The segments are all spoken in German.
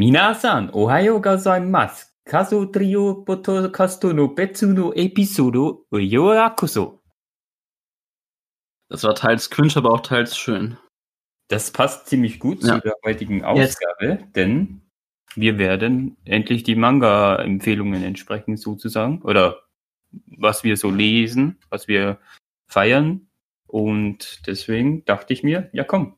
Minasan, ohayo gozaimasu. Kaso trio podcast no betsu no episodo yorakuso. Das war teils cringe, aber auch teils schön. Das passt ziemlich gut Ja. zu der heutigen Ausgabe, denn wir werden endlich die Manga-Empfehlungen entsprechen sozusagen oder was wir so lesen, was wir feiern und deswegen dachte ich mir, ja komm,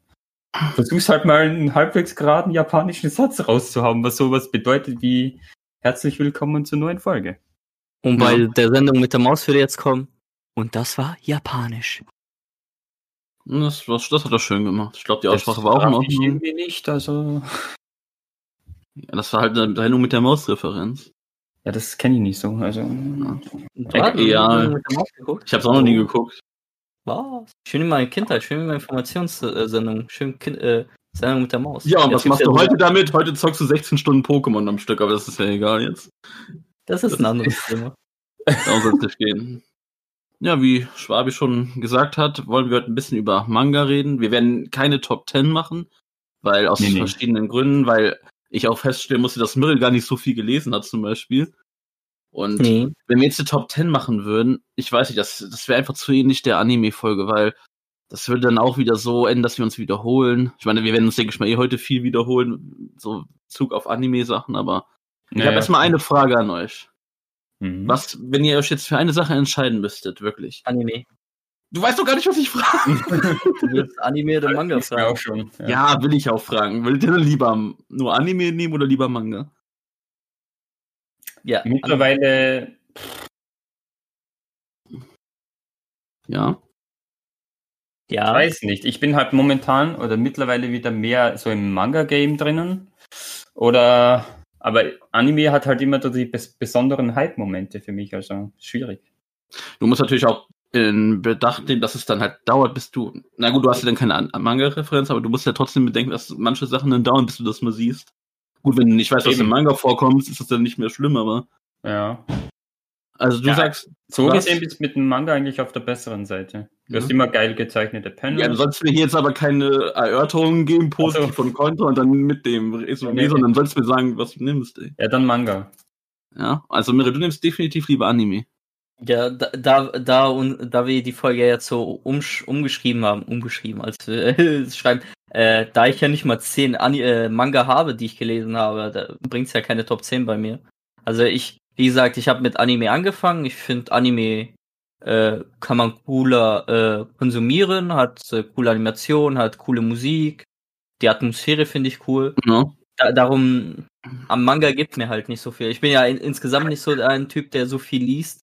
versuch's halt mal einen halbwegs geraden japanischen Satz rauszuhaben, was sowas bedeutet wie herzlich willkommen zur neuen Folge. Und Ja. bei der Sendung mit der Maus würde jetzt kommen. Und das war japanisch. Das, das, das hat er schön gemacht. Ich glaube, die Das Aussprache war auch in darf ich irgendwie nicht, also Ja, das war halt eine Sendung mit der Maus-Referenz. ja, das kenne ich nicht so, also Ja, ja. Ich habe es auch noch nie geguckt. Was? Schön in meiner Kindheit, schön in meiner Informationssendung, schön kind, äh, Sendung mit der Maus. Ja, und Jetzt was machst du heute damit? Heute zockst du 16 Stunden Pokémon am Stück, aber das ist ja egal jetzt. Das ist ein anderes Thema. Darum soll es nicht gehen. Ja, wie Schwabi schon gesagt hat, wollen wir heute ein bisschen über Manga reden. Wir werden keine Top 10 machen, weil aus Nee, nee. verschiedenen Gründen, weil ich auch feststellen musste, dass Mirrell gar nicht so viel gelesen hat zum Beispiel. Und Nee. wenn wir jetzt eine Top 10 machen würden, ich weiß nicht, das, das wäre einfach zu ähnlich der Anime-Folge, weil das würde dann auch wieder so enden, dass wir uns wiederholen. Ich meine, wir werden uns, denke ich mal, eh heute viel wiederholen, so Zug auf Anime-Sachen, aber ich habe erstmal eine Frage an euch. Mhm. Was, wenn ihr euch jetzt für eine Sache entscheiden müsstet, wirklich? Anime. Du weißt doch gar nicht, was ich frage. Du willst Anime oder Manga fragen? auch schon. Ja. Ja, will ich auch fragen. Wollt ihr denn lieber nur Anime nehmen oder lieber Manga? Ja. Mittlerweile, Ja. ich Ja. weiß nicht. Ich bin halt momentan oder mittlerweile wieder mehr so im Manga-Game drinnen. Oder, aber Anime hat halt immer so die bes besonderen Hype-Momente für mich, also schwierig. Du musst natürlich auch in Bedacht nehmen, dass es dann halt dauert, bis du. Na gut, du hast ja dann keine An- Manga-Referenz, aber du musst ja trotzdem bedenken, dass manche Sachen dann dauern, bis du das mal siehst. Gut, wenn du nicht weißt, was im Manga vorkommt, ist das dann nicht mehr schlimm, aber. Ja. Also du Ja. sagst, So gesehen bist du mit dem Manga eigentlich auf der besseren Seite. Du Ja. hast immer geil gezeichnete Panels. ja, du sollst mir hier jetzt aber keine Erörterungen geben, positiv Ach so. und kontra und dann mit dem Resümee, Nee, sondern sollst mir sagen, was du nimmst, ey. ja, dann Manga. Ja, also Mire, du nimmst definitiv lieber Anime. Ja, da, da, da, und, da wir die Folge jetzt so umsch, umgeschrieben haben, umgeschrieben, als wir es schreiben, äh, da ich ja nicht mal zehn Ani äh, Manga habe, die ich gelesen habe, da bringt's ja keine Top 10 bei mir. Also ich, wie gesagt, ich habe mit Anime angefangen. Ich finde Anime äh, kann man cooler äh, konsumieren, hat äh, coole Animation, hat coole Musik, die Atmosphäre finde ich cool. Ja. Da, darum, am Manga gibt mir halt nicht so viel. Ich bin ja in, insgesamt nicht so ein Typ, der so viel liest.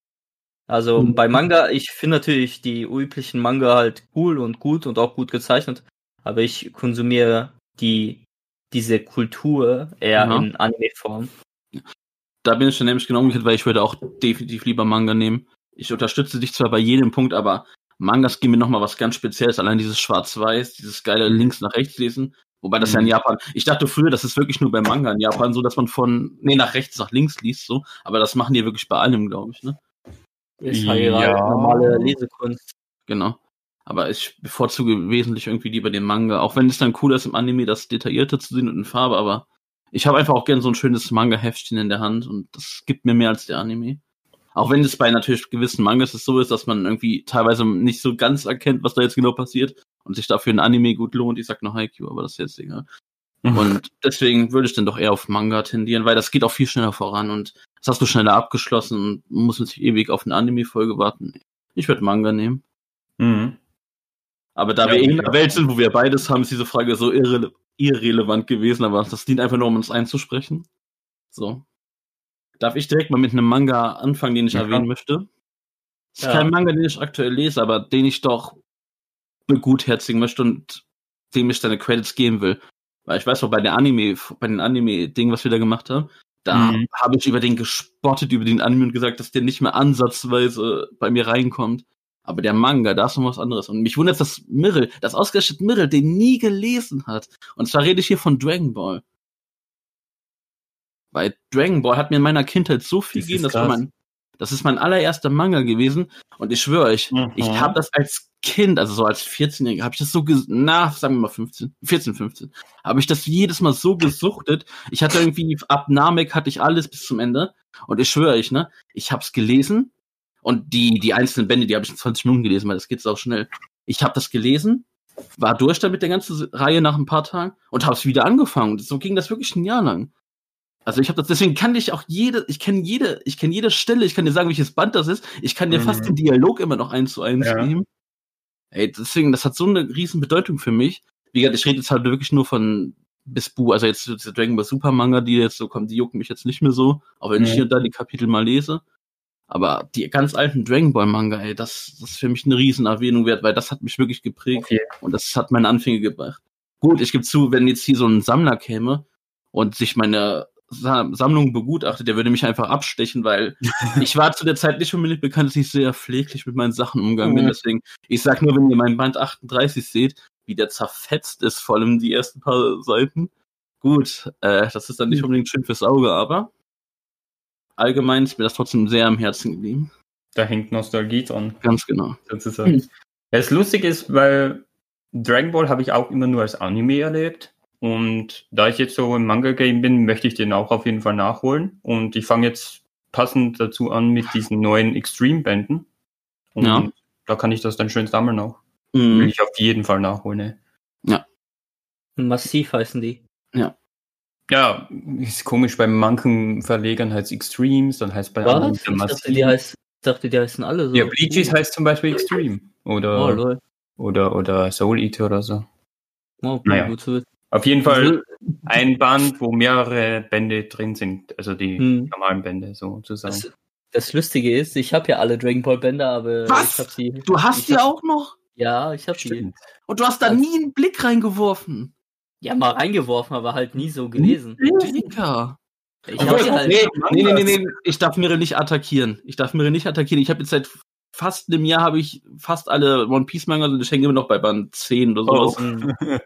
Also Mhm. bei Manga, ich finde natürlich die üblichen Manga halt cool und gut und auch gut gezeichnet, aber ich konsumiere die diese Kultur eher Ja. in Anime-Form. Da bin ich dann nämlich genau umgekehrt, weil ich würde auch definitiv lieber Manga nehmen. Ich unterstütze dich zwar bei jedem Punkt, aber Mangas geben mir nochmal was ganz Spezielles. Allein dieses Schwarz-Weiß, dieses geile links nach rechts lesen. Wobei das ja in Mhm. Japan, ich dachte früher, das ist wirklich nur bei Manga in Japan so, dass man von, nee, nach rechts nach links liest, so. Aber das machen die wirklich bei allem, glaube ich, ne? Ist Ja. halt normale Lesekunst. Genau. Aber ich bevorzuge wesentlich irgendwie lieber den Manga, auch wenn es dann cool ist im Anime, das detaillierte zu sehen und in Farbe, aber ich habe einfach auch gern so ein schönes Manga-Heftchen in der Hand und das gibt mir mehr als der Anime. Auch wenn es bei natürlich gewissen Mangas es so ist, dass man irgendwie teilweise nicht so ganz erkennt, was da jetzt genau passiert und sich dafür ein Anime gut lohnt. Ich sag nur Haikyuu, aber das ist jetzt egal. Und deswegen würde ich dann doch eher auf Manga tendieren, weil das geht auch viel schneller voran und das hast du schneller abgeschlossen und muss nicht ewig auf eine Anime-Folge warten. Ich würde Manga nehmen. Mhm. Aber da Ja, wir in einer Welt sind, wo wir beides haben, ist diese Frage so irre irrelevant gewesen, aber das dient einfach nur, um uns einzusprechen. So. Darf ich direkt mal mit einem Manga anfangen, den ich Ja, erwähnen möchte? Es ist Ja. kein Manga, den ich aktuell lese, aber den ich doch begutherzigen möchte und dem ich seine Credits geben will. Weil ich weiß noch, bei der Anime, bei den Anime-Dingen, was wir da gemacht haben, da Mhm. habe ich über den gespottet, über den Anime und gesagt, dass der nicht mehr ansatzweise bei mir reinkommt. Aber der Manga, da ist noch was anderes. Und mich wundert, dass Mirrell, das ausgerechnet Mirrell, den nie gelesen hat. Und zwar rede ich hier von Dragon Ball. Weil Dragon Ball hat mir in meiner Kindheit so viel Das gegeben, ist das war krass. Das ist mein allererster Manga gewesen. Und ich schwöre euch, Mhm. ich habe das als Kind, also so als 14-Jähriger, habe ich das so, na, sagen wir mal 15, 14, 15, habe ich das jedes Mal so gesuchtet. Ich hatte irgendwie, ab Namek hatte ich alles bis zum Ende. Und ich schwöre euch, ne, ich habe es gelesen. Und die, die einzelnen Bände, die habe ich in 20 Minuten gelesen, weil das geht auch schnell. Ich habe das gelesen, war durch damit der ganzen Reihe nach ein paar Tagen und habe es wieder angefangen. Und so ging das wirklich ein Jahr lang. Also ich habe das, deswegen kann ich auch jede, ich kenne jede, ich kenne jede Stelle, ich kann dir sagen, welches Band das ist. Ich kann dir Mhm. fast den Dialog immer noch eins zu eins Ja. geben. Ey, deswegen, das hat so eine riesen Bedeutung für mich. Wie gesagt, ich rede jetzt halt wirklich nur von bis Bu, also jetzt diese Dragon Ball Super Manga, die jetzt so kommen, die jucken mich jetzt nicht mehr so, auch wenn ich Mhm. hier und da die Kapitel mal lese. Aber die ganz alten Dragon Ball Manga, ey, das, das ist für mich eine riesen Erwähnung wert, weil das hat mich wirklich geprägt. Okay. Und das hat meine Anfänge gebracht. Gut, ich gebe zu, wenn jetzt hier so ein Sammler käme und sich meine Sammlung begutachtet, der würde mich einfach abstechen, weil ich war zu der Zeit nicht unbedingt bekannt, dass ich sehr pfleglich mit meinen Sachen umgegangen bin. Mhm. Deswegen, ich sag nur, wenn ihr meinen Band 38 seht, wie der zerfetzt ist, vor allem die ersten paar Seiten. Gut, äh, das ist dann nicht unbedingt schön fürs Auge, aber allgemein ist mir das trotzdem sehr am Herzen geblieben. Da hängt Nostalgie dran, Ganz genau. sozusagen. Hm. Das Lustige ist, weil Dragon Ball habe ich auch immer nur als Anime erlebt. Und da ich jetzt so im Manga-Game bin, möchte ich den auch auf jeden Fall nachholen. Und ich fange jetzt passend dazu an mit diesen neuen Extreme-Bänden. Und Ja. da kann ich das dann schön sammeln auch. Will Mhm. ich auf jeden Fall nachholen. ey. Massiv heißen die. Ja, ist komisch, bei manchen Verlegern heißt Extremes, dann heißt bei anderen Was? der Ich Massiv. dachte, die, heißt, ich dachte, die heißen alle so. Ja, Bleaches heißt zum Beispiel Extreme. Oder, Oh, lol. oder, oder Soul Eater oder so. Oh, okay, Naja. gut zu wissen. Auf jeden Fall ein Band, wo mehrere Bände drin sind. Also die Hm. normalen Bände sozusagen. Das, das Lustige ist, ich habe ja alle Dragon Ball Bänder, aber Was? ich habe sie. Du hast die hab- auch noch? Ja, ich habe die. Stimmt. Und du hast da nie einen Blick reingeworfen. Ja, mal reingeworfen, aber halt nie so gelesen. Ich die halt. Nee, nee, nee, nee, nee, ich darf Mire nicht attackieren. Ich darf Mire nicht attackieren. Ich habe jetzt seit fast einem Jahr habe ich fast alle One Piece Manga und ich hänge immer noch bei Band 10 oder sowas. Hm.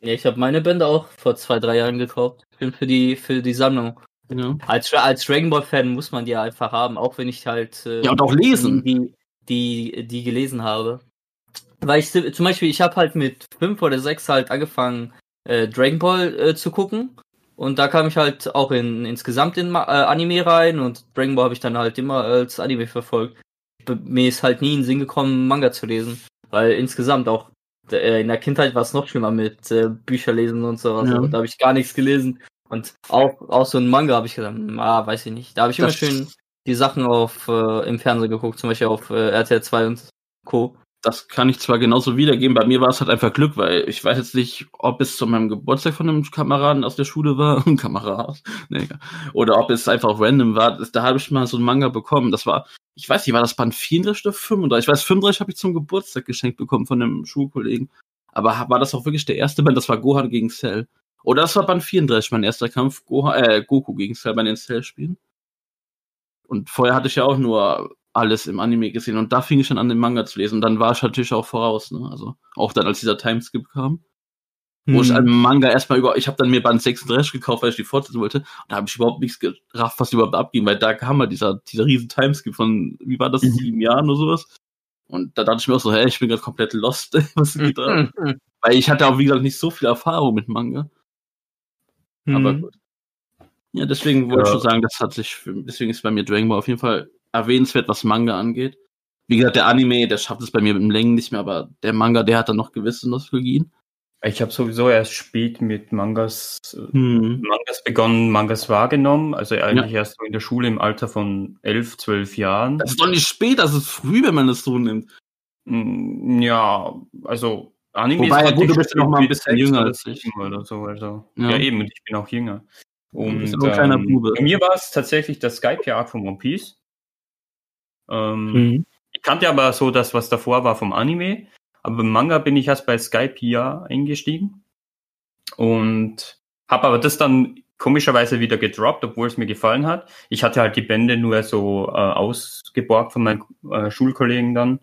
Ja, ich habe meine Bänder auch vor zwei, drei Jahren gekauft. Für die, für die Sammlung. Ja. Als, als Dragon Ball Fan muss man die einfach haben, auch wenn ich halt äh, ja, und auch lesen. die, die, die gelesen habe. Weil ich zum Beispiel, ich habe halt mit fünf oder sechs halt angefangen, äh, Dragon Ball äh, zu gucken. Und da kam ich halt auch in, insgesamt in äh, Anime rein und Dragon Ball habe ich dann halt immer als Anime verfolgt. Mir ist halt nie in den Sinn gekommen, Manga zu lesen. Weil insgesamt auch in der Kindheit war es noch schlimmer mit äh, Bücher lesen und sowas. Ja. Da habe ich gar nichts gelesen. Und auch, auch so ein Manga habe ich gedacht, hm, ah, weiß ich nicht. Da habe ich immer Das- schön die Sachen auf äh, im Fernsehen geguckt, zum Beispiel auf äh, RTL 2 und Co. Das kann ich zwar genauso wiedergeben. Bei mir war es halt einfach Glück, weil ich weiß jetzt nicht, ob es zu meinem Geburtstag von einem Kameraden aus der Schule war. Ein Kamerad. Nee, oder ob es einfach random war. Da habe ich mal so ein Manga bekommen. Das war, ich weiß nicht, war das Band 34 oder 35? Ich weiß, 35 habe ich zum Geburtstag geschenkt bekommen von einem Schulkollegen. Aber war das auch wirklich der erste Band? Das war Gohan gegen Cell. Oder das war Band 34, mein erster Kampf, Gohan, äh, Goku gegen Cell bei den Cell-Spielen. Und vorher hatte ich ja auch nur alles im Anime gesehen und da fing ich dann an, den Manga zu lesen. Und dann war ich natürlich auch voraus, ne? Also auch dann, als dieser Timeskip kam. Wo ich Hm. einen Manga erstmal über, ich habe dann mir Band 36 gekauft, weil ich die fortsetzen wollte. Und da habe ich überhaupt nichts gerafft, was überhaupt abging, weil da kam halt dieser, dieser riesen Timeskip von, wie war das, Mhm. sieben Jahren oder sowas. Und da dachte ich mir auch so, hä, ich bin gerade komplett lost, was Hm. geht da? Weil ich hatte auch, wie gesagt, nicht so viel Erfahrung mit Manga. Aber Hm. gut. Ja, deswegen wollte Ja. ich schon sagen, das hat sich, deswegen ist bei mir Dragon Ball auf jeden Fall erwähnenswert, was Manga angeht. Wie gesagt, der Anime, der schafft es bei mir im Längen nicht mehr, aber der Manga, der hat dann noch gewisse Nostalgien. Ich habe sowieso erst spät mit Mangas, Hm. Mangas begonnen, Mangas wahrgenommen. Also eigentlich erst so in der Schule im Alter von elf, zwölf Jahren. Das ist doch nicht spät, das ist früh, wenn man das so nimmt. Mm, Ja, also Anime Wobei, ja hatte gut, du bist ja noch mal ein mit bisschen jünger als ich. Oder so, also. Ja. Ja. eben, und ich bin auch jünger. Und ähm, Bube. bei mir war es tatsächlich das Skype-Jahr von One Piece. Ähm, Hm. Ich kannte aber so das, was davor war vom Anime. Aber im Manga bin ich erst bei Skype hier eingestiegen. Und habe aber das dann komischerweise wieder gedroppt, obwohl es mir gefallen hat. Ich hatte halt die Bände nur so äh, ausgeborgt von meinen äh, Schulkollegen dann.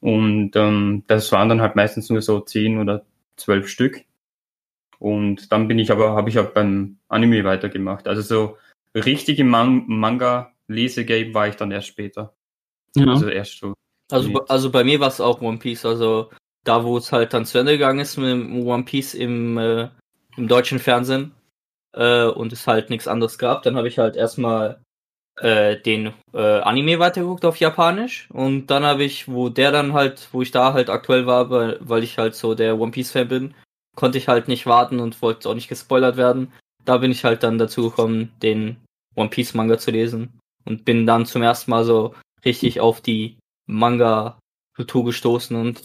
Und ähm, das waren dann halt meistens nur so zehn oder zwölf Stück. Und dann bin ich aber, habe ich auch beim Anime weitergemacht. Also so richtige Man Manga Lesegame war ich dann erst später. Ja. Also erst so. Also, Nee. also bei mir war es auch One Piece. Also da, wo es halt dann zu Ende gegangen ist mit One Piece im, äh, im deutschen Fernsehen äh, und es halt nichts anderes gab, dann habe ich halt erstmal äh, den äh, Anime weitergeguckt auf Japanisch und dann habe ich, wo der dann halt, wo ich da halt aktuell war, weil, weil ich halt so der One Piece Fan bin, konnte ich halt nicht warten und wollte auch nicht gespoilert werden. Da bin ich halt dann dazu gekommen, den One Piece Manga zu lesen und bin dann zum ersten Mal so richtig auf die Manga-Kultur gestoßen und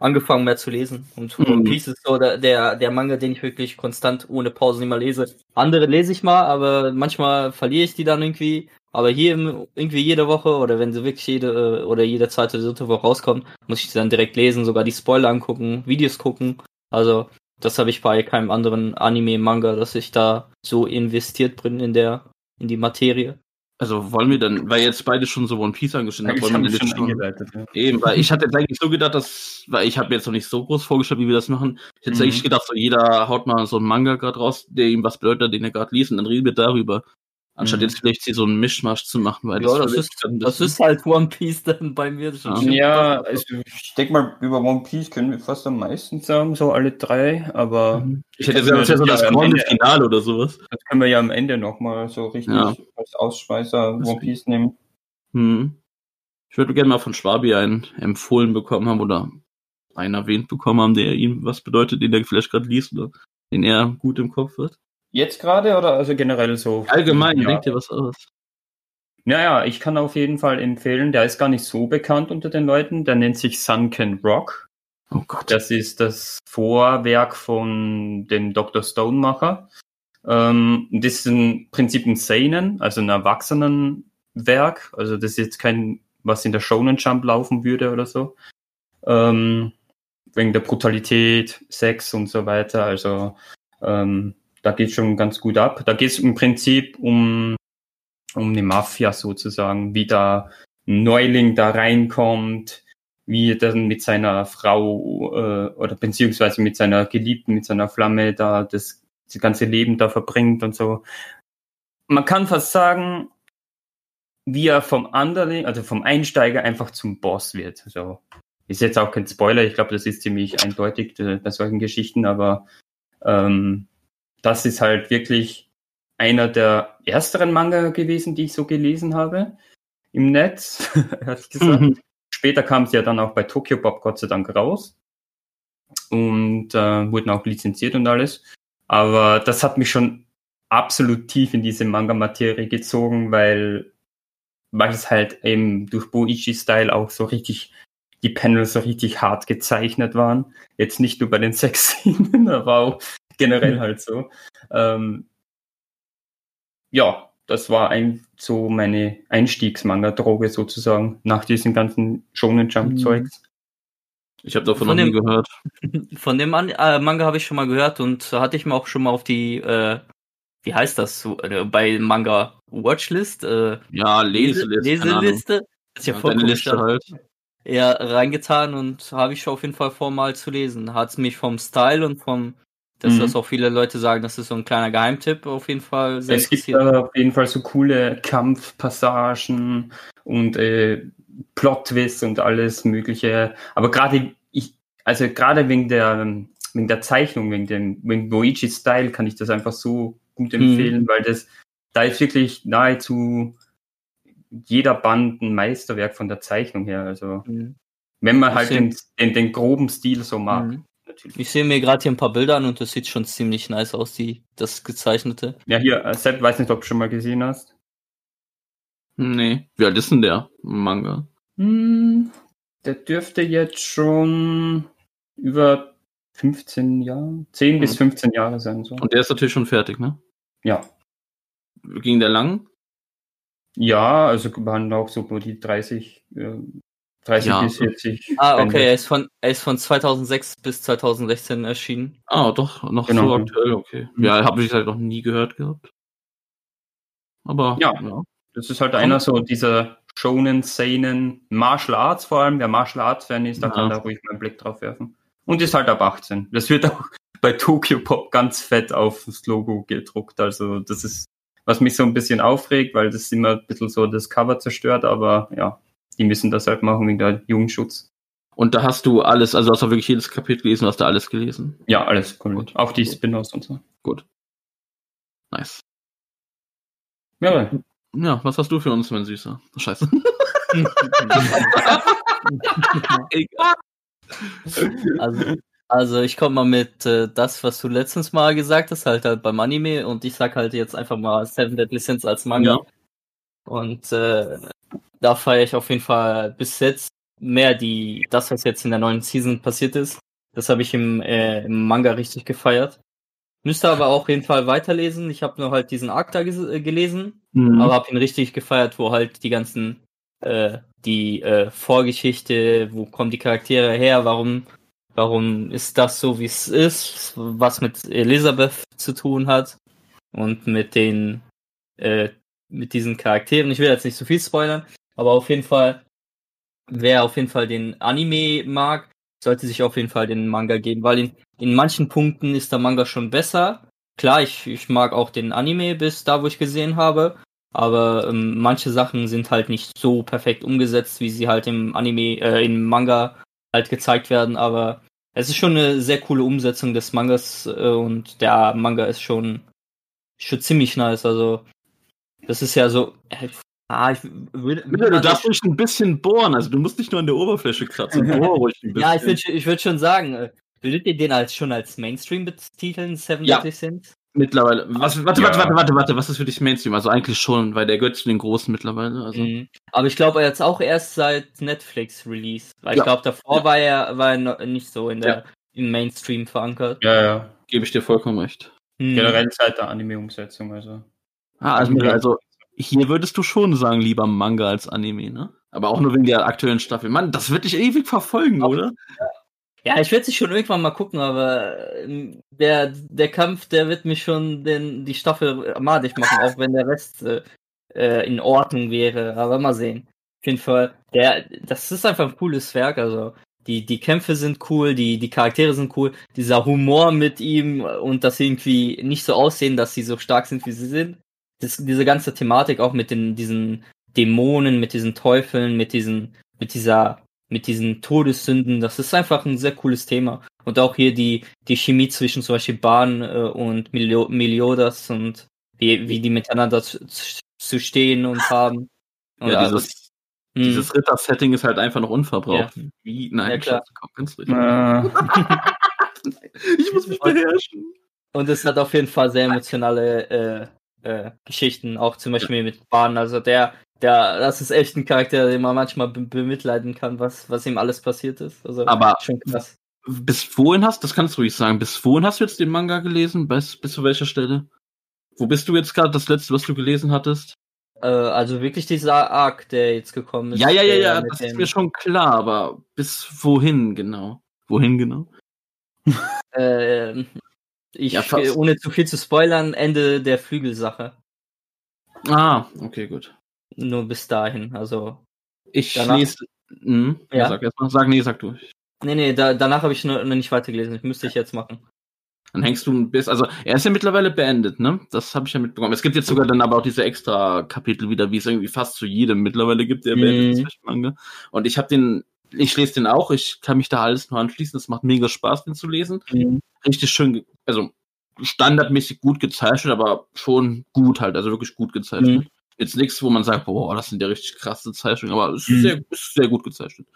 angefangen mehr zu lesen. Und Mhm. One Piece ist so der, der, der Manga, den ich wirklich konstant ohne Pause immer lese. Andere lese ich mal, aber manchmal verliere ich die dann irgendwie. Aber hier im- irgendwie jede Woche oder wenn sie wirklich jede äh, oder jede zweite, dritte Woche rauskommen, muss ich sie dann direkt lesen, sogar die Spoiler angucken, Videos gucken. Also das habe ich bei keinem anderen Anime, Manga, dass ich da so investiert bin in der in die Materie. Also wollen wir dann, weil jetzt beide schon so One Piece angeschnitten haben, wollen wir jetzt schon eingeleitet. Ja. Eben, weil ich hatte jetzt eigentlich so gedacht, dass, weil ich habe jetzt noch nicht so groß vorgestellt, wie wir das machen. Ich hätte Mhm. eigentlich gedacht, so jeder haut mal so einen Manga gerade raus, der ihm was bedeutet, den er gerade liest, und dann reden wir darüber. Anstatt Mhm. jetzt vielleicht hier so einen Mischmasch zu machen, weil Ja, das verwirrt ist, das ist halt One Piece dann bei mir. Ja. Ja, also ich denke mal, über One Piece können wir fast am meisten sagen, so alle drei, aber Mhm. Ich hätte Das jetzt ja so das Ende. Finale oder sowas. das können wir ja am Ende nochmal so richtig Ja. als Ausschweißer One Deswegen. Piece nehmen. Hm. Ich würde gerne mal von Schwabi einen empfohlen bekommen haben oder einen erwähnt bekommen haben, der ihm was bedeutet, den er vielleicht gerade liest oder den er gut im Kopf hat. Jetzt gerade oder also generell so? Allgemein, ja. denkt ihr was aus? Naja, ich kann auf jeden Fall empfehlen, der ist gar nicht so bekannt unter den Leuten, der nennt sich Sunken Rock. Oh Gott. Das ist das Vorwerk von dem Dr. Stonemacher. Ähm, das ist im Prinzip ein Seinen, also ein Erwachsenenwerk. Also das ist jetzt kein, was in der Shonen Jump laufen würde oder so. Ähm, wegen der Brutalität, Sex und so weiter. Also ähm, da geht schon ganz gut ab. Da geht es im Prinzip um, um eine Mafia sozusagen, wie da ein Neuling da reinkommt, wie er dann mit seiner Frau äh, oder beziehungsweise mit seiner Geliebten, mit seiner Flamme da das, das ganze Leben da verbringt und so. Man kann fast sagen, wie er vom anderen, also vom Einsteiger einfach zum Boss wird. So. Ist jetzt auch kein Spoiler, ich glaube, das ist ziemlich eindeutig äh, bei solchen Geschichten, aber ähm, das ist halt wirklich einer der ersteren Manga gewesen, die ich so gelesen habe im Netz, ehrlich gesagt. Mhm. Später kam es ja dann auch bei Tokyo Pop Gott sei Dank raus und äh, wurden auch lizenziert und alles. Aber das hat mich schon absolut tief in diese Manga-Materie gezogen, weil, weil es halt eben durch Boichi-Style auch so richtig, die Panels so richtig hart gezeichnet waren. Jetzt nicht nur bei den Sexszenen, aber auch generell halt so. Ähm, ja, das war ein, so meine Einstiegsmanga-Droge sozusagen, nach diesem ganzen Shonen Jump-Zeugs. Ich habe davon Von noch nie dem- gehört. Von dem An äh, Manga habe ich schon mal gehört und hatte ich mir auch schon mal auf die, äh, wie heißt das, äh, bei Manga Watchlist, äh, Ja, Leseliste. Leseliste, ist ja Ja, voll Liste ja. halt. ja, reingetan und habe ich schon auf jeden Fall vor, mal zu lesen. Hat es mich vom Style und vom, dass Mhm. das auch viele Leute sagen, das ist so ein kleiner Geheimtipp, auf jeden Fall Es gibt da auf jeden Fall so coole Kampfpassagen und äh, Plot-Twists und alles Mögliche. Aber gerade ich, also gerade wegen der wegen der Zeichnung, wegen dem wegen Boichi Style kann ich das einfach so gut Mhm. empfehlen, weil das da ist wirklich nahezu jeder Band ein Meisterwerk von der Zeichnung her. Also Mhm. wenn man halt den, den, den groben Stil so mag, Mhm. Ich sehe mir gerade hier ein paar Bilder an und das sieht schon ziemlich nice aus, die, das gezeichnete. Ja, hier, äh, Sepp, weiß nicht, ob du schon mal gesehen hast. Nee. Wie alt ist denn der Manga? Hm, der dürfte jetzt schon über 15 Jahre, 10 bis Mhm. 15 Jahre sein. So. Und der ist natürlich schon fertig, ne? Ja. Ging der lang? Ja, also waren auch so nur die 30, äh, 30 Ja. bis 40. Ah, Bände. okay, er ist von, er ist von 2006 bis 2016 erschienen. Ah, doch, noch Genau. so aktuell, okay. Mhm. Ja, habe ich halt noch nie gehört gehabt. Aber Ja. Das ist halt einer so dieser Shonen, Seinen, Martial Arts vor allem. Wer Martial Arts Fan ist, da Ja. kann da ruhig mal einen Blick drauf werfen. Und ist halt ab 18. Das wird auch bei Tokyo Pop ganz fett auf das Logo gedruckt. Also das ist was mich so ein bisschen aufregt, weil das immer ein bisschen so das Cover zerstört, aber ja, die müssen das halt machen wegen der Jugendschutz. Und da hast du alles, also hast du wirklich jedes Kapitel gelesen, hast du alles gelesen. Ja, alles. Gut. Auch die Spin-offs und so. Nice. Ja, Ja, was hast du für uns, mein Süßer? Scheiße. Egal. Also, also ich komme mal mit äh, das, was du letztens mal gesagt hast, halt halt beim Anime und ich sag halt jetzt einfach mal Seven Deadly Sins als Manga. Ja. Und äh, da feiere ich auf jeden Fall bis jetzt mehr die, das, was jetzt in der neuen Season passiert ist. Das habe ich im, äh, im Manga richtig gefeiert. Müsste aber auch auf jeden Fall weiterlesen. Ich habe nur halt diesen Arc da äh, gelesen, Mhm. aber habe ihn richtig gefeiert, wo halt die ganzen, äh, die äh, Vorgeschichte, wo kommen die Charaktere her, warum, warum ist das so, wie es ist, was mit Elisabeth zu tun hat und mit den, äh, mit diesen Charakteren. Ich will jetzt nicht so viel spoilern, aber auf jeden Fall, wer auf jeden Fall den Anime mag, sollte sich auf jeden Fall den Manga geben, weil in, in manchen Punkten ist der Manga schon besser. Klar, ich, ich mag auch den Anime bis da, wo ich gesehen habe, aber ähm, manche Sachen sind halt nicht so perfekt umgesetzt, wie sie halt im Anime, äh, im Manga halt gezeigt werden, aber es ist schon eine sehr coole Umsetzung des Mangas äh, und der Manga ist schon, schon ziemlich nice, also das ist ja so, äh, ah, ich würde, Bitte, du darfst ruhig ein bisschen bohren, also du musst nicht nur an der Oberfläche kratzen. Bohr ruhig ein bisschen. Ja, ich würde ich würd schon sagen, äh, würdet ihr den als schon als Mainstream betiteln, Seven Ja. Deadly Sins? Mittlerweile. Was, warte, Ja. warte, warte, warte, warte, was ist für dich Mainstream? Also eigentlich schon, weil der gehört zu den Großen mittlerweile. Also. Mhm. Aber ich glaube, er jetzt auch erst seit Netflix Release. Weil Ja. ich glaube, davor war er, war er noch nicht so in der, Ja. im Mainstream verankert. ja, ja. Gebe ich dir vollkommen recht. Mhm. Generell seit der Anime-Umsetzung, also. Ah, also, also hier würdest du schon sagen, lieber Manga als Anime, ne? Aber auch nur wegen der aktuellen Staffel. Mann, das wird dich ewig verfolgen, oder? Ja, ich werde sich schon irgendwann mal gucken, aber ähm, der, der Kampf, der wird mich schon den, die Staffel madig machen, auch wenn der Rest äh, äh, in Ordnung wäre. Aber mal sehen. Auf jeden Fall, der, das ist einfach ein cooles Werk. Also die, die Kämpfe sind cool, die, die Charaktere sind cool, dieser Humor mit ihm und dass sie irgendwie nicht so aussehen, dass sie so stark sind, wie sie sind. Das, diese ganze Thematik auch mit den, diesen Dämonen, mit diesen Teufeln, mit diesen, mit dieser mit diesen Todessünden, das ist einfach ein sehr cooles Thema. Und auch hier die, die Chemie zwischen zum Beispiel Bahn äh, und Melio Meliodas und wie, wie die miteinander zu, zu- stehen und haben. Und Ja, also- dieses, hm. dieses Ritter-Setting ist halt einfach noch unverbraucht. Wie? Nein, Ja, klar. Schatz, komm. Äh, Ich muss mich beherrschen. Und es hat auf jeden Fall sehr emotionale äh, äh, Geschichten, auch zum Beispiel mit Bahn. Also der, der, das ist echt ein Charakter, den man manchmal be bemitleiden kann, was, was ihm alles passiert ist. Also Aber- schon krass. Bis wohin hast, das kannst du ruhig sagen, bis wohin hast du jetzt den Manga gelesen? Bis, bis zu welcher Stelle? Wo bist du jetzt gerade, das letzte, was du gelesen hattest? Äh, also wirklich dieser Arc, der jetzt gekommen ist. Ja, ja, ja, ja, das ist mir schon klar, aber bis wohin genau? Wohin genau? Ähm, ich, Ja, äh, ohne zu viel zu spoilern, Ende der Flügelsache. Ah, okay, gut. Nur bis dahin. Also, Ich Danach- lese. Hm, ja. Sag erst mal. Sag, nee, sag du. nee, nee, da, danach habe ich noch, nicht weitergelesen. Das müsste ich jetzt machen. Dann hängst du bis, also er ist ja mittlerweile beendet, ne? Das habe ich ja mitbekommen. Es gibt jetzt sogar dann aber auch diese extra Kapitel wieder, wie es irgendwie fast zu jedem mittlerweile gibt, der Mhm. beendet ist, Manga. Und ich habe den, ich lese den auch, ich kann mich da alles nur anschließen. Es macht mega Spaß, den zu lesen. Richtig schön, also standardmäßig gut gezeichnet, aber schon gut halt, also wirklich gut gezeichnet. Mhm. Jetzt nichts, wo man sagt, boah, das sind ja richtig krasse Zeichnungen, aber es ist, Mhm. sehr, ist sehr gut gezeichnet.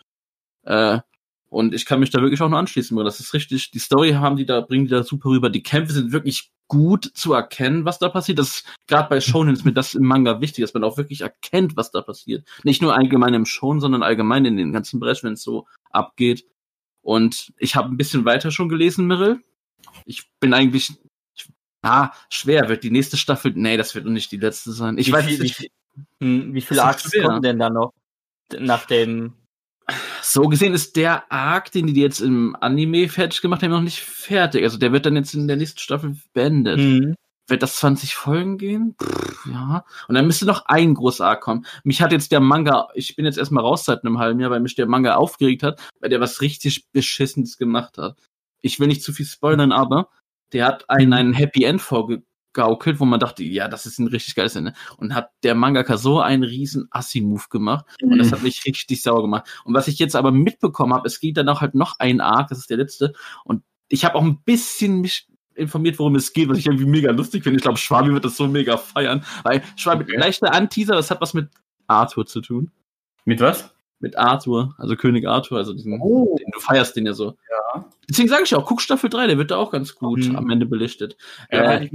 Äh, und ich kann mich da wirklich auch nur anschließen, weil das ist richtig, die Story haben die da, bringen die da super rüber. Die Kämpfe sind wirklich gut zu erkennen, was da passiert. Das gerade bei Shonen ist mir das im Manga wichtig, dass man auch wirklich erkennt, was da passiert. Nicht nur allgemein im Shonen, sondern allgemein in den ganzen Bereich, wenn es so abgeht. Und ich habe ein bisschen weiter schon gelesen, Mirrell. Ich bin eigentlich, ich, ah, schwer wird die nächste Staffel. Nee, das wird noch nicht die letzte sein. Ich Wie weiß viel- nicht. wie Hm, wie viele Arcs kommen denn da noch? Nach dem. So gesehen ist der Arc, den die jetzt im Anime fertig gemacht haben, noch nicht fertig. Also der wird dann jetzt in der nächsten Staffel beendet. Hm. Wird das 20 Folgen gehen? Pff, ja. Und dann müsste noch ein großer Arc kommen. Mich hat jetzt der Manga, ich bin jetzt erstmal raus seit einem halben Jahr, weil mich der Manga aufgeregt hat, weil der was richtig Beschissenes gemacht hat. Ich will nicht zu viel spoilern, aber der hat einen, einen Happy End vorge vorgegaukelt, wo man dachte, ja, das ist ein richtig geiles Ende. Und hat der Mangaka so einen riesen Assi-Move gemacht. Und das hat mich richtig sauer gemacht. Und was ich jetzt aber mitbekommen habe, es geht dann auch halt noch ein Arc, das ist der letzte. Und ich habe auch ein bisschen mich informiert, worum es geht, was ich irgendwie mega lustig finde. Ich glaube, Schwabi wird das so mega feiern. Weil Schwabi, Okay. leichter Anteaser, das hat was mit Arthur zu tun. Mit was? Mit Arthur, also König Arthur, also diesen, Oh. den, du feierst den ja so. Ja. Deswegen sage ich auch, guck Staffel 3, der wird da auch ganz gut Mhm. am Ende belichtet. Ja, Äh,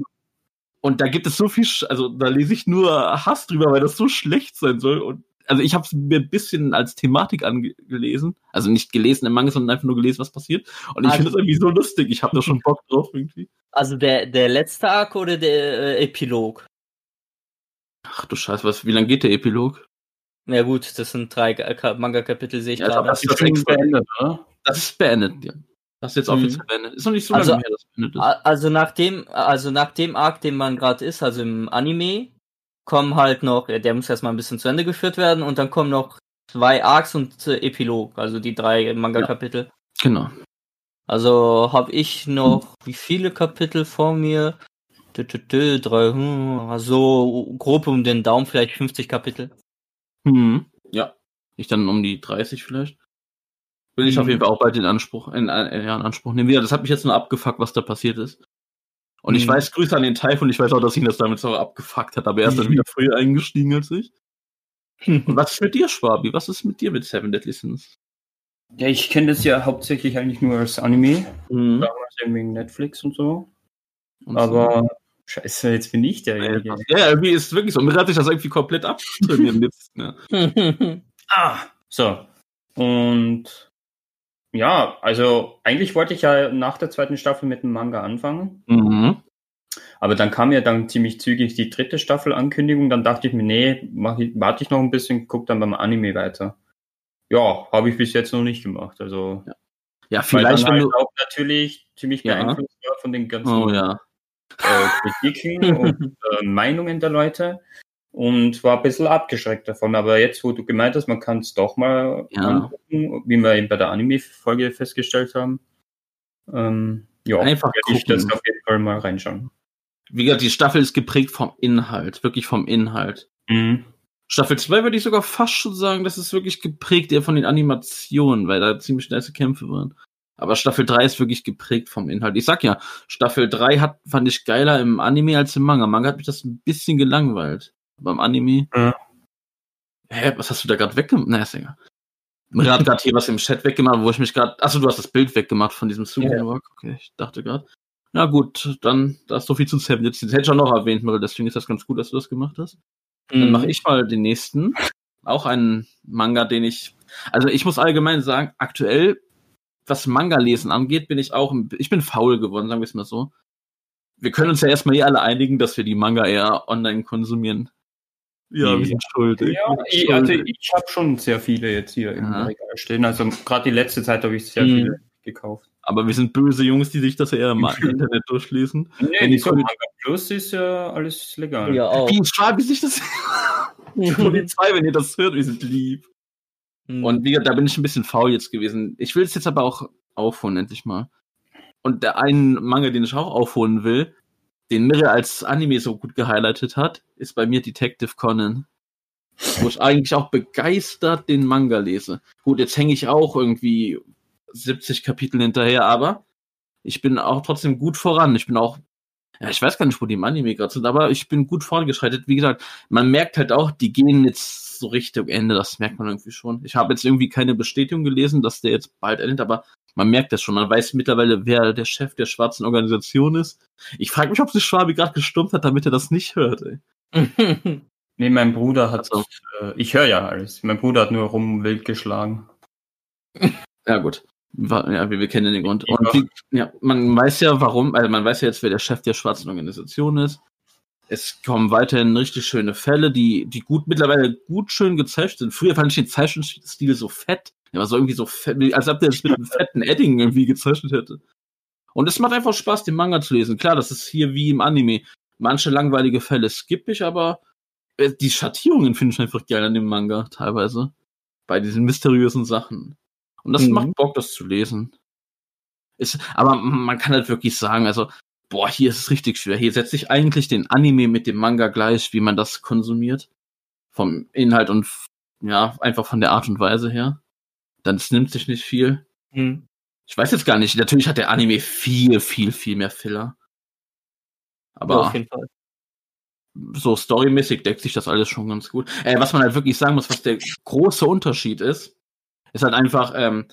Und da gibt es so viel, also da lese ich nur Hass drüber, weil das so schlecht sein soll. Und also ich habe es mir ein bisschen als Thematik angelesen, also nicht gelesen im Manga, sondern einfach nur gelesen, was passiert. Und ich Also- finde es irgendwie so lustig. Ich habe da schon Bock drauf irgendwie. Also der, der letzte Arc oder der äh, Epilog? Ach du Scheiße, was? Wie lange geht der Epilog? Na gut, das sind drei Ka- Ka- Manga-Kapitel, sehe ich Ja, gerade. das ist das extra- beendet, oder? Das ist beendet, ja. Das ist jetzt Mhm. offiziell beendet. Ist noch nicht so Also- lange her, dass es beendet ist. Also nach dem, also nach dem Arc, den man gerade ist, also im Anime, kommen halt noch, ja, der muss erstmal ein bisschen zu Ende geführt werden und dann kommen noch zwei Arcs und äh, Epilog, also die drei Manga-Kapitel. Genau. Also habe ich noch wie viele Kapitel vor mir? Dö, dö, dö, drei, hm, so grob um den Daumen vielleicht 50 Kapitel. Hm. Ja. Ich dann um die 30 vielleicht. Will ich Mhm. auf jeden Fall auch bald in Anspruch, in, äh, ja, in Anspruch nehmen. Ja, das hat mich jetzt nur abgefuckt, was da passiert ist. Und ich Mhm. weiß, Grüße an den Typhoon, ich weiß auch, dass ihn das damit so abgefuckt hat, aber er ist dann Mhm. wieder früher eingestiegen als ich. Und was ist mit dir, Schwabi? Was ist mit dir mit Seven Deadly Sins? Ja, ich kenne das ja hauptsächlich eigentlich nur als Anime, Mhm. damals wegen Netflix und so. Und Aber scheiße, jetzt bin ich derjenige. so. Ja, irgendwie ist es wirklich so. Mir hat sich das irgendwie komplett abtrainieren jetzt. Ja. Ah, so. Und ja, also eigentlich wollte ich ja nach der zweiten Staffel mit dem Manga anfangen. Mhm. Aber dann kam ja dann ziemlich zügig die dritte Staffel Ankündigung. Dann dachte ich mir, nee, mach ich, warte ich noch ein bisschen, guck dann beim Anime weiter. Ja, habe ich bis jetzt noch nicht gemacht. Also Ja, weil vielleicht, dann wenn halt du. auch natürlich ziemlich Ja. beeinflusst war von den ganzen Oh ja. Äh, Kritiken und äh, Meinungen der Leute und war ein bisschen abgeschreckt davon. Aber jetzt, wo du gemeint hast, man kann es doch mal Ja. angucken, wie wir eben bei der Anime-Folge festgestellt haben. Ähm, ja, Einfach werde ich das auf jeden Fall mal reinschauen. Wie gesagt, die Staffel ist geprägt vom Inhalt. Wirklich vom Inhalt. Mhm. Staffel 2 würde ich sogar fast schon sagen, das ist wirklich geprägt eher von den Animationen, weil da ziemlich nice Kämpfe waren. Aber Staffel 3 ist wirklich geprägt vom Inhalt. Ich sag ja, Staffel 3 hat, fand ich geiler im Anime als im Manga. Manga hat mich das ein bisschen gelangweilt. Beim Anime. Ja. Hä, was hast du da gerade weggemacht? Na, ist egal. Mir hat gerade hier was im Chat weggemacht, wo ich mich gerade. Achso, du hast das Bild weggemacht von diesem Supermarkt. Okay, ich dachte gerade. Na gut, dann, da ist so viel zu Seven. Jetzt, das hätte ich auch noch erwähnt, Mirre, deswegen ist das ganz gut, dass du das gemacht hast. Dann Mhm. mache ich mal den nächsten. Auch einen Manga, den ich. Also ich muss allgemein sagen, aktuell, was Manga-Lesen angeht, bin ich auch. ein- Ich bin faul geworden, sagen wir es mal so. Wir können uns ja erstmal hier alle einigen, dass wir die Manga eher online konsumieren. Ja, wir sind schuldig. Ja, ich, also ich habe schon sehr viele jetzt hier im Ja. Regal stehen. Also gerade die letzte Zeit habe ich sehr Mhm. viele gekauft. Aber wir sind böse Jungs, die sich das eher im Internet durchlesen. Nee, Wenn die so Manga Plus ist ja alles legal. Ja, auch. Wie schade, wie sich das. Die Polizei, wenn ihr das hört, wir sind lieb. Mhm. Und wie gesagt, da bin ich ein bisschen faul jetzt gewesen. Ich will es jetzt aber auch aufholen, endlich mal. Und der einen Manga, den ich auch aufholen will, den Mirre als Anime so gut gehighlightet hat, ist bei mir Detective Conan. Wo ich eigentlich auch begeistert den Manga lese. Gut, jetzt hänge ich auch irgendwie 70 Kapitel hinterher, aber ich bin auch trotzdem gut voran. Ich bin auch, ja, ich weiß gar nicht, wo die im Anime gerade sind, aber ich bin gut vorangeschreitet. Wie gesagt, man merkt halt auch, die gehen jetzt so Richtung Ende, das merkt man irgendwie schon. Ich habe jetzt irgendwie keine Bestätigung gelesen, dass der jetzt bald endet, aber man merkt das schon. Man weiß mittlerweile, wer der Chef der schwarzen Organisation ist. Ich frage mich, ob sich Schwabi gerade gestummt hat, damit er das nicht hört. Ey. Nee, mein Bruder hat, Ach äh, ich höre ja alles. Mein Bruder hat nur rum wild geschlagen. Ja, gut. Ja, wir, wir kennen den Grund. Und wie, ja, man weiß ja, warum, also man weiß ja jetzt, wer der Chef der schwarzen Organisation ist. Es kommen weiterhin richtig schöne Fälle, die, die gut, mittlerweile gut schön gezeichnet sind. Früher fand ich den Zeichenstil so fett. Der war so irgendwie so fett, als ob der das mit einem fetten Edding irgendwie gezeichnet hätte. Und es macht einfach Spaß, den Manga zu lesen. Klar, das ist hier wie im Anime. Manche langweilige Fälle skippe ich, aber äh, die Schattierungen finde ich einfach geil an dem Manga, teilweise. Bei diesen mysteriösen Sachen. Und das Mhm. macht Bock, das zu lesen. Ist, aber man kann halt wirklich sagen, also boah, hier ist es richtig schwer. Hier setze ich eigentlich den Anime mit dem Manga gleich, wie man das konsumiert. Vom Inhalt und ja, einfach von der Art und Weise her. Dann nimmt sich nicht viel. Hm. Ich weiß jetzt gar nicht. Natürlich hat der Anime viel, viel, viel mehr Filler. Aber auf jeden Fall. so storymäßig deckt sich das alles schon ganz gut. Äh, was man halt wirklich sagen muss, was der große Unterschied ist, ist halt einfach ähm,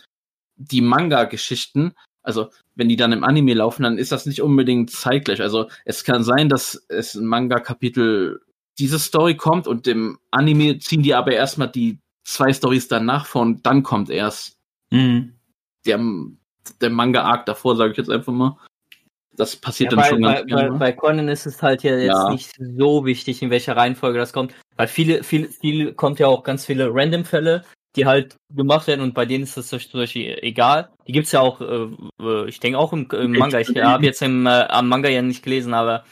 die Manga-Geschichten. Also wenn die dann im Anime laufen, dann ist das nicht unbedingt zeitgleich. Also es kann sein, dass es ein Manga-Kapitel diese Story kommt und im Anime ziehen die aber erstmal die zwei Stories danach vor und dann kommt erst Mhm. der, der Manga-Arc davor, sage ich jetzt einfach mal. Das passiert Ja, dann bei, schon bei, ganz bei, gerne. bei Conan ist es halt ja jetzt Ja. nicht so wichtig, in welcher Reihenfolge das kommt, weil viele, viel, viel kommt ja auch ganz viele Random-Fälle, die halt gemacht werden und bei denen ist das zum Beispiel egal. Die gibt's ja auch, äh, äh, ich denke auch im, im Manga. Ich habe jetzt im äh, am Manga ja nicht gelesen, aber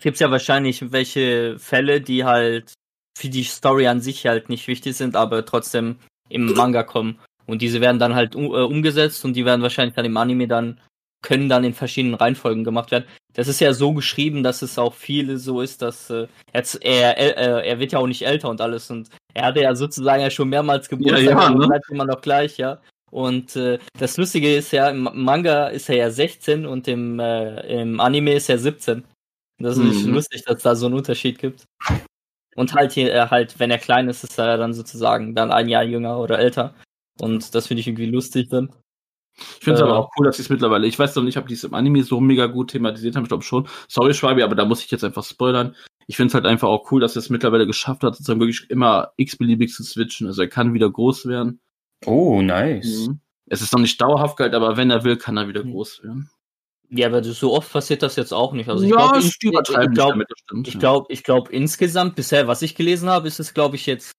gibt's ja wahrscheinlich welche Fälle, die halt für die Story an sich halt nicht wichtig sind, aber trotzdem im Manga kommen. Und diese werden dann halt um, äh, umgesetzt und die werden wahrscheinlich dann im Anime dann, können dann in verschiedenen Reihenfolgen gemacht werden. Das ist ja so geschrieben, dass es auch viele so ist, dass äh, jetzt er, er, er wird ja auch nicht älter und alles und er hatte ja sozusagen ja schon mehrmals Geburtstag Ja, ja, und ne? bleibt immer noch gleich, ja. Und äh, das Lustige ist ja, im Manga ist er ja 16 und im, äh, im Anime ist er 17. Das ist Mhm. lustig, dass da so einen Unterschied gibt. Und halt hier, er halt, wenn er klein ist, ist er dann sozusagen dann ein Jahr jünger oder älter. Und das finde ich irgendwie lustig dann. Ich finde es Äh, aber auch cool, dass sie es mittlerweile, ich weiß noch nicht, ob die es im Anime so mega gut thematisiert haben, ich glaube schon. Sorry, Schwabi, aber da muss ich jetzt einfach spoilern. Ich finde es halt einfach auch cool, dass er es mittlerweile geschafft hat, sozusagen wirklich immer x-beliebig zu switchen. Also er kann wieder groß werden. Oh, nice. Mhm. Es ist noch nicht dauerhaft geil, aber wenn er will, kann er wieder Mhm. groß werden. Ja, aber so oft passiert das jetzt auch nicht. Also ich ja, glaube, ich ich glaube, ja. glaube, ich glaube insgesamt bisher, was ich gelesen habe, ist es, glaube ich, jetzt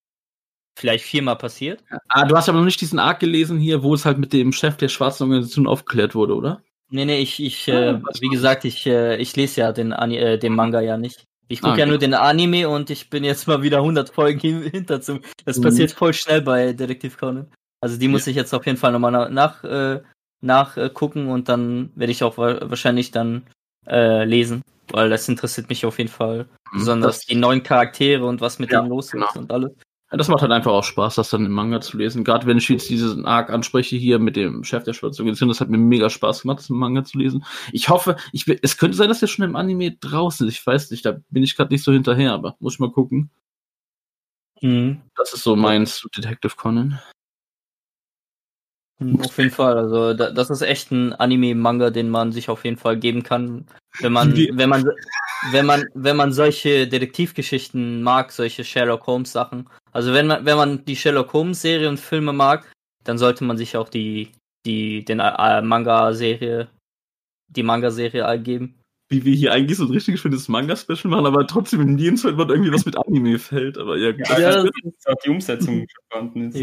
vielleicht viermal passiert. Ah, du hast aber noch nicht diesen Arc gelesen hier, wo es halt mit dem Chef der schwarzen Organisation aufgeklärt wurde, oder? Nee, nee, ich, ich, Ah, äh, wie gesagt, ich, äh, ich lese ja den, Ani äh, den Manga ja nicht. Ich gucke Ah, ja nur den Anime und ich bin jetzt mal wieder 100 Folgen hin- hinter zum. Das Mhm. passiert voll schnell bei Detektiv Conan. Also die muss ich jetzt auf jeden Fall nochmal nach, nach, äh, nach äh, gucken und dann werde ich auch wa wahrscheinlich dann äh, lesen, weil das interessiert mich auf jeden Fall. Mhm. Besonders Das- die neuen Charaktere und was mit Ja, denen los genau. ist und alles. Das macht halt einfach auch Spaß, das dann im Manga zu lesen. Gerade wenn ich jetzt diesen Arc anspreche hier mit dem Chef der schwarzen Organisation, das hat mir mega Spaß gemacht, das im Manga zu lesen. Ich hoffe, ich, es könnte sein, dass der schon im Anime draußen ist. Ich weiß nicht, da bin ich gerade nicht so hinterher, aber muss ich mal gucken. Mhm. Das ist so meins zu Detective Conan. Mhm, Auf jeden Fall, also da, das ist echt ein Anime-Manga, den man sich auf jeden Fall geben kann, wenn man, wenn man, wenn man, wenn man solche Detektivgeschichten mag, solche Sherlock Holmes Sachen. Also wenn man, wenn man die Sherlock Holmes Serie und Filme mag, dann sollte man sich auch die, die, den äh, Manga-Serie, die Manga-Serie geben. Wie wir hier eigentlich so ein richtig schönes Manga-Special machen, aber trotzdem in jedem Fall wird irgendwie was mit Anime fällt. Aber ja, Ja, Ja, das ist auch die Umsetzung vorhanden ist.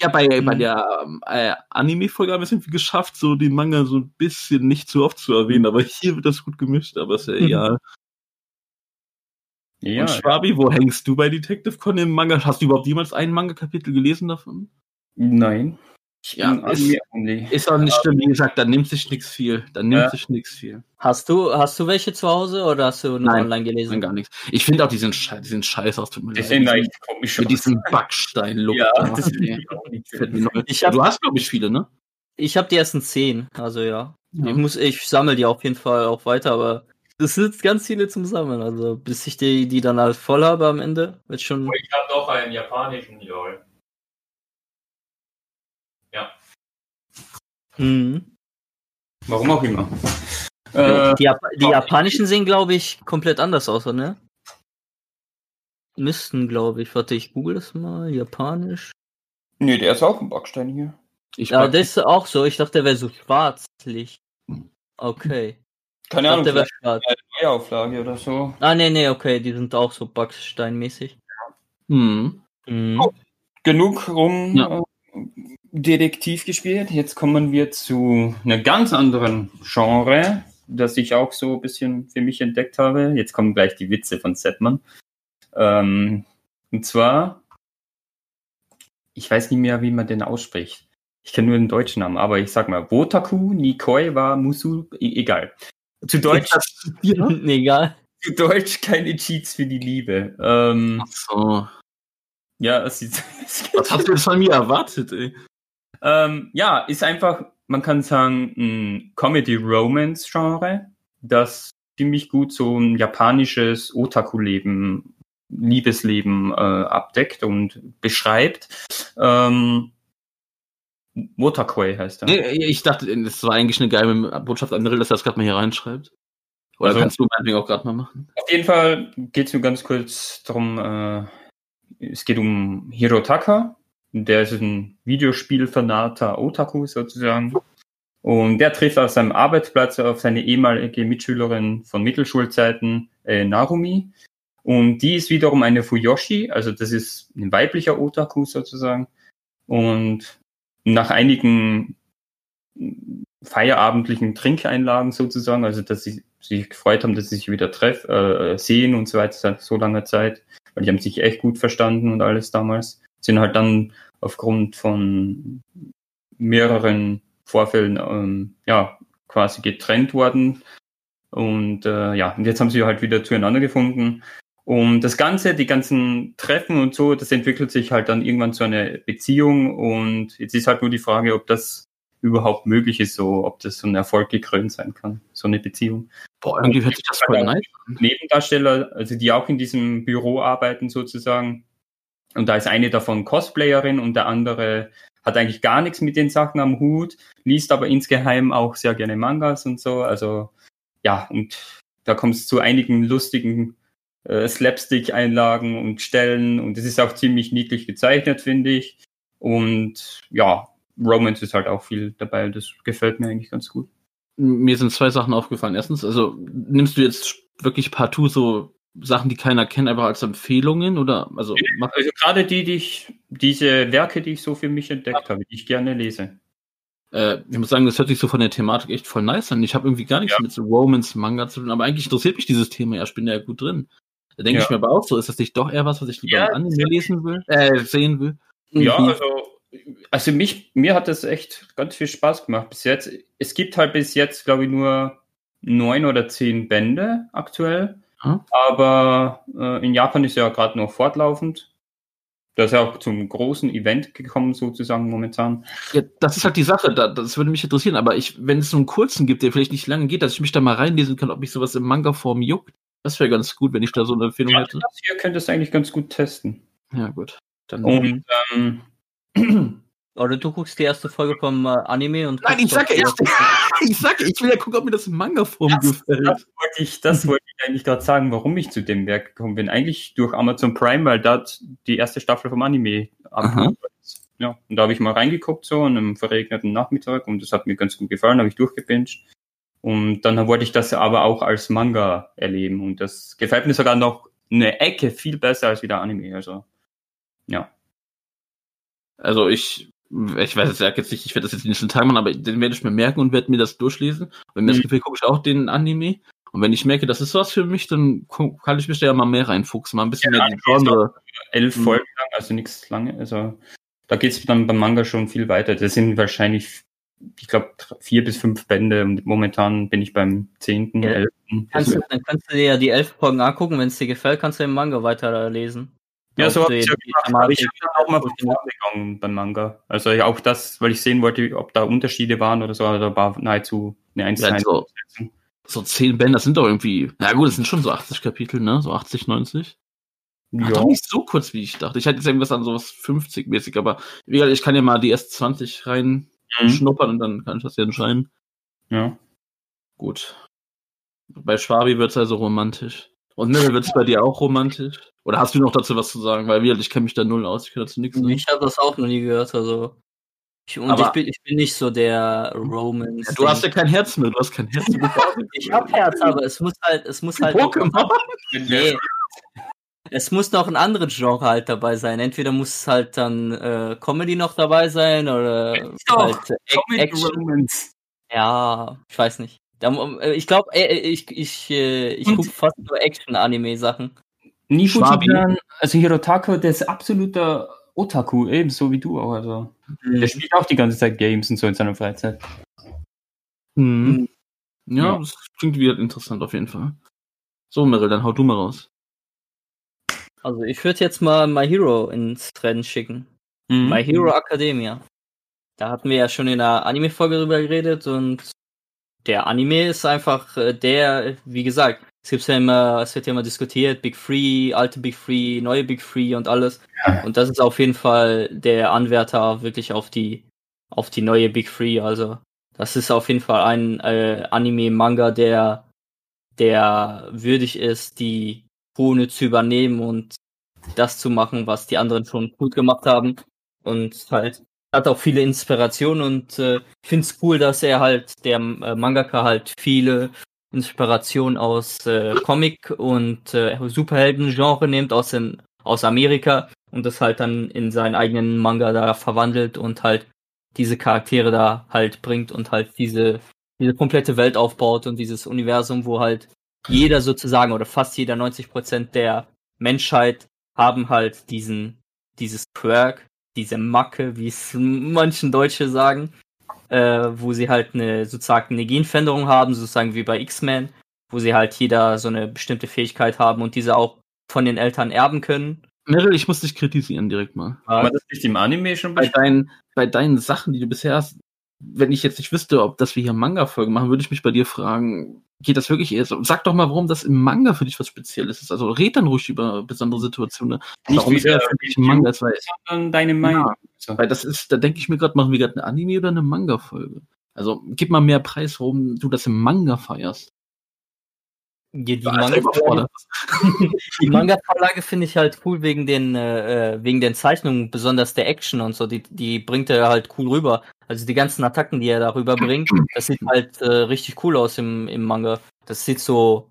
Ja, bei, bei Mhm. der äh, Anime-Folge haben wir es irgendwie geschafft, so den Manga so ein bisschen nicht zu oft zu erwähnen, aber hier wird das gut gemischt, aber ist ja Mhm. egal. Ja, Und Schwabi, wo hängst du bei Detective Con im Manga? Hast du überhaupt jemals ein Manga-Kapitel gelesen davon? nein. Ich Ja, ist-. Ist auch nicht schlimm, wie gesagt, da nimmt sich nichts viel. Da nimmt Ja. sich nichts viel. Hast du, hast du welche zu Hause oder hast du nur Nein, online gelesen? Nein, gar nichts. Ich finde auch, die sind, schei die sind scheiße aus. Tut mir Die leid. sehen echt komisch Mit diesem Backstein-Look. Ja, da. das Nee. ich auch nicht Ich hab- du hast, glaube ich, viele, ne? Ich habe die ersten zehn, also ja. Ja. Ich muss, ich sammle die auf jeden Fall auch weiter, aber es sind ganz viele zum Sammeln. Also bis ich die, die dann halt voll habe am Ende, wird schon. Ich habe noch einen japanischen, lol. Ja. Mhm. Warum auch immer. Äh, Die, Jap die japanischen sehen, glaube ich, komplett anders aus, ne? Müssten, glaube ich. Warte, ich google das mal. Japanisch. nee, der ist auch ein Backstein hier. Ich Ja, das ist auch so. Ich dachte, der wäre so schwarzlich. Okay. Keine Ahnung, der eine Neuauflage oder so. Ah, nee, nee, okay. Die sind auch so Backsteinmäßig. Hm. Mhm. Oh. Genug rum Ja. äh, Detektiv gespielt. Jetzt kommen wir zu einer ganz anderen Genre, das ich auch so ein bisschen für mich entdeckt habe. Jetzt kommen gleich die Witze von Setman. Ähm, und zwar, ich weiß nicht mehr, wie man den ausspricht. Ich kenne nur den deutschen Namen, aber ich sag mal, Wotaku Nikoi wa Musu, e- egal. Zu Deutsch, Ja. Egal. zu Deutsch keine Cheats für die Liebe. Ähm, Ach so. ja, es ist, Was hast du jetzt von mir erwartet, ey? ähm, ja, ist einfach, man kann sagen, ein Comedy-Romance-Genre, das ziemlich gut so ein japanisches Otaku-Leben, Liebesleben äh, abdeckt und beschreibt. Ähm, Wotakoi heißt er. Nee, ich dachte, das war eigentlich eine geile Botschaft an Rill, dass er das gerade mal hier reinschreibt. Oder Also- kannst du meinetwegen auch gerade mal machen? Auf jeden Fall geht es nur ganz kurz darum, äh, es geht um Hirotaka. Der ist ein Videospielfanater Otaku sozusagen. Und der trifft auf seinem Arbeitsplatz auf seine ehemalige Mitschülerin von Mittelschulzeiten, äh, Narumi. Und die ist wiederum eine Fuyoshi, also das ist ein weiblicher Otaku sozusagen. Und nach einigen feierabendlichen Trinkeinlagen sozusagen, also dass sie sich gefreut haben, dass sie sich wieder treffen, äh, sehen und so weiter seit so langer Zeit, weil die haben sich echt gut verstanden und alles damals, sind halt dann aufgrund von mehreren Vorfällen ähm, ja quasi getrennt worden. Und äh, ja und jetzt haben sie halt wieder zueinander gefunden und das Ganze, die ganzen Treffen und so, das entwickelt sich halt dann irgendwann zu einer Beziehung und jetzt ist halt nur die Frage, ob das überhaupt möglich ist, so, ob das so ein Erfolg gekrönt sein kann, so eine Beziehung. Boah, irgendwie hört sich das voll nice an. Nebendarsteller, also die auch in diesem Büro arbeiten sozusagen. Und da ist eine davon Cosplayerin und der andere hat eigentlich gar nichts mit den Sachen am Hut, liest aber insgeheim auch sehr gerne Mangas und so. Also ja, und da kommt es zu einigen lustigen äh, Slapstick-Einlagen und Stellen und es ist auch ziemlich niedlich gezeichnet, finde ich. Und ja, Romance ist halt auch viel dabei. Das gefällt mir eigentlich ganz gut. Mir sind zwei Sachen aufgefallen. Erstens, also nimmst du jetzt wirklich partout so Sachen, die keiner kennt, einfach als Empfehlungen oder also Also gerade die, die ich, diese Werke, die ich so für mich entdeckt habe, die ich gerne lese. äh, ich muss sagen, das hört sich so von der Thematik echt voll nice an. Ich habe irgendwie gar nichts Ja. mit so Romance Manga zu tun, aber eigentlich interessiert mich dieses Thema ja, ich bin da ja gut drin. Da denke Ja. ich mir aber auch so, ist das nicht doch eher was, was ich lieber Ja, im Anime lesen will, äh, sehen will? Ja, Mhm. also, also mich, mir hat das echt ganz viel Spaß gemacht bis jetzt. Es gibt halt bis jetzt, glaube ich, nur neun oder zehn Bände aktuell. Hm. Aber äh, in Japan ist ja gerade noch fortlaufend. Das ist ja auch zum großen Event gekommen, sozusagen momentan. Ja, das ist halt die Sache, da, das würde mich interessieren, aber ich, wenn es so einen kurzen gibt, der vielleicht nicht lange geht, dass ich mich da mal reinlesen kann, ob mich sowas in Manga-Form juckt, das wäre ganz gut, wenn ich da so eine Empfehlung Ja, hätte. das hier könntest du eigentlich ganz gut testen. Ja, gut. Dann Und ähm, Oder du guckst die erste Folge vom äh, Anime und. Nein, ich sage erst, ich sage, ich will ja gucken, ob mir das Manga-Form Das- gefällt. Das wollte ich, das wollte ich eigentlich gerade sagen, warum ich zu dem Werk gekommen bin. Eigentlich durch Amazon Prime, weil dort die erste Staffel vom Anime ist. Ja, und da habe ich mal reingeguckt so an einem verregneten Nachmittag und das hat mir ganz gut gefallen, habe ich durchgepincht. Und dann wollte ich das aber auch als Manga erleben und das gefällt mir sogar noch eine Ecke viel besser als wie der Anime. Also ja. Also ich, ich weiß jetzt, sag jetzt nicht, ich werde das jetzt in den nächsten Tagen machen, aber den werde ich mir merken und werde mir das durchlesen. Wenn mir das Mhm. gefällt, gucke ich auch den Anime. Und wenn ich merke, das ist was für mich, dann kann ich mich da ja mal mehr reinfuchsen, mal ein bisschen Ja, mehr die Genre. Elf Mhm. Folgen lang, also nichts lange. Also da geht's dann beim Manga schon viel weiter. Das sind wahrscheinlich, ich glaube, vier bis fünf Bände und momentan bin ich beim zehnten, Ja. elften. Kannst du, dann kannst du dir ja die elf Folgen angucken, wenn es dir gefällt, kannst du den Manga weiterlesen. Ja, so habe ich ja gemacht. Aber ich habe dann auch mal von vorne gegangen beim Manga. Also ja, auch das, weil ich sehen wollte, ob da Unterschiede waren oder so, oder war nahezu eine 1 Ja, zu 1 so. So zehn Bände, das sind doch irgendwie, na gut, das sind schon so 80 Kapitel, ne? So 80, 90. Ja. Ja, Doch nicht so kurz, wie ich dachte. Ich hatte jetzt irgendwas an sowas 50-mäßig, aber wie gesagt, ich kann ja mal die erst 20 rein mhm. schnuppern und dann kann ich das ja entscheiden. ja. Gut. Bei Schwabi wird's also romantisch. Und Mirrell wird's bei dir auch romantisch? Oder hast du noch dazu was zu sagen? Weil ich kenne mich da null aus, ich kann dazu nichts sagen. Ich habe das auch noch nie gehört, also. Ich, und ich, bin, ich bin nicht so der Romance. Ja, du hast ja kein Herz mehr, du hast kein Herz mehr. ich hab Herz, aber es muss halt, es muss halt. Pokémon. Nee. Es muss noch ein anderes Genre halt dabei sein. Entweder muss es halt dann äh, Comedy noch dabei sein oder Doch, halt äh, Action. Romance. Ja, ich weiß nicht. Da, äh, ich glaube, äh, ich, ich, äh, ich Und- gucke fast nur Action-Anime-Sachen. Nico Schwabi. Jidan, also Hirotako, der ist absoluter Otaku, ebenso wie du auch. Also. Der spielt auch die ganze Zeit Games und so in seiner Freizeit. Hm. Ja, Ja. das klingt wieder interessant auf jeden Fall. So, Meryl, dann hau du mal raus. Also ich würde jetzt mal My Hero ins Rennen schicken. Mhm. My Hero Academia. Da hatten wir ja schon in der Anime-Folge drüber geredet und der Anime ist einfach äh, der, wie gesagt, es gibt ja immer, es wird ja immer diskutiert, Big Free, alte Big Free, neue Big Free und alles. Ja. Und das ist auf jeden Fall der Anwärter wirklich auf die, auf die neue Big Free. Also das ist auf jeden Fall ein äh, Anime-Manga, der, der würdig ist, die Krone zu übernehmen und das zu machen, was die anderen schon gut gemacht haben. Und halt hat auch viele Inspirationen und äh, ich finde es cool, dass er halt, der äh, Mangaka halt viele Inspirationen aus äh, Comic und äh, Superhelden-Genre nimmt aus, den, aus Amerika und das halt dann in seinen eigenen Manga da verwandelt und halt diese Charaktere da halt bringt und halt diese, diese komplette Welt aufbaut und dieses Universum, wo halt jeder sozusagen oder fast jeder 90 Prozent der Menschheit haben halt diesen, dieses Quirk, diese Macke, wie es manchen Deutsche sagen, äh, wo sie halt eine sozusagen eine Genveränderung haben, sozusagen wie bei X-Men, wo sie halt jeder so eine bestimmte Fähigkeit haben und diese auch von den Eltern erben können. Meryl, ich muss dich kritisieren direkt mal. Wir das nicht im Anime schon Bei deinen, bei deinen Sachen, die du bisher hast, wenn ich jetzt nicht wüsste, ob das wir hier Manga-Folge machen, würde ich mich bei dir fragen, geht das wirklich eher so? Sag doch mal, warum das im Manga für dich was Spezielles ist. Also red dann ruhig über besondere Situationen. Nicht warum wieder eher für dich ein Manga ist, weil, sondern deine Meinung. So. weil das ist, da denke ich mir gerade, machen wir gerade eine Anime oder eine Manga-Folge? Also gib mal mehr Preis, warum du das im Manga feierst. Die, die Alter, Manga Manga-Vorlage finde ich halt cool wegen den, äh, äh, wegen den Zeichnungen, besonders der Action und so, die, die bringt er halt cool rüber. Also die ganzen Attacken, die er darüber bringt, das sieht halt äh, richtig cool aus im, im Manga. Das sieht so,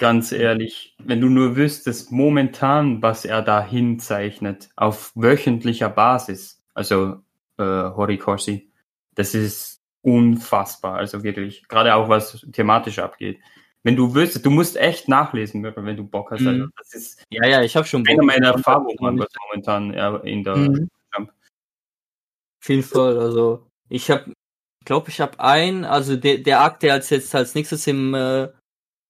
Ganz ehrlich, wenn du nur wüsstest, momentan, was er da hinzeichnet, auf wöchentlicher Basis, also äh, Horikoshi, das ist unfassbar, also wirklich, gerade auch was thematisch abgeht. Wenn du wüsstest, du musst echt nachlesen, wenn du Bock hast. Also Mhm. das ist ja, ja, ich habe schon Bock. meiner Erfahrungen, momentan in der Mhm. Jump. Auf jeden Fall, also ich habe, glaube, ich habe ein, also der, der Arc, der als jetzt als nächstes im, äh,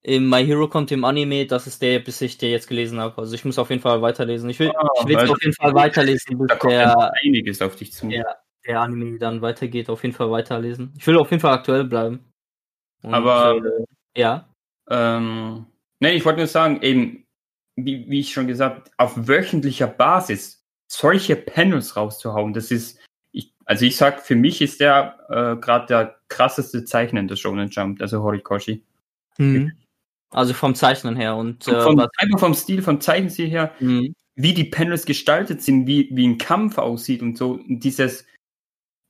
im My Hero kommt, im Anime, das ist der, bis ich den jetzt gelesen habe. Also ich muss auf jeden Fall weiterlesen. Ich will, Ah, ich will auf jeden Fall weiterlesen, bis Da kommt der, einiges auf dich zu. Ja. der Anime dann weitergeht. Auf jeden Fall weiterlesen. Ich will auf jeden Fall aktuell bleiben. Und, Aber- äh, ja. Ähm, nee, ich wollte nur sagen, eben, wie, wie ich schon gesagt, auf wöchentlicher Basis solche Panels rauszuhauen, das ist, ich, also ich sag, für mich ist der äh, gerade der krasseste Zeichner des Shonen Jump, also Horikoshi. Mhm. Also vom Zeichnen her und äh, was, einfach vom Stil, vom Zeichenstil her, Mhm. wie die Panels gestaltet sind, wie, wie ein Kampf aussieht und so, und dieses,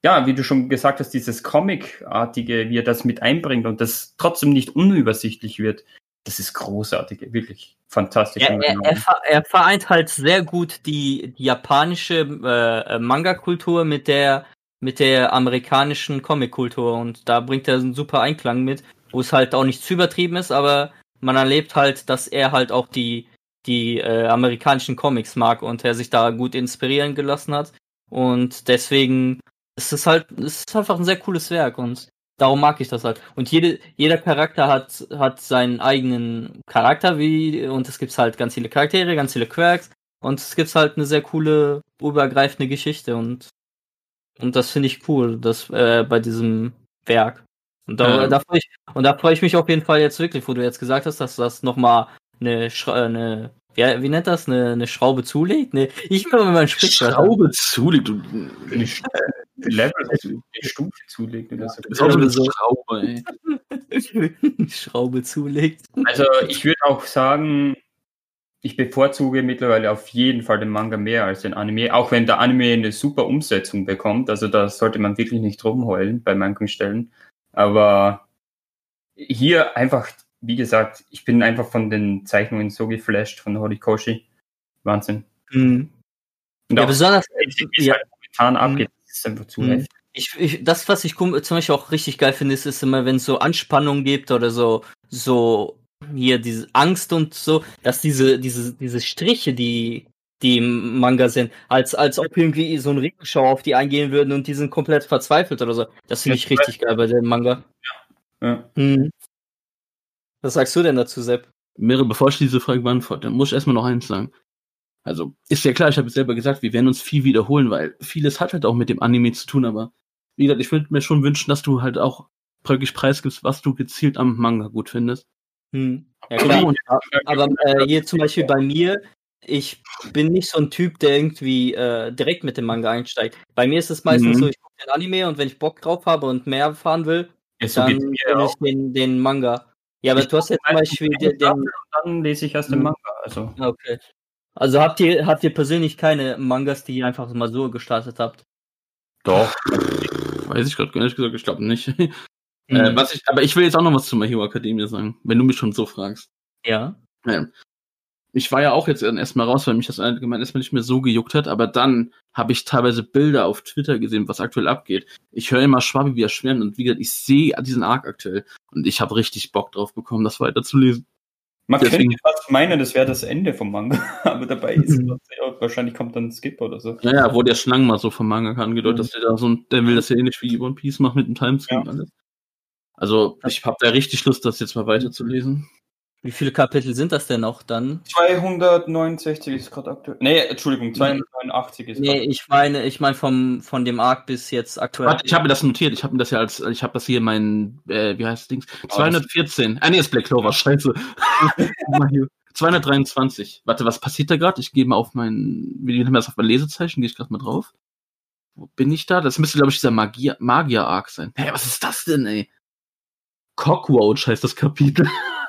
ja, wie du schon gesagt hast, dieses Comic-artige, wie er das mit einbringt und das trotzdem nicht unübersichtlich wird, das ist großartig, wirklich fantastisch. er, er, er, er vereint halt sehr gut die, die japanische äh, Manga-Kultur mit der mit der amerikanischen Comic-Kultur und da bringt er einen super Einklang mit, wo es halt auch nicht zu übertrieben ist, aber man erlebt halt, dass er halt auch die die äh, amerikanischen Comics mag und er sich da gut inspirieren gelassen hat und deswegen ist es halt es ist einfach ein sehr cooles Werk und darum mag ich das halt. Und jede, jeder Charakter hat, hat seinen eigenen Charakter, wie, und es gibt halt ganz viele Charaktere, ganz viele Quirks, und es gibt halt eine sehr coole, übergreifende Geschichte, und, und das finde ich cool, das, äh, bei diesem Werk. Und da, Ja. da freue ich, und da freue ich mich auf jeden Fall jetzt wirklich, wo du jetzt gesagt hast, dass das nochmal eine, Schra- eine, wie, wie nennt das, eine, eine Schraube zulegt? Ne, ich immer mein Sprichwort. Schraube zulegt. Du, Level, eine Stufe zulegt oder so. du bist auch so eine. Schraube, ey. Schraube zulegt. Also ich würde auch sagen, ich bevorzuge mittlerweile auf jeden Fall den Manga mehr als den Anime, auch wenn der Anime eine super Umsetzung bekommt. Also da sollte man wirklich nicht rumheulen bei manchen Stellen. Aber hier einfach, wie gesagt, ich bin einfach von den Zeichnungen so geflasht von Horikoshi. Wahnsinn. Mhm. Und Ja, auch besonders, es ja, halt momentan abgeht, das ist einfach zu Mhm. heftig. ich, ich, das, was ich zum Beispiel auch richtig geil finde, ist, ist immer, wenn es so Anspannung gibt oder so, so hier diese Angst und so, dass diese, diese, diese Striche, die, die im Manga sind, als, als ob irgendwie so ein Regenschau auf die eingehen würden und die sind komplett verzweifelt oder so. Das finde ich Ja, richtig geil bei dem Manga. Ja. Mhm. Was sagst du denn dazu, Sepp? Mehrere, bevor ich diese Frage beantworte, muss ich erstmal noch eins sagen. Also, ist ja klar, ich habe es selber gesagt, wir werden uns viel wiederholen, weil vieles hat halt auch mit dem Anime zu tun, aber wie gesagt, ich würde mir schon wünschen, dass du halt auch wirklich preisgibst, was du gezielt am Manga gut findest. Hm. Ja, klar. Und- Aber äh, hier zum Beispiel bei mir, ich bin nicht so ein Typ, der irgendwie äh, direkt mit dem Manga einsteigt. Bei mir ist es meistens Mhm. so, ich gucke den Anime und wenn ich Bock drauf habe und mehr erfahren will, Ja, so dann nehme ich den, den Manga. Ja, aber Ich du hast ja zum Beispiel den, den Dann lese ich erst den Mhm. Manga. Also, Okay. Also habt ihr, habt ihr persönlich keine Mangas, die ihr einfach mal so gestartet habt? doch. Weiß ich gerade gar nicht gesagt, ich glaube nicht. Hm. Äh, was ich, aber ich will jetzt auch noch was zu My Hero Academia sagen, wenn du mich schon so fragst. Ja. Ja. Ich war ja auch jetzt erstmal raus, weil mich das allgemein erstmal nicht mehr so gejuckt hat, aber dann habe ich teilweise Bilder auf Twitter gesehen, was aktuell abgeht. Ich höre immer Schwabi wie er schwärmt und wie gesagt, ich sehe diesen Arc aktuell und ich habe richtig Bock drauf bekommen, das weiterzulesen. Man Deswegen- könnte fast meinen, das wäre das Ende vom Manga. Aber dabei ist Mhm. es wahrscheinlich kommt dann ein Skip oder so. Naja, wo der Schlangen mal so vom Manga angedeutet, Mhm. dass der da so ein, der will das ja ähnlich wie One Piece macht mit dem Timeskip Ja. alles. Also, ich habe da richtig Lust, das jetzt mal weiterzulesen. Wie viele Kapitel sind das denn noch dann? 269 ist gerade aktuell. Nee, Entschuldigung, 289 ist Nee, ich meine, ich meine vom von dem Arc bis jetzt aktuell. Warte, ich habe mir das notiert. Ich habe mir das ja als, ich habe das hier mein, äh, wie heißt das Ding? 214. Ah, nee, ist Black Clover, scheiße. Mal hier. 223. Warte, was passiert da gerade? Ich gehe mal auf mein, wie nennt man das auf mein Lesezeichen? Gehe ich gerade mal drauf. Wo bin ich da? Das müsste, glaube ich, dieser Magier, Magier-Arc sein. Hä, was ist das denn, ey? Cockroach heißt das Kapitel.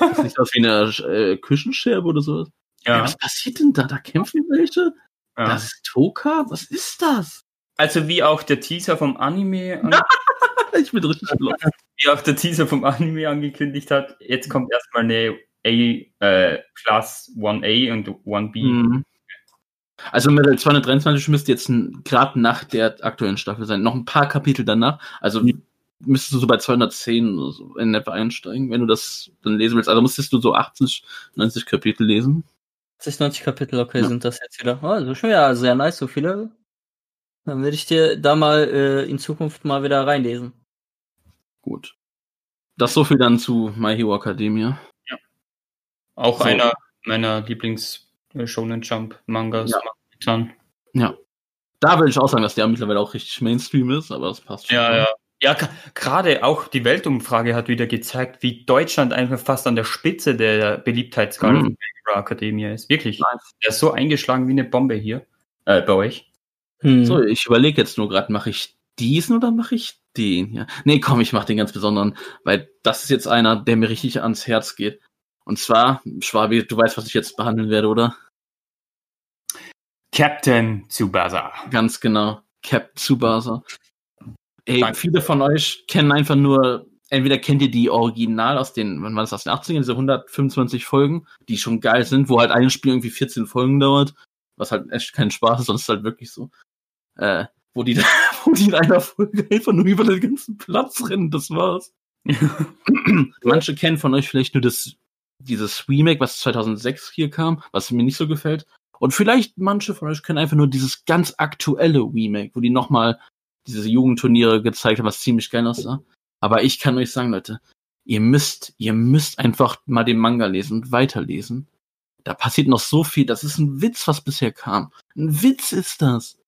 das sieht aus wie eine äh, Küchenscherbe oder sowas. Ja, was passiert denn da? Da kämpfen welche? ja. Das ist Toka? Was ist das? Also wie auch der Teaser vom Anime, an, Ich bin richtig lost. wie auch der Teaser vom Anime angekündigt hat, jetzt kommt erstmal eine A, äh, Class 1A und 1B. Mhm. Also der 223 müsste jetzt gerade nach der aktuellen Staffel sein. Noch ein paar Kapitel danach. Also müsstest du so bei 210 oder so in etwa einsteigen, wenn du das dann lesen willst. Also musstest du so 80, 90 Kapitel lesen. 80, 90 Kapitel, okay, Ja. sind das jetzt wieder. Oh, also schon wieder sehr nice, so viele. Dann werde ich dir da mal äh, in Zukunft mal wieder reinlesen. Gut. Das so viel dann zu My Hero Academia. Auch So. einer meiner Lieblings äh, Shonen Jump Mangas. Ja. momentan. Da will ich auch sagen, dass der mittlerweile auch richtig Mainstream ist, aber das passt schon. Ja, ja. Ja, gerade auch die Weltumfrage hat wieder gezeigt, wie Deutschland einfach fast an der Spitze der Beliebtheitsskala Mhm. der Hero Academia ist. Wirklich. Nice. Der ist so eingeschlagen wie eine Bombe hier. Äh, bei euch. Hm. So, ich überlege jetzt nur gerade, mache ich diesen oder mache ich den? Ja. Nee, komm, ich mache den ganz besonderen, weil das ist jetzt einer, der mir richtig ans Herz geht. Und zwar, Schwabi, du weißt, was ich jetzt behandeln werde, oder? Captain Tsubasa. Ganz genau. Cap Tsubasa. Ey, Danke. viele von euch kennen einfach nur, entweder kennt ihr die Original aus den, wann war das aus den 80ern, diese 125 Folgen, die schon geil sind, wo halt ein Spiel irgendwie 14 Folgen dauert, was halt echt kein Spaß ist, sonst ist halt wirklich so. Äh, wo die, wo die in einer Folge einfach nur über den ganzen Platz rennen, das war's. Manche kennen von euch vielleicht nur das, dieses Remake, was 2006 hier kam, was mir nicht so gefällt. Und vielleicht manche von euch kennen einfach nur dieses ganz aktuelle Remake, wo die nochmal diese Jugendturniere gezeigt haben, was ziemlich geil aussah. Aber ich kann euch sagen, Leute, ihr müsst, ihr müsst einfach mal den Manga lesen und weiterlesen. Da passiert noch so viel. Das ist ein Witz, was bisher kam. Ein Witz ist das.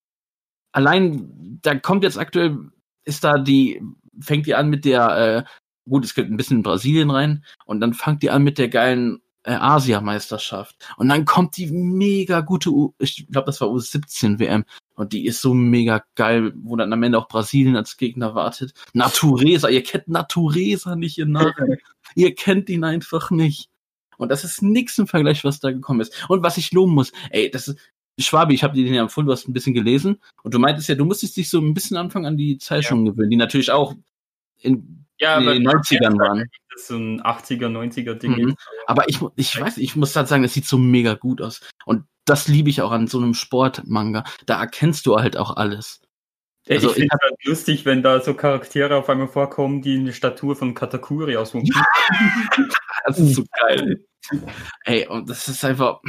Allein, da kommt jetzt aktuell, ist da die, fängt die an mit der, äh, gut, es geht ein bisschen in Brasilien rein, und dann fangt die an mit der geilen äh, Asiameisterschaft. Und dann kommt die mega gute, U ich glaube, das war U17 WM. Und die ist so mega geil, wo dann am Ende auch Brasilien als Gegner wartet. Naturesa, ihr kennt Naturesa nicht, ihr Narren. ihr kennt ihn einfach nicht. Und das ist nix im Vergleich, was da gekommen ist. Und was ich loben muss, ey, das ist, Schwabi, ich habe dir den ja empfohlen, du hast ein bisschen gelesen. Und du meintest ja, du musstest dich so ein bisschen anfangen an die Zeichnungen gewöhnen, die natürlich auch in, Ja, in den aber 90ern waren. das ist so ein 80er, 90er Ding. Mhm. Aber ich, ich weiß, ich muss halt sagen, das sieht so mega gut aus. Und das liebe ich auch an so einem Sportmanga. Da erkennst du halt auch alles. Also ich finde es halt lustig, wenn da so Charaktere auf einmal vorkommen, die eine Statur von Katakuri aus One Das ist so geil. Ey, und das ist einfach,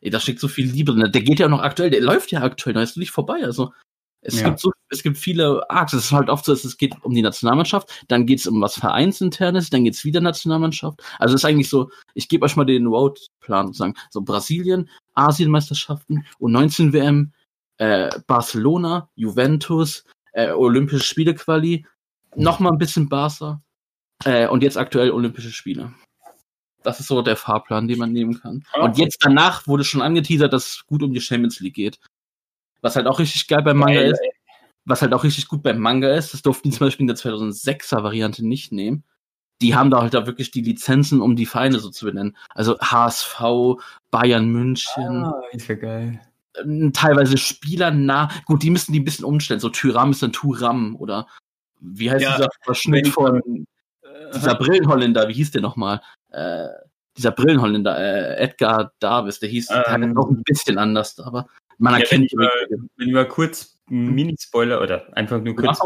ey, da steckt so viel Liebe drin. Der geht ja noch aktuell, der läuft ja aktuell, da ist nicht vorbei. Also, es Ja. gibt so es gibt viele Arcs. Es ist halt oft so, es geht um die Nationalmannschaft, dann geht es um was Vereinsinternes, dann geht es wieder Nationalmannschaft. Also es ist eigentlich so, ich gebe euch mal den Roadplan sozusagen. So Brasilien, Asienmeisterschaften und 19 WM, äh, Barcelona, Juventus, äh, Olympische Spiele Quali, nochmal ein bisschen Barca äh, und jetzt aktuell Olympische Spiele. Das ist so der Fahrplan, den man nehmen kann. Ah, Und jetzt danach wurde schon angeteasert, dass es gut um die Champions League geht. Was halt auch richtig geil beim Manga Geil, ist, was halt auch richtig gut beim Manga ist, das durften die zum Beispiel in der 2006er Variante nicht nehmen. Die haben da halt da wirklich die Lizenzen, um die Vereine so zu benennen. Also HSV, Bayern München, Ah, ist ja geil. ähm, teilweise Spieler nah. Gut, die müssen die ein bisschen umstellen. So Tyram ist dann Turam oder wie heißt Ja, dieser Verschnitt von dieser Brillenholländer, wie hieß der nochmal? Äh, dieser Brillenholländer, äh, Edgar Davis, der hieß Ähm. auch ein bisschen anders, aber man Ja, wenn erkennt ich mal, wenn ich mal kurz Mini-Spoiler oder einfach nur kurz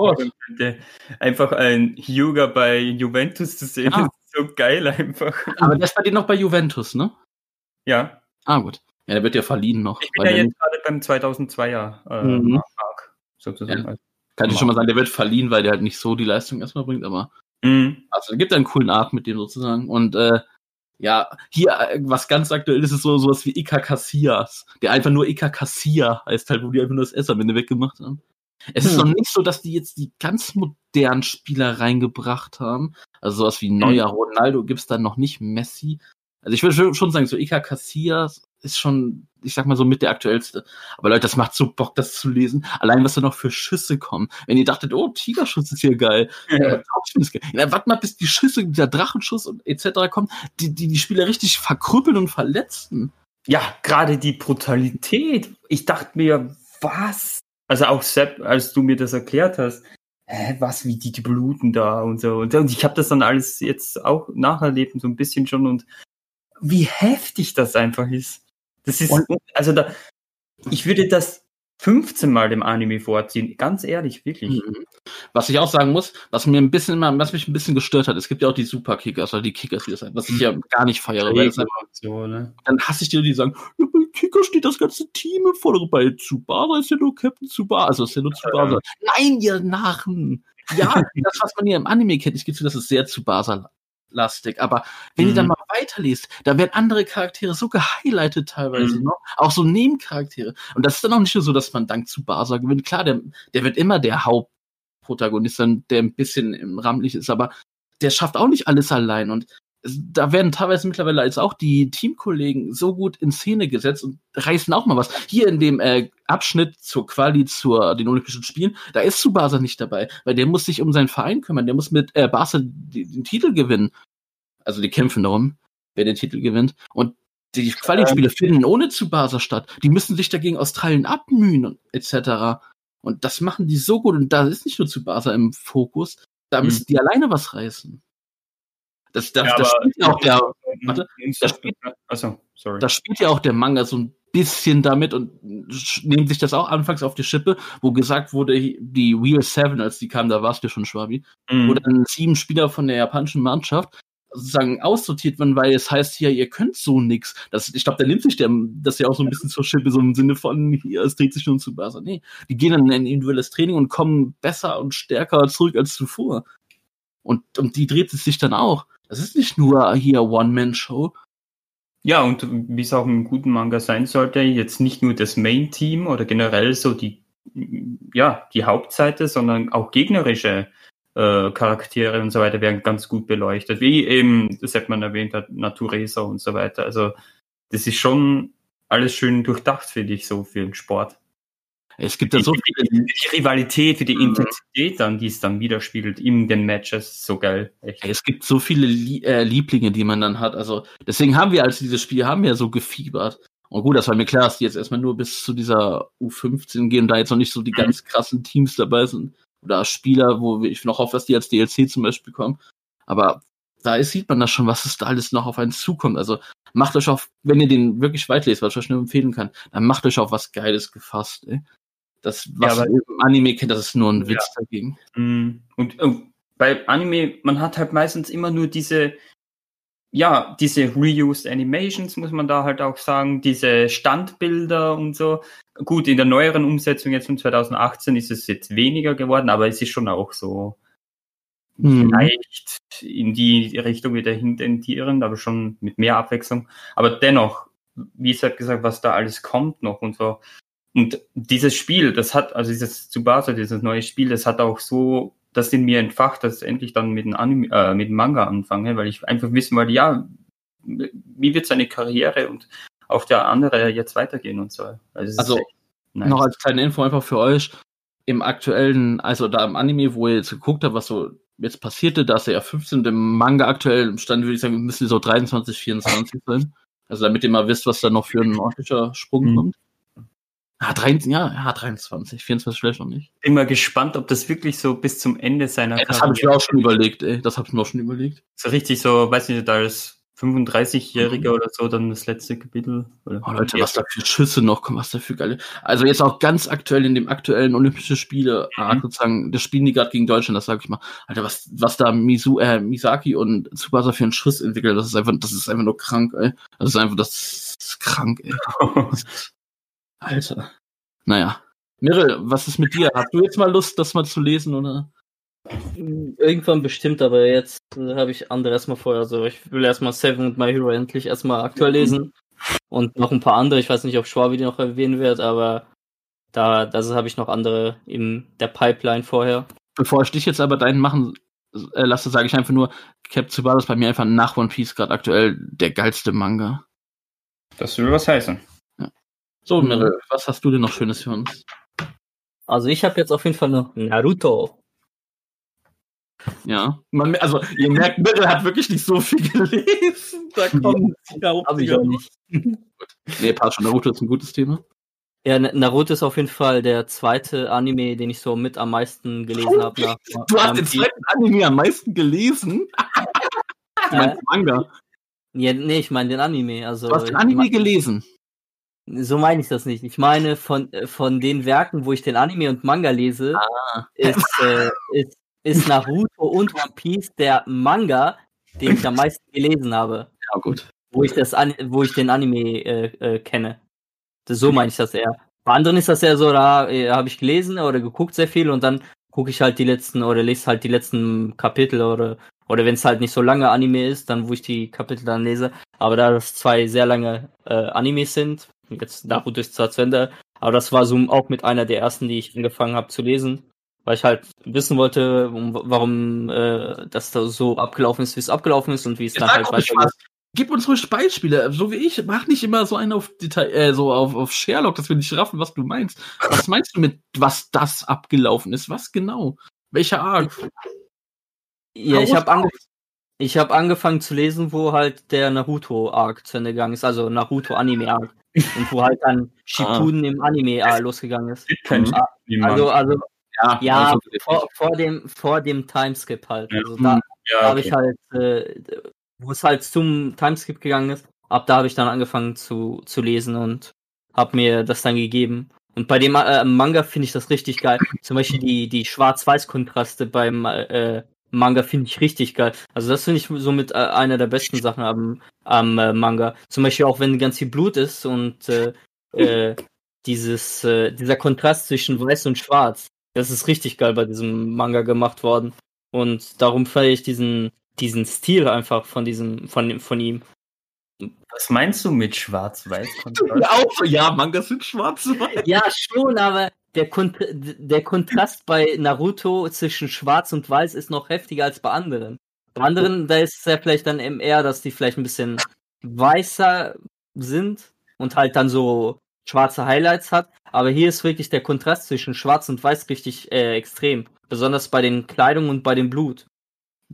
könnte, einfach ein Hyuga bei Juventus zu sehen, Ah. ist so geil einfach. Aber der ist bei dir noch bei Juventus, ne? Ja, Ah, gut. Ja, der wird ja verliehen noch. ich bin ja jetzt gerade beim 2002er äh, Mhm. Arc, sozusagen. Ja. kann ich schon mal sagen, der wird verliehen, weil der halt nicht so die Leistung erstmal bringt, aber Mhm. also er gibt einen coolen Arc mit dem sozusagen. Und äh, ja, hier, äh, was ganz aktuell ist, ist so sowas wie Ika Casillas, der einfach nur Ika Casilla heißt halt, wo die einfach nur das S am Ende weggemacht haben. Es ist Hm. noch nicht so, dass die jetzt die ganz modernen Spieler reingebracht haben. Also sowas wie Neuer, Ronaldo gibt's da noch nicht, Messi. Also ich würde schon sagen, so Ika Casillas ist schon, ich sag mal so mit der aktuellste. Aber Leute, das macht so Bock, das zu lesen. Allein was da noch für Schüsse kommen. Wenn ihr dachtet, oh, Tigerschuss ist hier geil. Geil. Ja, warte mal, bis die Schüsse, dieser Drachenschuss und etc. kommen, die, die die Spieler richtig verkrüppeln und verletzen. Ja, gerade die Brutalität. Ich dachte mir, was? Also auch Sepp, als du mir das erklärt hast, hä, was, wie die, die bluten da und so. Und, und ich habe das dann alles jetzt auch nacherlebt, so ein bisschen schon und wie heftig das einfach ist. Das ist, Und- also da, ich würde das 15 Mal dem Anime vorziehen, ganz ehrlich, wirklich. Mhm. Was ich auch sagen muss, was mir ein bisschen immer, was mich ein bisschen gestört hat, es gibt ja auch die Superkickers oder die Kickers, das heißt, was ich ja gar nicht feiere, weil das und so, ne? dann hasse ich die, die sagen, ja, bei Kicker steht das ganze Team im Vordergrund, bei Tsubasa ist ja nur Captain Tsubasa, also ist ja nur Tsubasa. Nein, ihr Narren! Ja, das, was man hier im Anime kennt, ich gebe zu, das ist sehr Tsubasa-lastig, aber wenn ihr Mhm. dann mal weiterliest, da werden andere Charaktere so gehighlightet teilweise Mhm. noch, auch so Nebencharaktere. Und das ist dann auch nicht nur so, dass man dank Tsubasa gewinnt. Klar, der, der wird immer der Hauptprotagonist sein, der ein bisschen im Rampenlicht ist, aber der schafft auch nicht alles allein und da werden teilweise mittlerweile als auch die Teamkollegen so gut in Szene gesetzt und reißen auch mal was. Hier in dem äh, Abschnitt zur Quali zur den Olympischen Spielen, da ist Tsubasa nicht dabei, weil der muss sich um seinen Verein kümmern, der muss mit äh, Barca den Titel gewinnen. Also die kämpfen darum, wer den Titel gewinnt. Und die Quali-Spiele finden ohne Tsubasa statt. Die müssen sich dagegen Australien abmühen und etc. Und das machen die so gut. Und da ist nicht nur Tsubasa im Fokus, da Mhm. müssen die alleine was reißen. Das, das, Ja, das spielt ja auch der, warte, das spielt- also, sorry. da spielt ja auch der Manga so ein bisschen damit und nimmt sich das auch anfangs auf die Schippe, wo gesagt wurde, die Wheel 7, als die kam, da warst du schon Schwabi, Mhm. wo dann sieben Spieler von der japanischen Mannschaft sozusagen aussortiert werden, weil es heißt hier, ihr könnt so nix. Das, ich glaube, da nimmt sich der, das ja auch so ein bisschen zur Schippe, so im Sinne von, hier, es dreht sich nur zu Basa. Nee, die gehen dann in ein individuelles Training und kommen besser und stärker zurück als zuvor. Und, und die dreht es sich dann auch. Das ist nicht nur hier One-Man-Show. Ja, und wie es auch im guten Manga sein sollte, jetzt nicht nur das Main-Team oder generell so die, ja, die Hauptseite, sondern auch gegnerische äh, Charaktere und so weiter werden ganz gut beleuchtet. Wie eben, das hat man erwähnt hat, Naturesa und so weiter. Also, das ist schon alles schön durchdacht, finde ich, so für den Sport. Es gibt da so die, viele die Rivalität, für die Mhm. Intensität dann, die es dann widerspiegelt in den Matches, so geil. Echt. Es gibt so viele äh, Lieblinge, die man dann hat. Also deswegen haben wir, als dieses Spiel haben wir so gefiebert. Und gut, das war mir klar, dass die jetzt erstmal nur bis zu dieser U15 gehen da jetzt noch nicht so die ganz krassen Teams dabei sind. Oder Spieler, wo ich noch hoffe, dass die als DLC zum Beispiel kommen. Aber da ist, sieht man das schon, was es da alles noch auf einen zukommt. Also macht euch auf, wenn ihr den wirklich weit lest, was ich euch nur empfehlen kann, dann macht euch auf was Geiles gefasst. Ey. Das, was ihr im Anime kennt, das ist nur ein Witz dagegen. Mm, Und, und bei Anime, man hat halt meistens immer nur diese ja, diese reused Animations muss man da halt auch sagen, diese Standbilder und so. Gut, in der neueren Umsetzung jetzt von 2018 ist es jetzt weniger geworden, aber es ist schon auch so Mhm. vielleicht in die Richtung wieder hintendierend, aber schon mit mehr Abwechslung. Aber dennoch, wie es halt gesagt, was da alles kommt noch und so. Und dieses Spiel, das hat, also dieses Tsubasa, dieses neue Spiel, das hat auch so das in mir entfacht, dass ich endlich dann mit dem, Anime, äh, mit dem Manga anfange, weil ich einfach wissen wollte, ja, wie wird seine Karriere und auch der andere jetzt weitergehen und so. Also, Also, echt nice. Noch als kleine Info einfach für euch. Im aktuellen, also da im Anime, wo ihr jetzt geguckt habt, was so jetzt passierte, da ist er ja 15 im Manga aktuell im Stand, würde ich sagen, müssen die so 23, 24 sein. Also damit ihr mal wisst, was da noch für ein ordentlicher Sprung Mhm. kommt. Ah, 13, ja, ja, 23, 24 vielleicht noch nicht. bin mal gespannt, ob das wirklich so bis zum Ende seiner Ey, das habe ich mir auch schon überlegt, ey. Das habe ich mir auch schon überlegt. so richtig so, weiß nicht, da ist 35-Jähriger oder so, dann das letzte Kapitel. Oder Oh, Leute, was da für Schüsse noch kommen, was da für geile. Also jetzt auch ganz aktuell in dem aktuellen Olympischen Spiele, Mhm. sozusagen, das spielen die gerade gegen Deutschland, das sage ich mal. Alter, was, was da Misu, äh, Misaki und Tsubasa für einen Schuss entwickelt, das ist einfach, das ist einfach nur krank, ey. Das ist einfach, das ist krank, ey. Alter. Naja. Mirre, was ist mit dir? Hast du jetzt mal Lust, das mal zu lesen, oder? Irgendwann bestimmt, aber jetzt äh, habe ich andere erstmal vorher. Also ich will erstmal Seven und My Hero endlich erstmal aktuell lesen. Und noch ein paar andere. Ich weiß nicht, ob Schwabi die noch erwähnen wird, aber da das habe ich noch andere in der Pipeline vorher. Bevor ich dich jetzt aber deinen machen äh, lasse, sage ich einfach nur, Cap Tsubasa ist bei mir einfach nach One Piece gerade aktuell der geilste Manga. Das will was heißen. So, Mhm. Mirre, was hast du denn noch Schönes für uns? Also ich habe jetzt auf jeden Fall noch Naruto. Ja. Man, also, ihr merkt, Mirre hat wirklich nicht so viel gelesen. Da kommt ja, Hab ich auch nicht. Nee, passt schon. Naruto ist ein gutes Thema. Ja, Na- Naruto ist auf jeden Fall der zweite Anime, den ich so mit am meisten gelesen habe. Du hast den zweiten Anime am meisten gelesen. Du meinst Manga. Ja, nee, ich meine den Anime. Also Du hast den ich Anime mein- gelesen. So meine ich das nicht. Ich meine, von, äh, von den Werken, wo ich den Anime und Manga lese, Ah. ist, äh, ist, ist Naruto und One Piece der Manga, den ich am meisten gelesen habe, Ja, gut. wo ich, das An wo ich den Anime äh, äh, kenne. Das, so meine ich das eher. Bei anderen ist das eher so, da äh, habe ich gelesen oder geguckt sehr viel und dann gucke ich halt die letzten oder lese halt die letzten Kapitel oder oder wenn es halt nicht so lange Anime ist, dann wo ich die Kapitel dann lese. Aber da das zwei sehr lange äh, Animes sind, jetzt Naruto ist zwar zu Ende, aber das war so auch mit einer der ersten, die ich angefangen habe zu lesen, weil ich halt wissen wollte, um, warum äh, das da so abgelaufen ist, wie es abgelaufen ist und wie es dann halt weitergeht. Gib uns ruhig Beispiele, so wie ich. Mach nicht immer so einen auf Detail, äh, so auf, auf Sherlock, dass wir nicht raffen, was du meinst. Was meinst du mit, was das abgelaufen ist? Was genau? Welcher Arc? Ja, ich habe raus. Ich hab angefangen zu lesen, wo halt der Naruto-Arc zu Ende gegangen ist, also Naruto-Anime-Arc. und wo halt dann Shippuden im Anime-Arc losgegangen ist. Also, also Ja, ja, also, vor, vor dem vor dem Timeskip halt. Ja. Also da, ja, habe okay. ich halt, äh, wo es halt zum Timeskip gegangen ist, ab da habe ich dann angefangen zu, zu lesen und habe mir das dann gegeben. Und bei dem äh, Manga finde ich das richtig geil. Zum Beispiel die, die Schwarz-Weiß-Kontraste beim äh, Manga finde ich richtig geil. Also das finde ich somit äh, einer der besten Sachen am, am äh, Manga. Zum Beispiel auch wenn ganz viel Blut ist und äh, äh, dieses, äh, dieser Kontrast zwischen Weiß und Schwarz. Das ist richtig geil bei diesem Manga gemacht worden. Und darum feiere ich diesen, diesen Stil einfach von diesem, von, von ihm. Was meinst du mit schwarz-weiß? ja, auch, ja, Mangas sind schwarz-weiß. Ja, schon, aber der, Kont der Kontrast bei Naruto zwischen Schwarz und Weiß ist noch heftiger als bei anderen. Bei anderen, da ist es ja vielleicht dann eben eher, dass die vielleicht ein bisschen weißer sind und halt dann so schwarze Highlights hat. Aber hier ist wirklich der Kontrast zwischen Schwarz und Weiß richtig äh, extrem. Besonders bei den Kleidungen und bei dem Blut.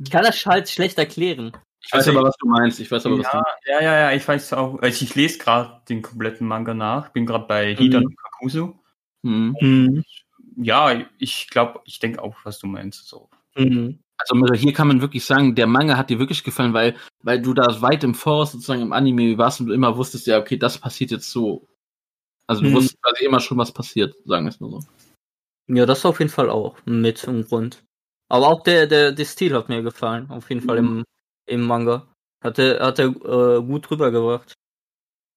Ich kann das halt schlecht erklären. Ich weiß aber, was du meinst. Ich weiß aber, was du Ja, meinst. ja, ja, ja, ich weiß auch. Also ich lese gerade den kompletten Manga nach. Bin gerade bei Hidan Mhm. und Kakuzu. Hm. Mhm. Ja, ich glaube, ich denke auch, was du meinst. So. Mhm. Also hier kann man wirklich sagen, der Manga hat dir wirklich gefallen, weil, weil du da weit im Voraus sozusagen im Anime warst und du immer wusstest, ja, okay, das passiert jetzt so. Also du Mhm. wusstest quasi immer schon, was passiert, sagen wir es nur so. Ja, das auf jeden Fall auch mit im Grund. Aber auch der, der, der Stil hat mir gefallen, auf jeden Fall im, im Manga. Hat er, hat er äh, gut rübergebracht.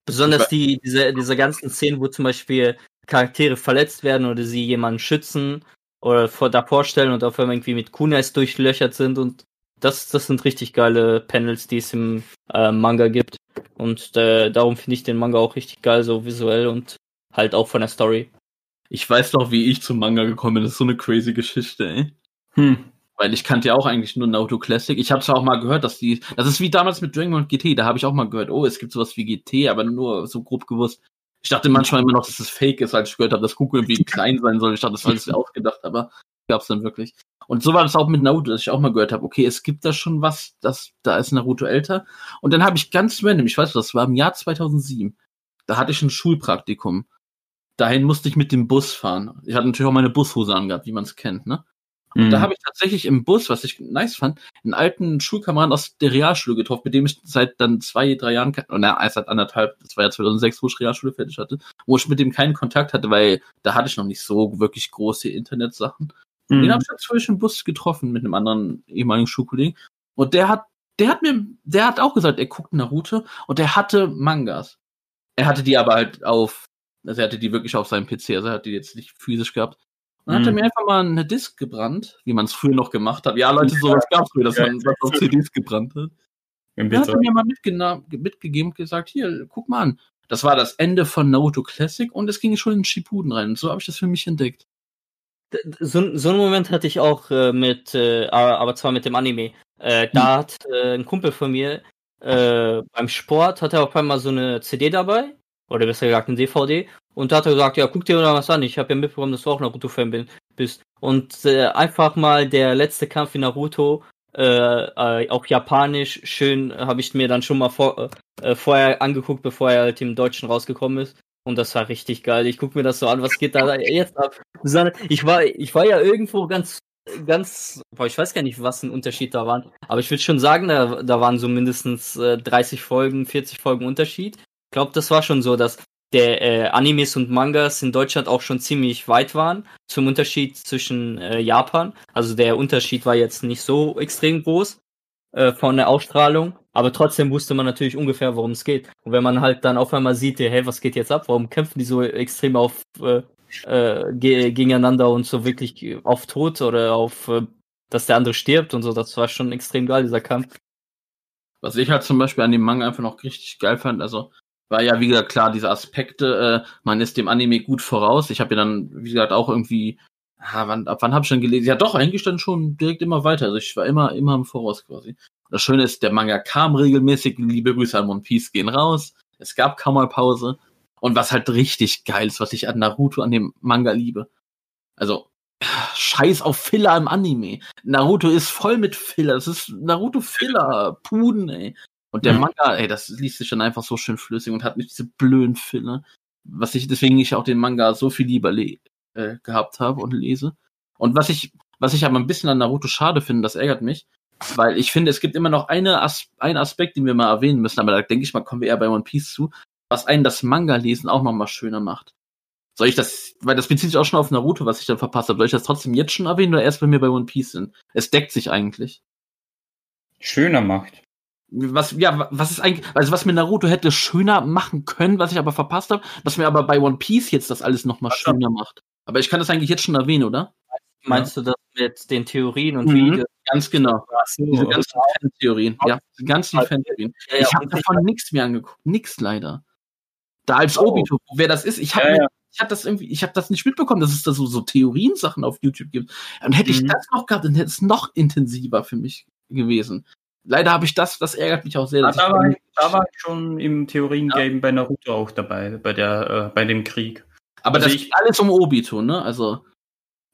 Besonders die, diese, diese ganzen Szenen, wo zum Beispiel Charaktere verletzt werden oder sie jemanden schützen oder vor, da vorstellen und auf einmal irgendwie mit Kunais durchlöchert sind und das, das sind richtig geile Panels, die es im äh, Manga gibt. Und äh, darum finde ich den Manga auch richtig geil, so visuell und halt auch von der Story. Ich weiß doch, wie ich zum Manga gekommen bin. Das ist so eine crazy Geschichte, ey. Hm. Weil ich kannte ja auch eigentlich nur Naruto Classic. Ich habe zwar auch mal gehört, dass die. Das ist wie damals mit Dragon Ball GT. Da habe ich auch mal gehört, oh, es gibt sowas wie GT, aber nur so grob gewusst. Ich dachte manchmal immer noch, dass es fake ist, als ich gehört habe, dass Goku irgendwie klein sein soll. Ich dachte, das war alles ausgedacht, aber gab's dann wirklich. Und so war das auch mit Naruto, dass ich auch mal gehört habe, okay, es gibt da schon was, das, da ist Naruto älter. Und dann habe ich ganz random, ich weiß, das war im Jahr 2007, da hatte ich ein Schulpraktikum. Dahin musste ich mit dem Bus fahren. Ich hatte natürlich auch meine Bushose angehabt, wie man es kennt, ne? Und Mhm. da habe ich tatsächlich im Bus, was ich nice fand, einen alten Schulkameraden aus der Realschule getroffen, mit dem ich seit dann zwei, drei Jahren, na, erst seit anderthalb, das war ja 2006, wo ich Realschule fertig hatte, wo ich mit dem keinen Kontakt hatte, weil da hatte ich noch nicht so wirklich große Internetsachen. Mhm. Den habe ich natürlich im Bus getroffen mit einem anderen ehemaligen Schulkollegen. Und der hat, der hat mir, der hat auch gesagt, er guckt Naruto und der hatte Mangas. Er hatte die aber halt auf, also er hatte die wirklich auf seinem PC, also er hat die jetzt nicht physisch gehabt. Dann hat er Mhm. mir einfach mal eine Disk gebrannt, wie man es früher noch gemacht hat. Ja, Leute, sowas gab es früher, dass Ja. man was auf CDs gebrannt hat. Dann hat er mir mal mitgegeben und gesagt, hier, guck mal an. Das war das Ende von Naruto Classic und es ging schon in Shippuden rein. Und so habe ich das für mich entdeckt. So, so einen Moment hatte ich auch äh, mit, äh, aber zwar mit dem Anime. Äh, da hat äh, ein Kumpel von mir äh, beim Sport hat er auf einmal so eine CD dabei oder besser gesagt eine DVD und da hat er gesagt, ja guck dir mal was an. Ich habe ja mitbekommen, dass du auch Naruto-Fan bist und äh, einfach mal der letzte Kampf in Naruto äh, äh, auf Japanisch schön habe ich mir dann schon mal vor, äh, vorher angeguckt, bevor er halt im Deutschen rausgekommen ist. Und das war richtig geil. Ich guck mir das so an, was geht da jetzt ab? Ich war, ich war ja irgendwo ganz, ganz, boah, ich weiß gar nicht, was ein Unterschied da war. Aber ich würde schon sagen, da, da waren so mindestens äh, 30 Folgen, 40 Folgen Unterschied. Ich glaube, das war schon so, dass der äh, Animes und Mangas in Deutschland auch schon ziemlich weit waren zum Unterschied zwischen äh, Japan. Also der Unterschied war jetzt nicht so extrem groß äh, von der Ausstrahlung, aber trotzdem wusste man natürlich ungefähr, worum es geht. Und wenn man halt dann auf einmal sieht, hey, was geht jetzt ab? Warum kämpfen die so extrem auf äh, äh, ge gegeneinander und so wirklich auf Tod oder auf, äh, dass der andere stirbt und so? Das war schon extrem geil, dieser Kampf. Was ich halt zum Beispiel an dem Manga einfach noch richtig geil fand, also war ja, wie gesagt, klar, diese Aspekte, äh, man ist dem Anime gut voraus. Ich habe ja dann, wie gesagt, auch irgendwie, ah, wann, ab wann habe ich dann gelesen? Ja doch, eigentlich dann schon direkt immer weiter. Also ich war immer, immer im Voraus quasi. Das Schöne ist, der Manga kam regelmäßig, liebe Grüße an One Piece gehen raus. Es gab kaum mal Pause. Und was halt richtig geil ist, was ich an Naruto, an dem Manga liebe. Also, scheiß auf Filler im Anime. Naruto ist voll mit Filler. Das ist Naruto Filler, Puden, ey. Und der Mhm. Manga, ey, das liest sich dann einfach so schön flüssig und hat nicht diese blöden Filler. Was ich, deswegen ich auch den Manga so viel lieber äh, gehabt habe und lese. Und was ich, was ich aber ein bisschen an Naruto schade finde, das ärgert mich, weil ich finde, es gibt immer noch eine As einen Aspekt, den wir mal erwähnen müssen, aber da denke ich mal, kommen wir eher bei One Piece zu, was einen das Manga-Lesen auch noch mal schöner macht. Soll ich das, weil das bezieht sich auch schon auf Naruto, was ich dann verpasst habe, soll ich das trotzdem jetzt schon erwähnen oder erst, wenn wir bei One Piece sind? Es deckt sich eigentlich. Schöner macht. Was, ja, was ist eigentlich, also was mir Naruto hätte schöner machen können, was ich aber verpasst habe, was mir aber bei One Piece jetzt das alles noch mal schöner macht. Aber ich kann das eigentlich jetzt schon erwähnen, oder? Meinst du das mit den Theorien und Mhm. wie Ganz genau. Diese ganzen Fan-Theorien. Ja, die ganzen Ja, Fan-Theorien. ja, ja, Ich habe davon nichts mehr angeguckt. Nix leider. Da als Oh. Obito, wer das ist, ich habe Ja, ja. ich hab das irgendwie, ich habe das nicht mitbekommen, dass es da so, so Theorien-Sachen auf YouTube gibt. Und hätte ich Mhm. das noch gehabt, dann hätte es noch intensiver für mich gewesen. Leider habe ich das, das ärgert mich auch sehr. Dass da, ich- war ich, da war ich schon im Theorien-Game bei Naruto auch dabei, bei der, äh, bei dem Krieg. aber also das ich- geht alles um Obito, ne? Also,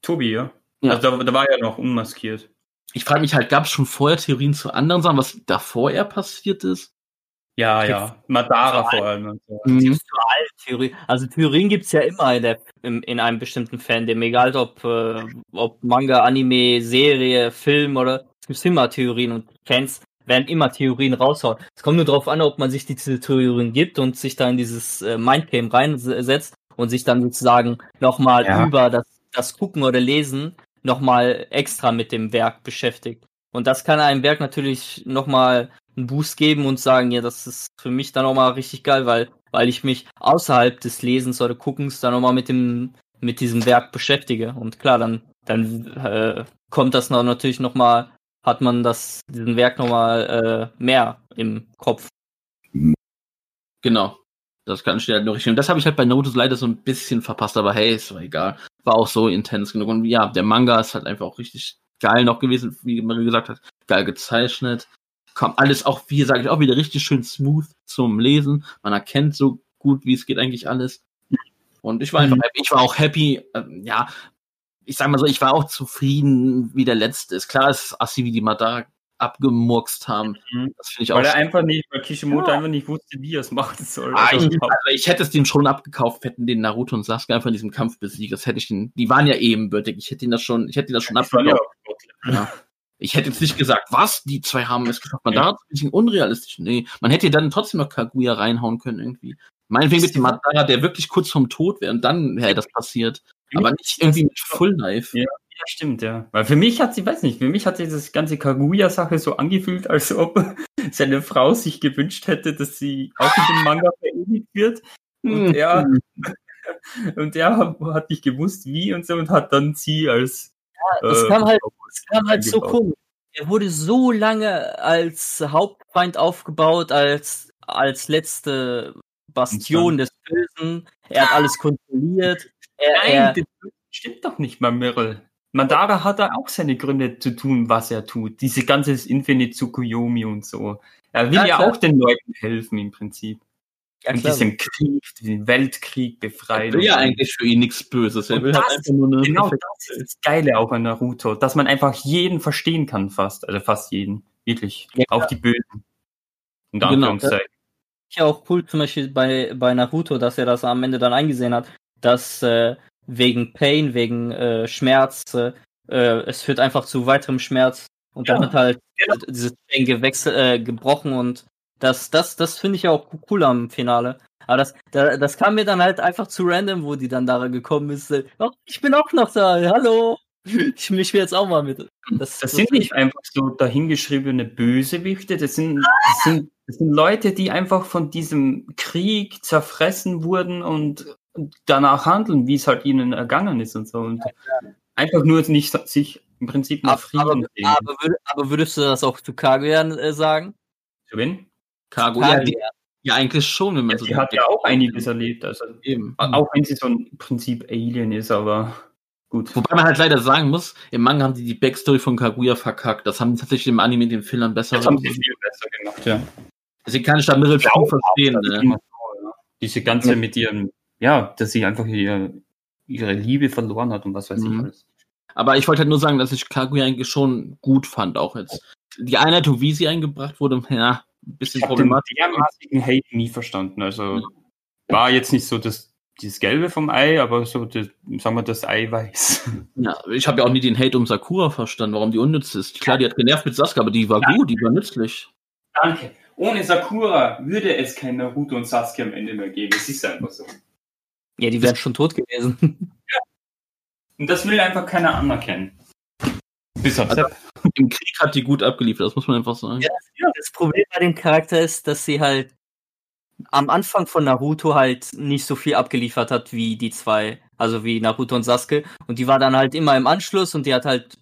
Tobi, ja? Ja. Also da, da war er noch unmaskiert. ich frage mich halt, gab es schon vorher Theorien zu anderen Sachen, was davor eher passiert ist? Ja, ja. Madara vor allem. und so. Mhm. Theorien. Also Theorien gibt's ja immer in, der, in, in einem bestimmten Fandom, egal ob, äh, ob Manga, Anime, Serie, Film oder es gibt immer Theorien und Fans werden immer Theorien raushauen. Es kommt nur darauf an, ob man sich diese Theorien gibt und sich da in dieses äh, Mindgame reinsetzt und sich dann sozusagen nochmal Ja. über das, das Gucken oder Lesen nochmal extra mit dem Werk beschäftigt. Und das kann einem Werk natürlich nochmal einen Boost geben und sagen, ja, das ist für mich dann auch mal richtig geil, weil, weil ich mich außerhalb des Lesens oder Guckens dann auch mal mit dem, mit diesem Werk beschäftige. Und klar, dann, dann äh, kommt das noch natürlich noch mal, hat man das, diesen Werk noch mal äh, mehr im Kopf. Genau. Das kann ich halt nur richtig. Und das habe ich halt bei Naruto leider so ein bisschen verpasst, aber hey, ist doch egal. War auch so intens genug. Und ja, der Manga ist halt einfach auch richtig geil noch gewesen, wie Marie gesagt hat. Geil gezeichnet. Kam alles auch, wie gesagt, auch wieder richtig schön smooth zum Lesen. Man erkennt so gut, wie es geht eigentlich alles. Und ich war einfach Mhm. happy. Ich war auch happy, ähm, ja, ich sag mal so, ich war auch zufrieden, wie der letzte ist. Klar, ist assi, wie die Madara abgemurkst haben. Mhm. Das finde ich auch Weil er einfach nicht, weil Kishimoto Ja. einfach nicht wusste, wie er es machen soll. Ah, Also, ich, also ich hätte es denen schon abgekauft, hätten den Naruto und Sasuke einfach in diesem Kampf besiegt. Das hätte ich den, die waren ja ebenbürtig. Ich hätte ihn das schon, ich hätte ihn das schon ja abgekauft. auch. Ja. Ich hätte jetzt nicht gesagt, was, die zwei haben es geschafft. Man da ein bisschen unrealistisch. Nee, man hätte dann trotzdem noch Kaguya reinhauen können irgendwie. Meinetwegen mit dem Madara, der wirklich kurz vom Tod wäre und dann wäre das passiert. Aber nicht irgendwie mit Full Knife. Ja. Ja, stimmt, ja. Weil für mich hat sie, weiß nicht, für mich hat sich das ganze Kaguya-Sache so angefühlt, als ob seine Frau sich gewünscht hätte, dass sie auch in dem Manga verewigt wird. Und Hm. er, und er hat nicht gewusst, wie und so, und hat dann sie als. Es äh, kam halt, es kam halt so komisch. Er wurde so lange als Hauptfeind aufgebaut, als, als letzte Bastion des Bösen. Er hat alles kontrolliert. Er, Nein, er, das stimmt doch nicht mal, Meryl. Madara hat da auch seine Gründe zu tun, was er tut. Diese ganze Infinite Tsukuyomi und so. Er will Ja, ja, auch den Leuten helfen im Prinzip. ja, und klar. diesen Krieg, den Weltkrieg Er befreien. will ja eigentlich für ihn nichts Böses. Er will halt das- einfach nur eine Genau das ist das Geile auch an Naruto, dass man einfach jeden verstehen kann fast. Also fast jeden. Wirklich. Ja, auch die Bösen. Und Genau. Anführungszeichen. ja auch cool, zum Beispiel bei, bei Naruto, dass er das am Ende dann eingesehen hat, dass äh, wegen Pain, wegen äh, Schmerz, äh, es führt einfach zu weiterem Schmerz und dann Ja, wird halt genau. dieses Chain gewechselt, äh, gebrochen und das, das, das finde ich ja auch cool am Finale. Aber das, da, das kam mir dann halt einfach zu random, wo die dann da gekommen ist. Oh, ich bin auch noch da, hallo. Ich mich jetzt auch mal mit. Das, Das sind nicht einfach so dahingeschriebene Bösewichte, das sind, das sind, das sind Leute, die einfach von diesem Krieg zerfressen wurden und danach handeln, wie es halt ihnen ergangen ist und so. Und einfach nur nicht sich im Prinzip nach aber, Frieden aber, sehen. aber, würd, aber würdest du das auch zu Kaguya äh, sagen? Zu wen? Kago. Ja, Kaguya. die, ja, eigentlich schon, wenn man so Sie hat ja auch einiges erlebt, also Eben. auch wenn sie so ein Prinzip Alien ist, aber gut. Wobei man halt leider sagen muss, im Manga haben die die Backstory von Kaguya verkackt. Das haben die tatsächlich im Anime in den Filmern besser Das haben sie gemacht. viel besser gemacht, ja. Deswegen kann ich da schon verstehen. Ne? so, ja. Diese ganze mit ihrem, ja, dass sie einfach ihr, ihre Liebe verloren hat und was weiß ich Mhm. alles. Aber ich wollte halt nur sagen, dass ich Kaguya eigentlich schon gut fand, auch jetzt. Die Einleitung, wie sie eingebracht wurde, ja, ein bisschen Ich habe den problematisch. dermaßigen Hate nie verstanden. Also war jetzt nicht so das, dieses Gelbe vom Ei, aber so das, sagen wir, das Eiweiß. Ja, ich habe ja auch nie den Hate um Sakura verstanden, warum die unnütz ist. Klar, die hat genervt mit Sasuke, aber die war gut, die war nützlich. Danke. Ohne Sakura würde es kein Naruto und Sasuke am Ende mehr geben. Es ist einfach so. Ja, die wären schon tot gewesen. Und das will einfach keiner anerkennen. Bis auf Also-. Im Krieg hat die gut abgeliefert, das muss man einfach sagen. Ja. Das Problem bei dem Charakter ist, dass sie halt am Anfang von Naruto halt nicht so viel abgeliefert hat wie die zwei, also wie Naruto und Sasuke. Und die war dann halt immer im Anschluss und die hat halt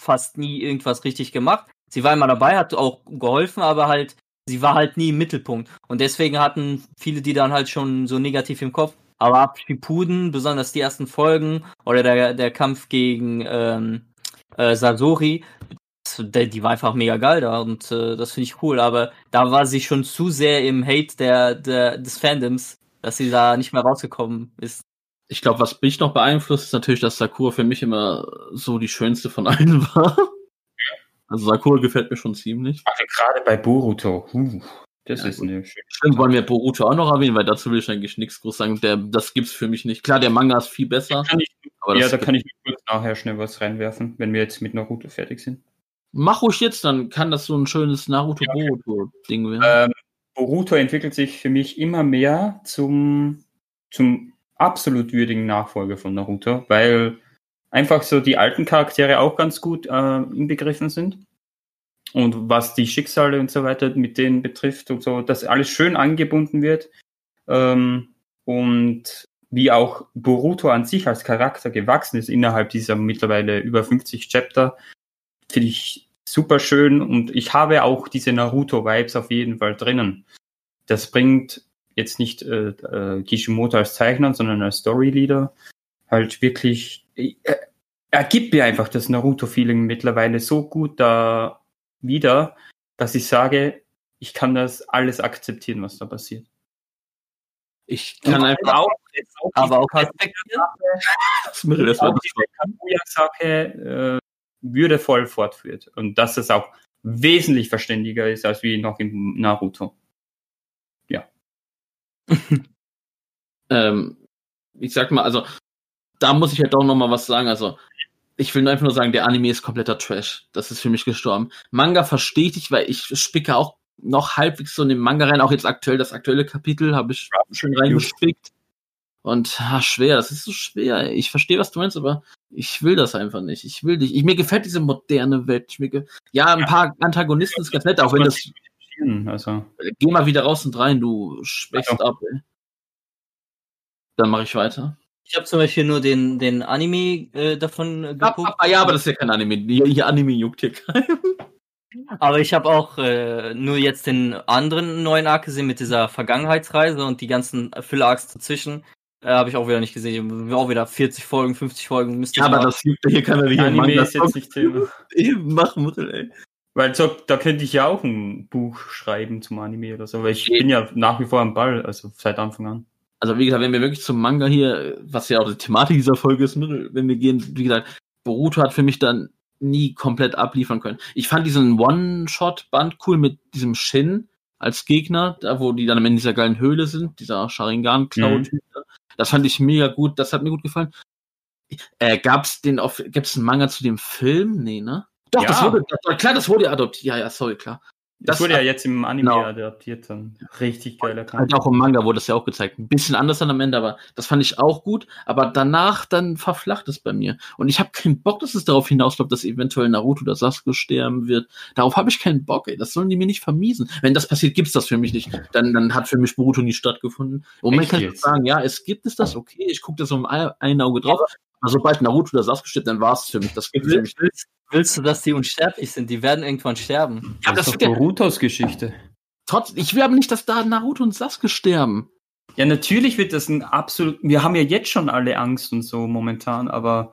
fast nie irgendwas richtig gemacht. Sie war immer dabei, hat auch geholfen, aber halt, sie war halt nie im Mittelpunkt. Und deswegen hatten viele die dann halt schon so negativ im Kopf. Aber ab Shippuden, besonders die ersten Folgen oder der, der Kampf gegen ähm, äh, Sasori, die die war einfach mega geil da und äh, das finde ich cool, aber da war sie schon zu sehr im Hate der, der, des Fandoms, dass sie da nicht mehr rausgekommen ist. Ich glaube, was mich noch beeinflusst, ist natürlich, dass Sakura für mich immer so die schönste von allen war. Also Sakura gefällt mir schon ziemlich. Also gerade bei Boruto. Huh, das Ja, ist gut. eine schöne. Stimmt, wollen wir Boruto auch noch erwähnen, weil dazu will ich eigentlich nichts groß sagen. Der, das gibt's für mich nicht. Klar, der Manga ist viel besser, Kann ich, aber ja, da kann ich mir kurz nachher schnell was reinwerfen, wenn wir jetzt mit Naruto fertig sind. mach ruhig jetzt, dann kann das so ein schönes Naruto-Boruto-Ding werden. Ähm, Boruto entwickelt sich für mich immer mehr zum, zum absolut würdigen Nachfolger von Naruto, weil einfach so die alten Charaktere auch ganz gut äh, inbegriffen sind. Und was die Schicksale und so weiter mit denen betrifft und so, dass alles schön angebunden wird. Ähm, und wie auch Boruto an sich als Charakter gewachsen ist innerhalb dieser mittlerweile über 50 Chapter, finde ich super schön und ich habe auch diese Naruto-Vibes auf jeden Fall drinnen. Das bringt jetzt nicht äh, äh, Kishimoto als Zeichner, sondern als Storyleader halt wirklich, äh, er gibt mir einfach das Naruto-Feeling mittlerweile so gut da wieder, dass ich sage, ich kann das alles akzeptieren, was da passiert. Ich kann Und einfach auch, aber auch Ka- respektieren. das Mittel, das war auch das Kaguya-Sache äh, würdevoll fortführt und dass es auch wesentlich verständiger ist als wie noch im Naruto. ähm, ich sag mal, also da muss ich halt doch noch mal was sagen. Also ich will nur einfach nur sagen, der Anime ist kompletter Trash. Das ist für mich gestorben. Manga verstehe ich weil ich spicke auch noch halbwegs so in den Manga rein. Auch jetzt aktuell, das aktuelle Kapitel habe ich schon reingespickt. Und ah, schwer, das ist so schwer. Ich verstehe, was du meinst, aber ich will das einfach nicht. Ich will nicht. Ich, mir gefällt diese moderne Welt. Ja, ein paar Antagonisten ist ganz nett, auch wenn das. Also, Geh mal wieder raus und rein, du schwächst Also. ab, ey. Dann mache ich weiter. Ich habe zum Beispiel nur den, den Anime äh, davon äh, Ah, geguckt. ah, ja, aber das ist ja kein Anime. Hier, hier Anime juckt hier keinen. Aber ich habe auch äh, nur jetzt den anderen neuen Arc gesehen mit dieser Vergangenheitsreise und die ganzen Filler-Arcs dazwischen. Äh, habe ich auch wieder nicht gesehen. Auch wieder 40 Folgen, 50 Folgen. Müsste Ja, aber das juckt ja hier keiner, hier Anime Manga ist jetzt nicht Thema. eben machen will, ey. Weil so, da könnte ich ja auch ein Buch schreiben zum Anime oder so, weil ich bin ja nach wie vor am Ball, also seit Anfang an. Also, wie gesagt, wenn wir wirklich zum Manga hier, was ja auch die Thematik dieser Folge ist, wenn wir gehen, wie gesagt, Boruto hat für mich dann nie komplett abliefern können. Ich fand diesen One-Shot-Band cool mit diesem Shin als Gegner, da wo die dann am Ende dieser geilen Höhle sind, dieser Sharingan-Cloud. Das fand ich mega gut, das hat mir gut gefallen. Äh, gab's den auf, gibt's einen Manga zu dem Film? Nee, ne? Doch, Ja. das wurde, das, klar, das wurde adoptiert. Ja, ja, sorry, klar. Das, Das wurde ja jetzt im Anime Genau. adaptiert dann. Richtig geiler Halt Kampf. auch im Manga wurde das ja auch gezeigt. Ein bisschen anders dann am Ende, aber das fand ich auch gut. Aber danach dann verflacht es bei mir. Und ich habe keinen Bock, dass es darauf hinausläuft, dass eventuell Naruto oder Sasuke sterben wird. Darauf habe ich keinen Bock, ey. Das sollen die mir nicht vermiesen. Wenn das passiert, gibt's das für mich nicht. Dann, dann hat für mich Boruto nie stattgefunden. Im Moment Echt kann jetzt? sagen, ja, es gibt es das, okay. Ich gucke das um ein ein Auge drauf. Aber sobald Naruto oder Sasuke stirbt, dann war's für mich. Das gibt für mich. Willst, willst, du, dass die unsterblich sind? Die werden irgendwann sterben. Ja, das das ist doch Borutos Geschichte. trotz, ich will aber nicht, dass da Naruto und Sasuke sterben. Ja, natürlich wird das ein absolut. Wir haben ja jetzt schon alle Angst und so momentan, aber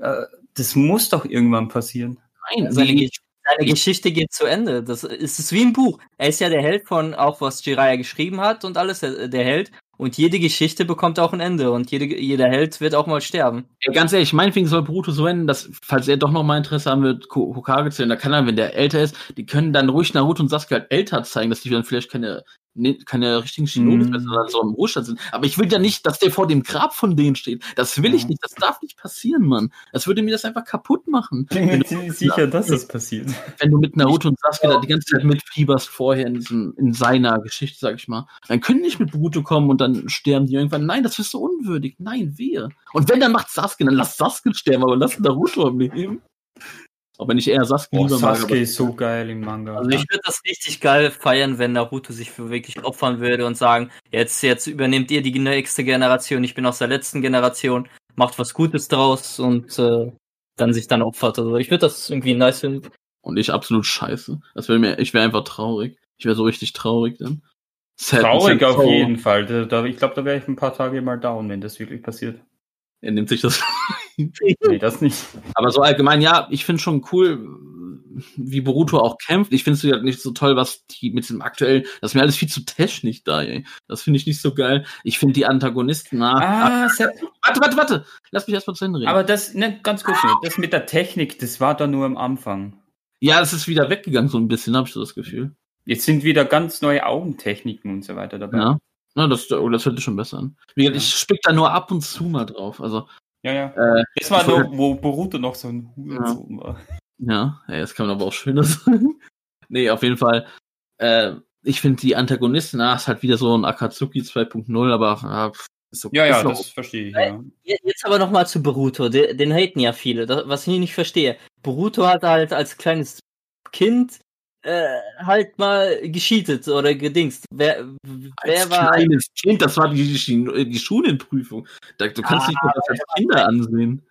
äh, das muss doch irgendwann passieren. Nein, Seine, die- Ge- seine Geschichte geht zu Ende. Das ist, ist wie ein Buch. Er ist ja der Held von auch, was Jiraiya geschrieben hat und alles, der, der Held. Und jede Geschichte bekommt auch ein Ende und jede, jeder Held wird auch mal sterben. Ja, ganz ehrlich, meinetwegen soll Boruto so enden, dass, falls er doch noch mal Interesse haben wird, Hokage zu werden, da kann er, wenn der älter ist, die können dann ruhig Naruto und Sasuke halt älter zeigen, dass die dann vielleicht keine, ne, keine richtigen Shinobis Mm. mehr, sondern so im Ruhestand sind. Aber ich will ja nicht, dass der vor dem Grab von denen steht. Das will ich nicht, das darf nicht passieren, Mann. Das würde mir das einfach kaputt machen. Ich bin mir sicher, dass das passiert. Wenn du mit Naruto und Sasuke da die ganze Zeit mitfieberst vorher in diesem, in seiner Geschichte, sag ich mal, dann können die nicht mit Boruto kommen und dann sterben die irgendwann. Nein, das ist so unwürdig. Nein, wir. Und wenn, dann macht Sasuke, dann lass Sasuke sterben, aber lass Naruto am Leben. Auch wenn ich eher Sasuke Boah, lieber mag. Sasuke aber- ist so geil im Manga. Also ich würde das richtig geil feiern, wenn Naruto sich für wirklich opfern würde und sagen, jetzt, jetzt übernehmt ihr die nächste Generation, ich bin aus der letzten Generation, macht was Gutes draus und äh, dann sich dann opfert. Also ich würde das irgendwie nice finden. Und ich absolut scheiße. Das wäre mir, ich wäre einfach traurig. Ich wäre so richtig traurig dann. Sad- Traurig sad auf jeden Fall. Da, da, ich glaube, da wäre ich ein paar Tage mal down, wenn das wirklich passiert. Er nimmt sich das. Nee, das nicht. Aber so allgemein, ja, ich finde schon cool, wie Boruto auch kämpft. Ich finde es halt nicht so toll, was die mit dem aktuellen, das ist mir alles viel zu technisch da, ey. Das finde ich nicht so geil. Ich finde die Antagonisten, na, Ah, Sepp, warte, warte, warte. Lass mich erstmal zu Ende reden. aber das, ne, ganz kurz, nur, das mit der Technik, das war da nur am Anfang. ja, es ist wieder weggegangen, so ein bisschen, habe ich so das Gefühl. Jetzt sind wieder ganz neue Augentechniken und so weiter dabei. Ja. Na, das, oh, das hört sich schon besser an. Wie gesagt, Ja. ich spick da nur ab und zu mal drauf. Also, ja. ja. äh, Das war nur, wo Boruto noch so ein Hurensohn war. Ja, ja, jetzt kann man aber auch schöner sagen. nee, auf jeden Fall. Äh, ich finde die Antagonisten, na, ist halt wieder so ein Akatsuki 2.0, aber ah, okay. Ja, ja, noch- das verstehe ich. Ja. Jetzt aber nochmal zu Boruto, den, den haten ja viele, das, was ich nicht verstehe. Boruto hat halt als kleines Kind äh, halt mal gescheatet oder gedingst. Wer, wer Als war. kleines Kind, das war die, die, die Schulenprüfung. Da, du kannst Ah, nicht das als Kinder ansehen.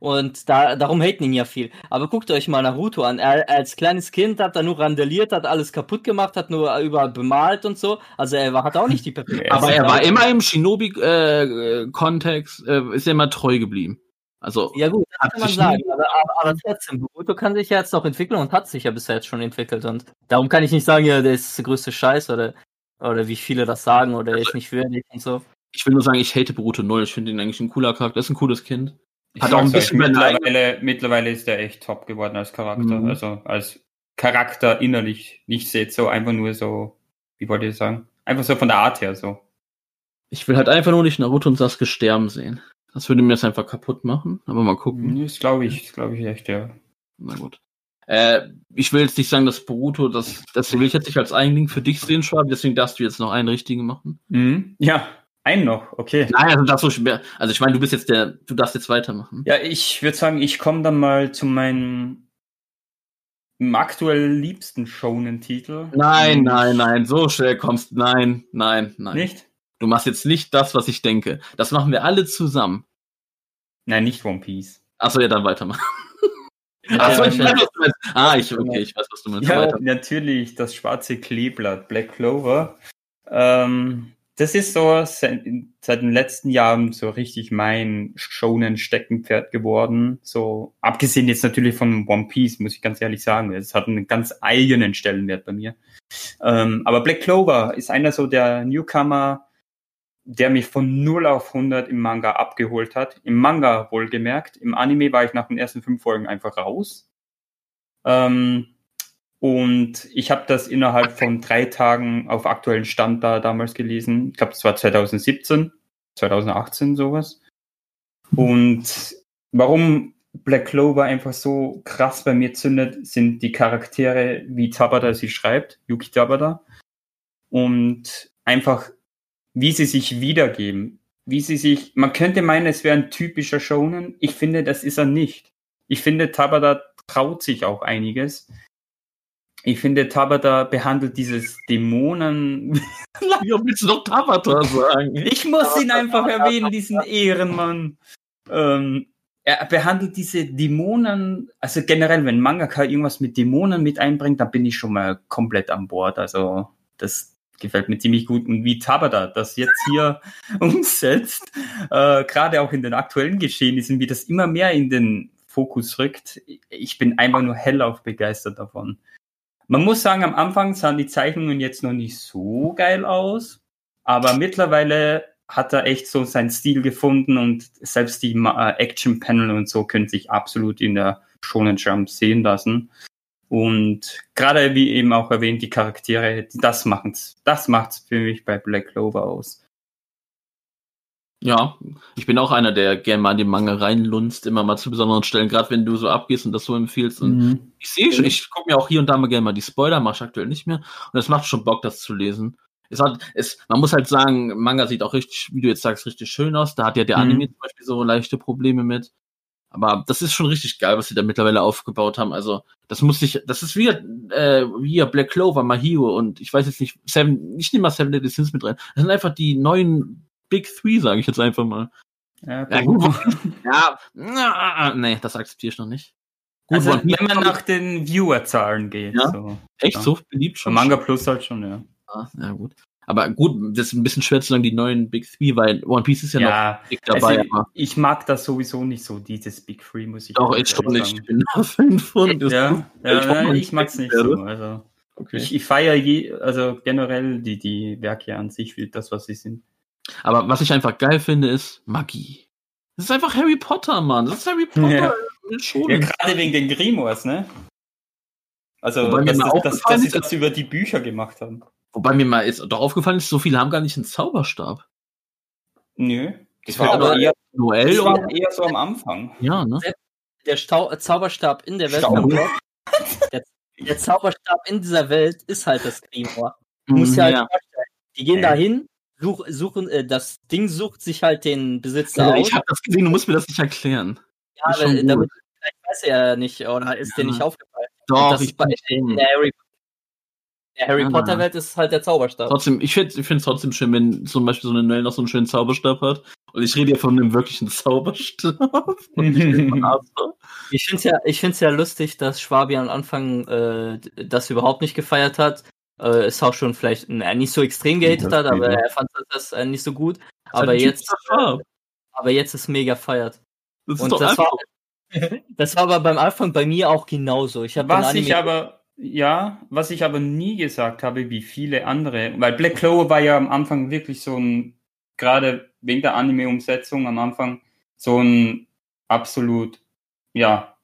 Und da, darum haten ihn ja viel. Aber guckt euch mal Naruto an. Er als kleines Kind hat er nur randaliert, hat alles kaputt gemacht, hat nur überall bemalt und so. Also er war, hat auch nicht die perfekte. Aber er war immer im Shinobi-Kontext, äh, ist er immer treu geblieben. Also, Ja gut, kann man sagen. Aber, aber, trotzdem, Naruto kann sich ja jetzt noch entwickeln und hat sich ja bisher jetzt schon entwickelt. Und darum kann ich nicht sagen, ja, der ist der größte Scheiß oder, oder wie viele das sagen oder er ist nicht würdig und so. ich will nur sagen, ich hate Boruto null. Ich finde ihn eigentlich ein cooler Charakter. Ist ein cooles Kind. Ich Hat auch ein euch, bisschen mehr mittlerweile, mittlerweile ist er echt top geworden als Charakter. Mhm. Also als Charakter innerlich. Nicht jetzt so einfach nur so, wie wollt ihr sagen? Einfach so von der Art her so. Ich will halt einfach nur nicht Naruto und Sasuke sterben sehen. Das würde mir das einfach kaputt machen. Aber mal gucken. Mhm, Das glaube ich, das glaube ich echt, ja. Na gut. Äh, ich will jetzt nicht sagen, dass Boruto, das, das will ich jetzt nicht als Eigenling für dich sehen, Schwab, deswegen darfst du jetzt noch einen richtigen machen. Mhm. Ja, einen noch, okay. Nein, also das so schwer. Also ich meine, du bist jetzt der, du darfst jetzt weitermachen. Ja, ich würde sagen, ich komme dann mal zu meinem aktuell liebsten Shonen-Titel. Nein, nein, nein, so schnell kommst Nein, nein, nein. Nicht? Du machst jetzt nicht das, was ich denke. Das machen wir alle zusammen. Nein, nicht One Piece. Achso, ja, dann weitermachen. Achso, ich weiß, was du meinst. Ah, ich, okay, ich weiß, was du meinst. Ja, Weiter. natürlich, das schwarze Kleeblatt, Black Clover. Ähm, das ist so seit, seit den letzten Jahren so richtig mein schonen Steckenpferd geworden. So, abgesehen jetzt natürlich von One Piece, muss ich ganz ehrlich sagen. Es hat einen ganz eigenen Stellenwert bei mir. Ähm, aber Black Clover ist einer so der Newcomer, der mich von 0 auf 100 im Manga abgeholt hat. Im Manga wohlgemerkt. Im Anime war ich nach den ersten fünf Folgen einfach raus. Ähm, und ich habe das innerhalb von drei Tagen auf aktuellen Stand da damals gelesen. Ich glaube, das war 2017, 2018 sowas. Und warum Black Clover einfach so krass bei mir zündet, sind die Charaktere, wie Tabata sie schreibt, Yuki Tabata. Und einfach, wie sie sich wiedergeben. Wie sie sich, man könnte meinen, es wäre ein typischer Shonen. Ich finde, das ist er nicht. Ich finde, Tabata traut sich auch einiges. Ich finde, Tabata behandelt dieses Dämonen. Ja, willst du doch Tabata sagen? Ich muss ihn einfach erwähnen, diesen Ehrenmann. Ähm, er behandelt diese Dämonen, also generell, wenn Mangaka irgendwas mit Dämonen mit einbringt, dann bin ich schon mal komplett an Bord. Also, das gefällt mir ziemlich gut. Und wie Tabata das jetzt hier umsetzt, äh, gerade auch in den aktuellen Geschehnissen, wie das immer mehr in den Fokus rückt, ich bin einfach nur hellauf begeistert davon. Man muss sagen, am Anfang sahen die Zeichnungen jetzt noch nicht so geil aus, aber mittlerweile hat er echt so seinen Stil gefunden und selbst die äh, Action-Panel und so können sich absolut in der Shonen Jump sehen lassen. Und gerade wie eben auch erwähnt, die Charaktere, das machen's, das macht's für mich bei Black Clover aus. Ja, ich bin auch einer, der gerne mal in den Manga reinlunzt, immer mal zu besonderen Stellen, gerade wenn du so abgehst und das so empfiehlst. Und Mhm. ich sehe schon, ich gucke mir auch hier und da mal gerne mal die Spoiler, mache ich aktuell nicht mehr. Und es macht schon Bock, das zu lesen. Es hat, es, man muss halt sagen, Manga sieht auch richtig, wie du jetzt sagst, richtig schön aus. Da hat ja der Mhm. Anime zum Beispiel so leichte Probleme mit. Aber das ist schon richtig geil, was sie da mittlerweile aufgebaut haben. Also, das muss ich, das ist wie, äh, wie Black Clover, Mahio und ich weiß jetzt nicht, Seven, ich nehme mal Seven Deadly Sins mit rein. Das sind einfach die neuen Big Three, sage ich jetzt einfach mal. Ja, Ja, gut. Ja, na, nee, das akzeptiere ich noch nicht. Gut, also, wenn man nach den Viewerzahlen geht. Ja. So. echt ja. so beliebt schon. Manga Plus halt schon, ja. Ja, ja, gut. Aber gut, das ist ein bisschen schwer zu sagen, die neuen Big Three, weil One Piece ist ja, noch Ja, dick dabei. also, aber ich mag das sowieso nicht so, dieses Big Three, muss ich doch, ich schon nicht. Ich bin da Fan von. Ja, ja, ich ja, ich ich mag's nicht werde. so. Also, okay. ich, ich feiere je, also generell die, die Werke an sich, das, was sie sind. Aber was ich einfach geil finde, ist Magie. Das ist einfach Harry Potter, Mann. Das ist Harry Potter Ja. Ja, gerade wegen den Grimoires, ne? Also, dass, dass, aufgefallen dass sie das über die Bücher gemacht haben. Wobei mir mal jetzt doch aufgefallen ist, so viele haben gar nicht einen Zauberstab. Nö. Das war aber eher, Noel das war eher so am Anfang. Ja, ne? Der Stau Zauberstab in der Welt. Stau. Der, der Zauberstab in dieser Welt ist halt das Grimoire. Du musst dir halt ja. vorstellen, die gehen Äh. da hin, such, suchen, äh, das Ding sucht sich halt den Besitzer Ja, aus. ich habe das gesehen, du musst mir das nicht erklären. ja, ist aber damit, vielleicht weiß er ja nicht, oder ist dir Ja. nicht aufgefallen. Doch, das ich ist bei, in der Harry, der Harry Ah. Potter Welt ist es halt der Zauberstab. Trotzdem, ich finde es trotzdem schön, wenn zum Beispiel so eine Noelle noch so einen schönen Zauberstab hat. Und ich rede hier von einem wirklichen Zauberstab. Und nicht von Arthur. Ich finde es ja, ich find's ja lustig, dass Schwabi am Anfang äh, das überhaupt nicht gefeiert hat. Äh, ist auch schon vielleicht äh, nicht so extrem gehatet hat, aber er fand das äh, nicht so gut. Das Aber halt jetzt, aber jetzt ist mega feiert. Das ist Und doch das einfach. war, das war aber beim Anfang bei mir auch genauso. Ich Was ich aber, ja, was ich aber nie gesagt habe, wie viele andere, weil Black Clover war ja am Anfang wirklich so ein, gerade wegen der Anime-Umsetzung am Anfang, so ein absolut, ja,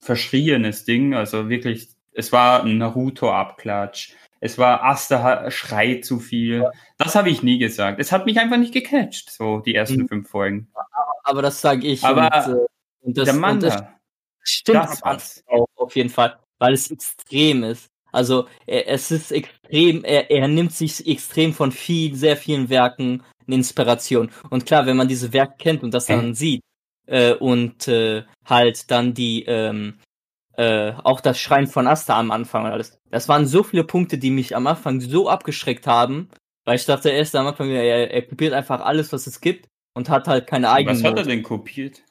verschrieenes Ding. Also wirklich, es war ein Naruto-Abklatsch. Es war Asta schreit zu viel. Das habe ich nie gesagt. Es hat mich einfach nicht gecatcht, so die ersten Mhm. fünf Folgen. aber das sage ich. Aber und, äh, und das, der und das stimmt das auch auf jeden Fall, weil es extrem ist. Also er, es ist extrem, er, er nimmt sich extrem von viel, sehr vielen Werken eine Inspiration. Und klar, wenn man diese Werke kennt und das dann sieht äh, und äh, halt dann die ähm, äh, auch das Schreien von Asta am Anfang und alles. Das waren so viele Punkte, die mich am Anfang so abgeschreckt haben, weil ich dachte erst am Anfang, er, er kopiert einfach alles, was es gibt und hat halt keine eigenen. was hat er denn kopiert?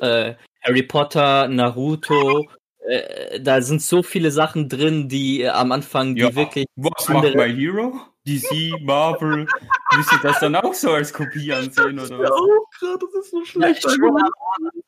äh, Harry Potter, Naruto, äh, da sind so viele Sachen drin, die äh, am Anfang, die Ja. wirklich, Was andere- macht My Hero? DC, Marvel, müsst ihr das dann auch so als Kopie ansehen oder was? Oh, gerade, das ist so schlecht. Ja,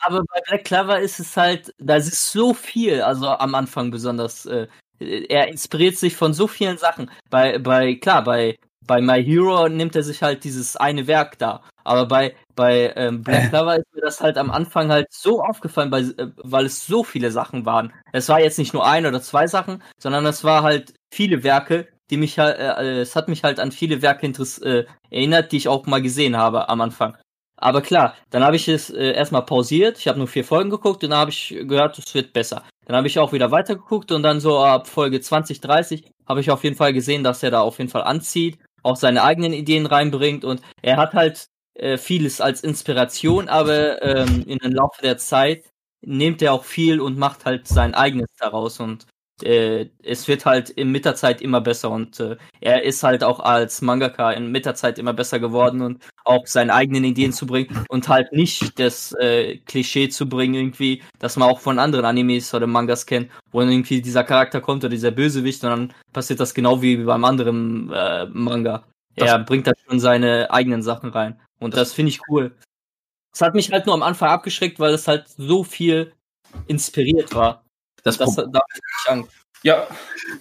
aber bei Black Clover ist es halt, da ist so viel, also am Anfang besonders, äh, er inspiriert sich von so vielen Sachen. Bei, bei, klar, bei, bei My Hero nimmt er sich halt dieses eine Werk da. Aber bei, bei ähm, Black Clover ist mir das halt am Anfang halt so aufgefallen, weil, äh, weil es so viele Sachen waren. Es war jetzt nicht nur ein oder zwei Sachen, sondern es war halt viele Werke, die mich halt, äh, es hat mich halt an viele Werke äh, erinnert, die ich auch mal gesehen habe am Anfang. Aber klar, dann habe ich es äh, erstmal pausiert. Ich habe nur vier Folgen geguckt und dann habe ich gehört, es wird besser. Dann habe ich auch wieder weitergeguckt und dann so ab Folge 20, 30 habe ich auf jeden Fall gesehen, dass er da auf jeden Fall anzieht, auch seine eigenen Ideen reinbringt und er hat halt äh, vieles als Inspiration, aber ähm, in den Laufe der Zeit nimmt er auch viel und macht halt sein eigenes daraus und äh, es wird halt in mit der Zeit immer besser und äh, er ist halt auch als Mangaka in mit der Zeit immer besser geworden und auch seine eigenen Ideen zu bringen und halt nicht das äh, Klischee zu bringen irgendwie, dass man auch von anderen Animes oder Mangas kennt, wo dann irgendwie dieser Charakter kommt oder dieser Bösewicht und dann passiert das genau wie beim anderen äh, Manga. Er bringt da schon seine eigenen Sachen rein und das finde ich cool. Es hat mich halt nur am Anfang abgeschreckt, weil es halt so viel inspiriert war. Das, Das, da ich Angst. Ja,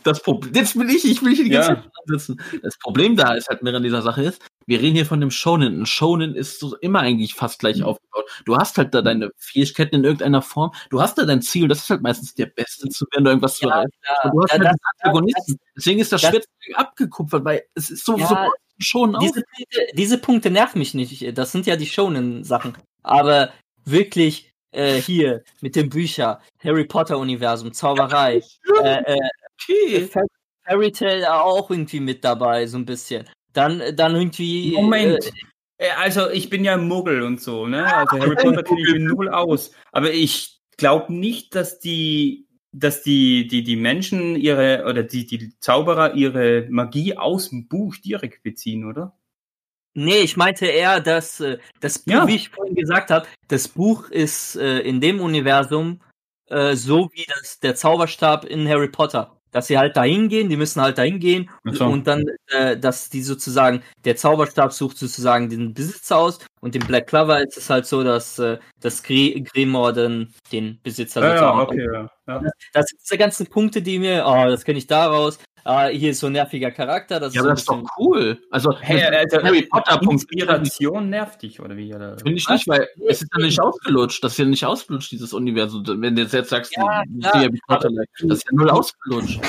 das Problem, jetzt bin ich, ich will hier die ganze Ja. Zeit sitzen. Das Problem da ist halt mehr an dieser Sache ist, wir reden hier von dem Shonen. Ein Shonen ist so immer eigentlich fast gleich aufgebaut. Du hast halt da deine Fähigkeiten in irgendeiner Form. Du hast da dein Ziel. Das ist halt meistens der Beste zu werden, irgendwas zu Ja, erreichen. klar. Und du hast Ja, halt das- Antagonisten. Deswegen ist das, das- schwer abgekupfert, weil es ist so, Ja, so schon auch. diese, Punkte, diese Punkte nerven mich nicht. Das sind ja die Shonen-Sachen. Aber wirklich äh, hier mit den Büchern, Harry Potter-Universum, Zauberei, äh, äh, Okay. Fa- Fairy Tale auch irgendwie mit dabei, so ein bisschen. Dann, dann irgendwie. Moment. Äh, Äh, Also ich bin ja Muggel und so, ne? Also Harry Potter kenne ich null aus. Aber ich glaube nicht, dass die, dass die, die, die Menschen ihre oder die, die Zauberer ihre Magie aus dem Buch direkt beziehen, oder? nee, ich meinte eher, dass äh, das Buch, Ja. wie ich vorhin gesagt habe, das Buch ist äh, in dem Universum äh, so wie das, der Zauberstab in Harry Potter. Dass sie halt dahin gehen, die müssen halt dahin gehen so. und dann, äh, dass die sozusagen, der Zauberstab sucht sozusagen den Besitzer aus und im Black Clover ist es halt so, dass äh, das Gri Grimoire dann den Besitzer Ja, ja, sozusagen okay, ja. Ja. Das sind diese ganzen Punkte, die mir, oh, das kenne ich daraus. Ah, hier ist so ein nerviger Charakter. Das Ja, ist aber so das ist doch cool. Also, Hey, also, Harry Potter Punkt Inspiration nervt dich, oder wie? Oder? Finde ich nicht, weil es ist ja nicht ausgelutscht. Das ist ja nicht ausgelutscht, dieses Universum. Wenn du jetzt sagst, Ja, die- die Harry Potter, das ist ja null ausgelutscht.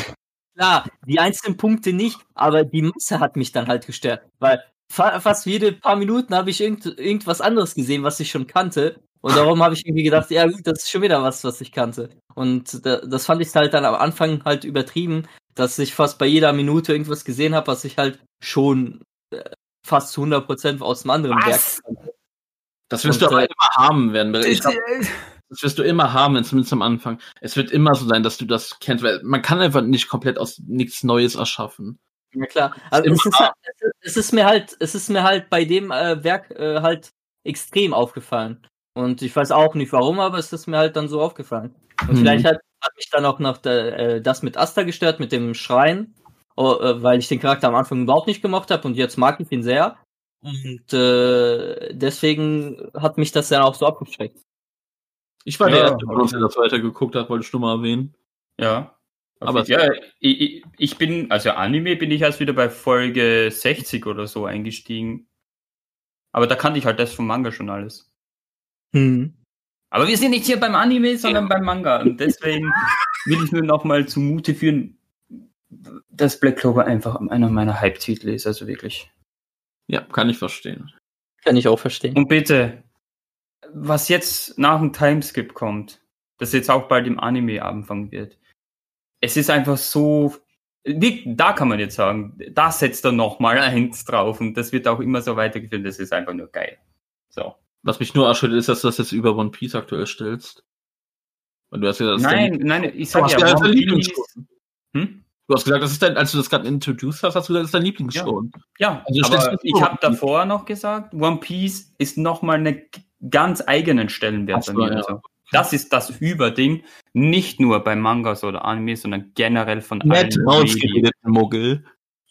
Klar, die einzelnen Punkte nicht, aber die Masse hat mich dann halt gestört. Weil fa fast jede paar Minuten habe ich irgend irgendwas anderes gesehen, was ich schon kannte. Und darum habe ich irgendwie gedacht, ja gut, das ist schon wieder was, was ich kannte. Und da, das fand ich halt dann am Anfang halt übertrieben, dass ich fast bei jeder Minute irgendwas gesehen habe, was ich halt schon äh, fast zu 100% aus dem anderen Was? Werk kannte. Das wirst du Und, aber äh, immer haben werden. Ich glaub, Das wirst du immer haben, wenn zumindest am Anfang. Es wird immer so sein, dass du das kennst, weil man kann einfach nicht komplett aus nichts Neues erschaffen. Ja klar. Also es, ist, halt- es ist mir halt, es ist mir halt bei dem äh, Werk äh, halt extrem aufgefallen. Und ich weiß auch nicht warum, aber es ist mir halt dann so aufgefallen. Und Mhm. vielleicht hat, hat mich dann auch noch der, äh, das mit Asta gestört, mit dem Schreien, oh, äh, weil ich den Charakter am Anfang überhaupt nicht gemocht habe und jetzt mag ich ihn sehr. Und äh, deswegen hat mich das dann auch so abgeschreckt. Ich war Ja, der Erste der das weitergeguckt hat, wollte ich nur mal erwähnen. Ja. Aber- ja, ich, ich- ich bin, also Anime bin ich erst wieder bei Folge 60 oder so eingestiegen. Aber da kannte ich halt das vom Manga schon alles. Hm. Aber wir sind nicht hier beim Anime, sondern beim Manga. Und deswegen will ich nur noch mal zumute führen, dass Black Clover einfach einer meiner Hype-Titel ist, also wirklich. Ja, kann ich verstehen. Kann ich auch verstehen. Und bitte, was jetzt nach dem Timeskip kommt, das jetzt auch bald im Anime anfangen wird, es ist einfach so, wie, da kann man jetzt sagen, da setzt er nochmal eins drauf und das wird auch immer so weitergeführt, das ist einfach nur geil. So. Was mich nur erschüttert, ist, dass du das jetzt über One Piece aktuell stellst. Weil du hast ja das Nein, nein, ich sag ja, ja dein One Piece, hm? Du hast gesagt, das ist dein, als du das gerade introduced hast, hast du gesagt, das ist dein Lieblingsshow. Ja, Also stellst aber ich habe davor noch gesagt, One Piece ist nochmal einen ganz eigenen Stellenwert bei mir. ja. Also, das ist das Überding, nicht nur bei Mangas oder Anime, sondern generell von Nett allen rausgeredet, Muggel.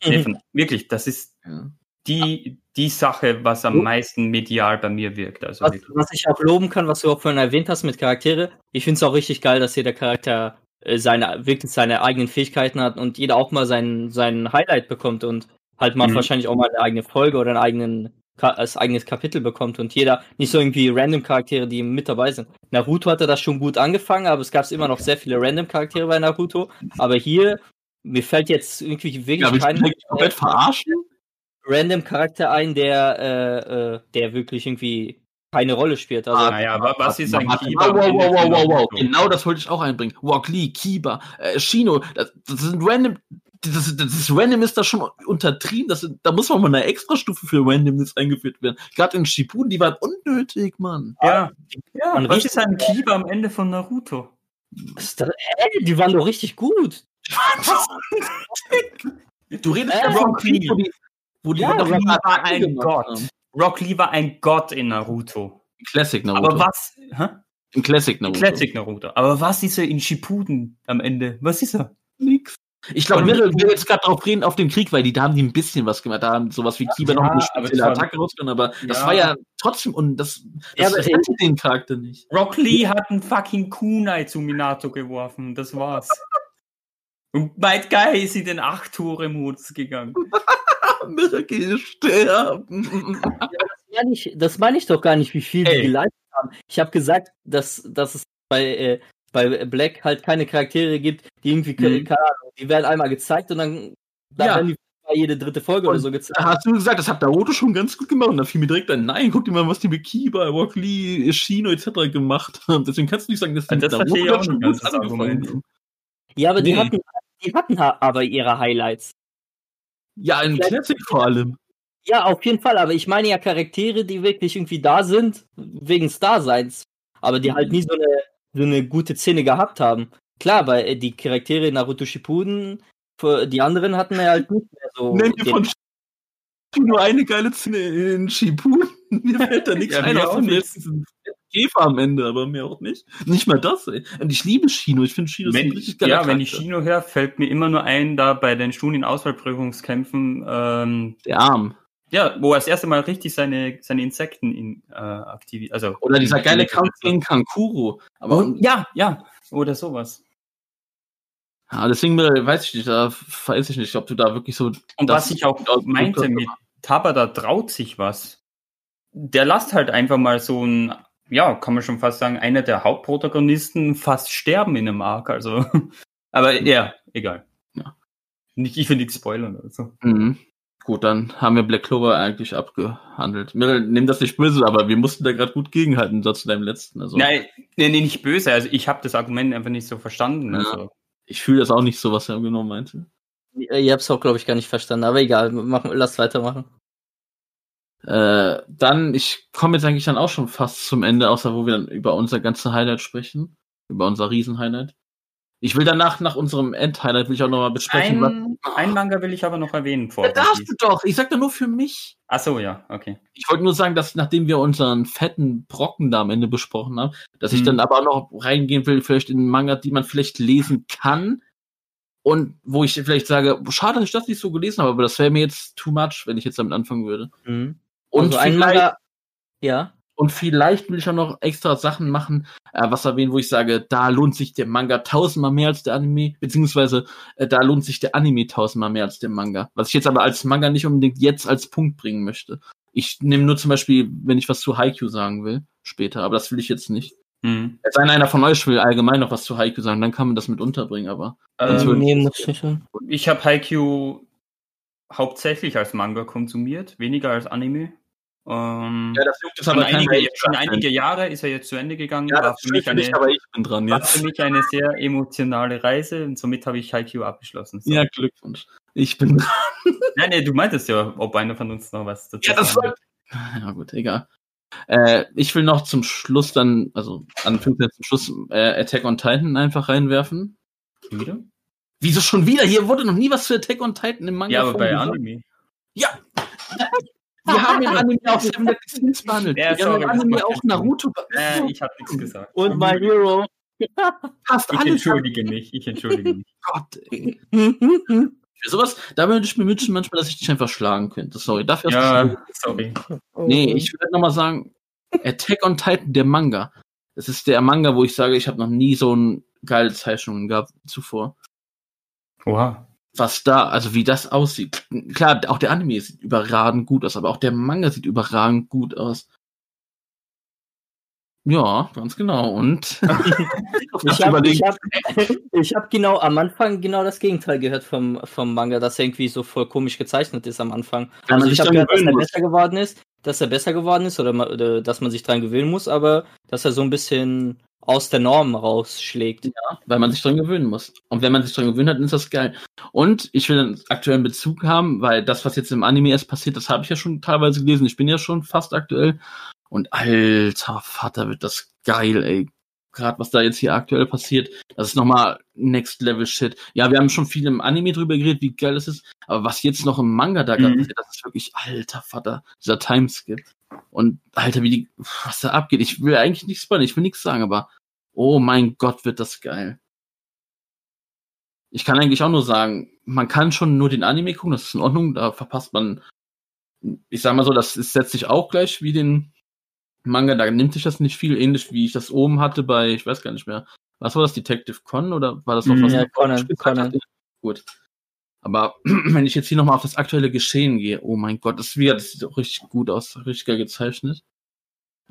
Nee, von, wirklich, das ist Ja. Die, die Sache, was am Oh. meisten medial bei mir wirkt. Also Was, was ich auch loben kann, was du auch vorhin erwähnt hast mit Charaktere, ich finde es auch richtig geil, dass jeder Charakter äh, seine, wirklich seine eigenen Fähigkeiten hat und jeder auch mal sein, sein Highlight bekommt und halt mal Mhm. wahrscheinlich auch mal eine eigene Folge oder einen eigenen, Ka- als eigenes Kapitel bekommt und jeder, nicht so irgendwie random Charaktere, die mit dabei sind. Naruto hatte das schon gut angefangen, aber es gab immer noch sehr viele random Charaktere bei Naruto. Aber hier, mir fällt jetzt irgendwie wirklich Ja, mich komplett verarschen? Random Charakter ein, der, äh, äh, der wirklich irgendwie keine Rolle spielt. Also, Ah, naja, wa- was ist ein Kiba? Wow, wow, wow, wow, wow? Genau das wollte ich auch einbringen. Rock Lee, Kiba, äh, Shino, das, das sind random. Das, das Random ist da schon untertrieben. Das, da muss man mal eine Extrastufe für Randomness eingeführt werden. Gerade in Shippuden, die waren unnötig, Mann. Ja, ja Man was ist ein Kiba am Ende von Naruto? das? Hä? Die waren doch richtig gut. Du redest Äh, ja von. Krieg, wo die, Ja, noch Rock Lee war ein Gott. haben. Rock Lee war ein Gott in Naruto. Classic Naruto. Aber was? Hä? Im Classic Naruto. Classic Naruto. Aber was ist er in Shippuden am Ende? Was ist er? Nix. Ich glaube, wir will jetzt gerade drauf reden auf den Krieg, weil die, da haben die ein bisschen was gemacht. Da haben sowas wie Kiba noch Ja, eine aber spezielle das war- Attacke rausgenommen, aber das Ja. war ja trotzdem und das, Ja, das aber- rettet den Charakter nicht. Rock Lee hat einen fucking Kunai zu Minato geworfen. Das war's. Und Might Guy ist in den 8-Tore-Modus gegangen. Miracle sterben. Das meine ich, das meine ich doch gar nicht, wie viel Ey. die geleistet haben. Ich habe gesagt, dass, dass es bei, äh, bei Black halt keine Charaktere gibt, die irgendwie, Mhm. keine Ahnung, die werden einmal gezeigt und dann, dann Ja. werden die bei jede dritte Folge oder Und so gezeigt. Da hast du gesagt, das hat Naruto schon ganz gut gemacht und da fiel mir direkt ein, nein, guck dir mal, was die mit Kiba, Rock Lee, Shino etc. gemacht haben. Deswegen kannst du nicht sagen, dass die das ich Naruto auch schon gut ganz, das angefangen Argument. haben. Ja, aber die Nee. hatten, die hatten ha- aber ihre Highlights. Ja, in Vielleicht- Classic vor allem. Ja, auf jeden Fall, aber ich meine ja Charaktere, die wirklich irgendwie da sind, wegen Starseins, aber die halt nie so eine, so eine gute Szene gehabt haben. Klar, weil äh, die Charaktere in Naruto Shippuden, die anderen hatten ja halt nicht mehr so. Nenn mir von nur eine geile Szene in Shippuden. Mir fällt da nichts Ja, ein, außer auch vielleicht nicht. diesen Käfer am Ende, aber mehr auch nicht. Nicht mal das, ey. Und ich liebe Shino. Ich finde Shino ist Wenn, richtig geiler ja, wenn ich. Shino höre, fällt mir immer nur ein, da bei den Studienauswahlprüfungskämpfen, ähm, Der Arm. ja, wo er das erste Mal richtig seine, seine Insekten in, äh, aktiviert. Also, Oder dieser geile Kampf gegen Kankuro. Aber Und, ja, ja, oder sowas. ja, deswegen weiß ich nicht, da weiß ich nicht, ob du da wirklich so. Und was ich auch meinte mit Tabata traut sich was. Der lasst halt einfach mal so ein, ja, kann man schon fast sagen, einer der Hauptprotagonisten fast sterben in einem Arc. Also, aber ja, egal. Ja. Nicht, ich will nichts spoilern oder so. Mhm. Gut, dann haben wir Black Clover eigentlich abgehandelt. Mir nimm das nicht böse, aber wir mussten da gerade gut gegenhalten, so zu deinem letzten. Also, Nein, nee, nee, nicht böse. Also ich habe das Argument einfach nicht so verstanden. Ja. Also. ich fühle das auch nicht so, was er genau meinte. Ihr habt es auch, glaube ich, gar nicht verstanden, aber egal, machen, lasst weitermachen. Äh, dann, ich komme jetzt eigentlich dann auch schon fast zum Ende, außer wo wir dann über unser ganze Highlight sprechen. Über unser Riesen-Highlight. Ich will danach, nach unserem End-Highlight, will ich auch nochmal besprechen. was- Ein, ein Manga will ich aber noch erwähnen vor. Ja, darfst du doch. Ich sag da nur für mich. Ach so, ja, okay. Ich wollte nur sagen, dass nachdem wir unseren fetten Brocken da am Ende besprochen haben, dass ich Hm. dann aber auch noch reingehen will, vielleicht in Manga, die man vielleicht lesen kann. Und wo ich vielleicht sage, schade, dass ich das nicht so gelesen habe, aber das wäre mir jetzt too much, wenn ich jetzt damit anfangen würde. Mhm. Und, also ein vielleicht, Manga. Ja. und vielleicht will ich auch noch extra Sachen machen, äh, was erwähnen, wo ich sage, da lohnt sich der Manga tausendmal mehr als der Anime, beziehungsweise äh, da lohnt sich der Anime tausendmal mehr als der Manga. Was ich jetzt aber als Manga nicht unbedingt jetzt als Punkt bringen möchte. Ich nehme nur zum Beispiel, wenn ich was zu Haikyuu sagen will, später, aber das will ich jetzt nicht. Hm. Denn, einer von euch will allgemein noch was zu Haikyuu sagen, dann kann man das mit unterbringen, aber. Ähm, würde nee, muss ich ich habe Haikyuu hauptsächlich als Manga konsumiert, weniger als Anime. Ähm, Ja, das jetzt schon, einige, schon einige Jahre ist er jetzt zu Ende gegangen. Ja, war, das für mich eine, nicht, aber ich bin dran war jetzt. für mich eine sehr emotionale Reise und somit habe ich Haikyuu abgeschlossen. So. Ja, Glückwunsch. Ich bin dran. Nein, nee, du meintest ja, ob einer von uns noch was dazu Ja, das sagen war. Ja, gut, egal. Äh, ich will noch zum Schluss dann, also an 15 zum Schluss, äh, Attack on Titan einfach reinwerfen. Wieder? Wieso schon wieder? Hier wurde noch nie was für Attack on Titan im Manga Ja, aber bei vorgesagt. Anime. Wir haben im Anime auch Seven Deadly Sins behandelt. Ja, Wir haben im Anime auch. Naruto Äh, ich habe nichts gesagt. Und My Hero. Fast Ich alles. entschuldige mich, ich entschuldige mich. Gott, ey. Für sowas, da würde ich mir wünschen manchmal, dass ich dich einfach schlagen könnte. Sorry, dafür hast du Ja, sorry. Nee, ich würde nochmal sagen, Attack on Titan, der Manga. Das ist der Manga, wo ich sage, ich habe noch nie so ein geile Zeichnungen gehabt zuvor. Oha. Was da, also wie das aussieht. Klar, auch der Anime sieht überragend gut aus, aber auch der Manga sieht überragend gut aus. Ja, ganz genau. Und Ich habe ich hab, ich hab genau am Anfang genau das Gegenteil gehört vom, vom Manga, dass er irgendwie so voll komisch gezeichnet ist am Anfang. Also ich habe gehört, dass er muss. besser geworden ist, dass er besser geworden ist oder, oder dass man sich dran gewöhnen muss, aber dass er so ein bisschen aus der Norm rausschlägt. weil man sich dran gewöhnen muss. Und wenn man sich dran gewöhnt hat, dann ist das geil. Und ich will einen aktuellen Bezug haben, weil das, was jetzt im Anime erst passiert, das habe ich ja schon teilweise gelesen. Ich bin ja schon fast aktuell. Und alter Vater, wird das geil, ey. Gerade was da jetzt hier aktuell passiert, das ist nochmal Next Level Shit. Ja, wir haben schon viel im Anime drüber geredet, wie geil das ist. Aber was jetzt noch im Manga da gerade Mhm. passiert, das ist wirklich alter Vater, dieser Timeskip. Und alter, wie die, was da abgeht. Ich will eigentlich nichts spoilern, ich will nichts sagen, aber oh mein Gott, wird das geil. Ich kann eigentlich auch nur sagen, man kann schon nur den Anime gucken, das ist in Ordnung, da verpasst man, ich sag mal so, das ist, setzt sich auch gleich wie den Manga, da nimmt sich das nicht viel, ähnlich wie ich das oben hatte bei, ich weiß gar nicht mehr, was war das, Detective Con oder war das noch Mhm. was? Ja, Conan, Conan. Gut. Aber wenn ich jetzt hier nochmal auf das aktuelle Geschehen gehe, oh mein Gott, das, wieder, das sieht auch richtig gut aus, richtig geil gezeichnet.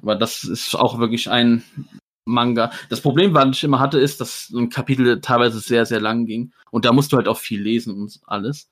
Aber das ist auch wirklich ein Manga. Das Problem, was ich immer hatte, ist, dass ein Kapitel teilweise sehr, sehr lang ging. Und da musst du halt auch viel lesen und alles.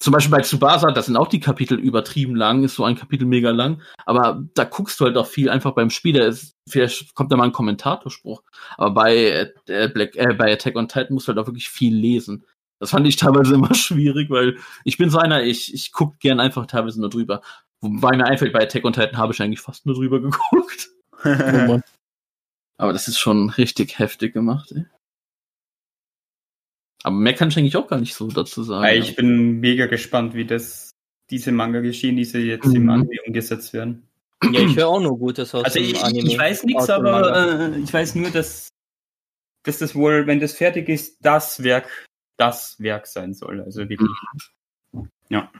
Zum Beispiel bei Tsubasa, das sind auch die Kapitel übertrieben lang, ist so ein Kapitel mega lang. Aber da guckst du halt auch viel einfach beim Spiel. Da ist, vielleicht kommt da mal ein Kommentatorspruch. Aber bei, äh, Black, äh, bei Attack on Titan musst du halt auch wirklich viel lesen. Das fand ich teilweise immer schwierig, weil ich bin so einer, ich, ich guck gern einfach teilweise nur drüber. Wobei mir einfällt, bei Attack on Titan habe ich eigentlich fast nur drüber geguckt. Aber das ist schon richtig heftig gemacht, ey. Aber mehr kann ich eigentlich auch gar nicht so dazu sagen. Ja, ich bin mega gespannt, wie das diese Manga geschehen, diese jetzt im Mhm. Anime umgesetzt werden. Ja, ich höre auch nur Gutes aus Also dem ich, Anime. ich weiß nichts, aber äh, ich weiß nur, dass, dass das wohl, wenn das fertig ist, das Werk, das Werk sein soll. Also wirklich.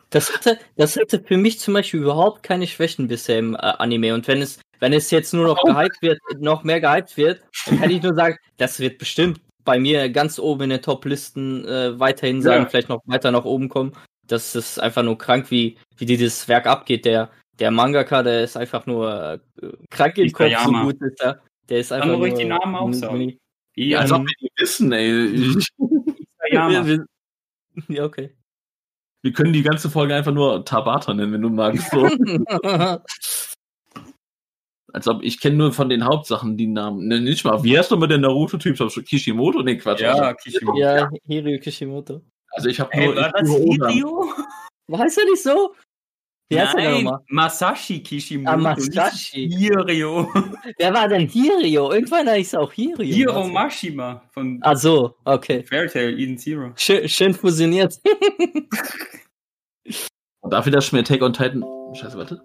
Das hatte, das hatte für mich zum Beispiel überhaupt keine Schwächen bisher im äh, Anime. Und wenn es, wenn es jetzt nur noch gehypt wird, noch mehr gehypt wird, dann kann ich nur sagen, das wird bestimmt bei mir ganz oben in den Top-Listen äh, weiterhin sein, Ja. vielleicht noch weiter nach oben kommen. Das ist einfach nur krank, wie, wie dieses Werk abgeht. Der, der Mangaka, der ist einfach nur äh, krank im Kopf, so gut ist er. Der ist Kann einfach man ruhig nur, die Namen aufsagen. ja, als ob wir die wissen, ey. Wir- wir- Ja, okay. wir können die ganze Folge einfach nur Tabata nennen, wenn du magst. So. Als ob ich kenne nur von den Hauptsachen die Namen. Ne, nicht mal. Wie heißt nochmal der Naruto-Typ? Kishimoto? Nee, Quatsch. Ja, Kishimoto. ja, Hiryu Kishimoto. Also ich habe Hey, nur. war ich das. Hideo? War es ja nicht so? Wie heißt der Nein, nochmal? Masashi Kishimoto. Ah, Masashi. Hirio. Wer war denn Hirio? Irgendwann er auch Hirio. Hiro Mashima von Ach so, okay. Fairy Tail Eden Zero. Schön, schön fusioniert. Und dafür, dass ich mir Attack on Titan. Scheiße, warte.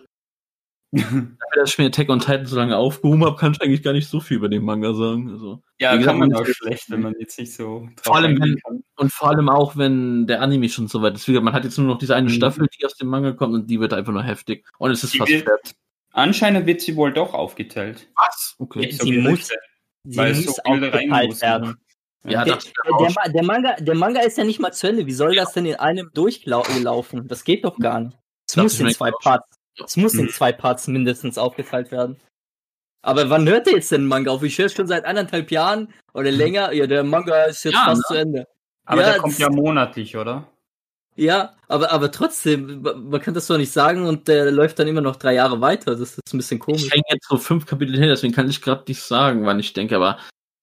Dafür, dass ich mir Attack on Titan so lange aufgehoben habe, kann ich eigentlich gar nicht so viel über den Manga sagen. Also. Ja, kann man auch schlecht, wenn man jetzt nicht so drauf Vor allem, wenn- kann. Und vor allem auch, wenn der Anime schon so weit ist. Wie gesagt, Man hat jetzt nur noch diese eine Mhm. Staffel, die aus dem Manga kommt und die wird einfach nur heftig. Und es ist Die fast wird- fett. Anscheinend wird sie wohl doch aufgeteilt. Was? Okay. Sie So wie muss- Liste. Sie Weil muss so aufgeteilt muss. werden. Ja, der, das der, der, Ma- der, Manga, der Manga ist ja nicht mal zu Ende. Wie soll das denn in einem durchlaufen? Das geht doch gar nicht. Es muss in zwei. Parts. Es muss in Mhm. zwei Parts mindestens aufgeteilt werden. Aber wann hört der jetzt den Manga auf? Ich höre schon seit anderthalb Jahren oder länger. Ja, der Manga ist jetzt Ja, fast ne? zu Ende. Aber Ja, der kommt ja monatlich, oder? Ja, aber, aber trotzdem, man kann das doch nicht sagen und der läuft dann immer noch drei Jahre weiter. Das ist ein bisschen komisch. Ich hänge jetzt so fünf Kapitel hin, deswegen kann ich gerade nicht sagen, wann ich denke, aber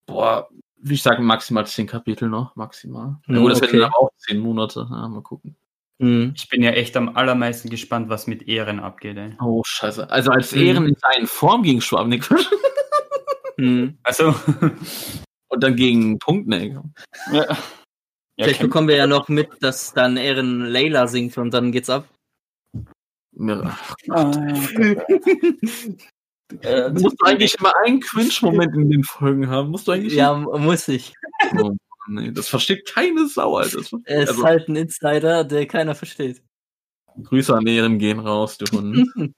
boah, wie ich sage, maximal zehn Kapitel noch, maximal. Ja, gut, das okay. werden aber auch zehn Monate. Ja, mal gucken. Mhm. Ich bin ja echt am allermeisten gespannt, was mit Ehren abgeht, ey. Oh, scheiße. Also als Mhm. Ehren in seinen Form gegen Schwab, Quatsch. Mhm. Also, Und dann gegen Punktne. ja. ja Vielleicht bekommen wir ja noch mit, dass dann Ehren Layla singt und dann geht's ab. Ja. Ah, Äh, musst du eigentlich immer einen Cringe-Moment in den Folgen haben? Musst du eigentlich. Ja, muss ich. Nee, das versteht keine Sau, Alter. Das- Er ist Also, halt ein Insider, der keiner versteht. Grüße an Ehren gehen raus, du Hund.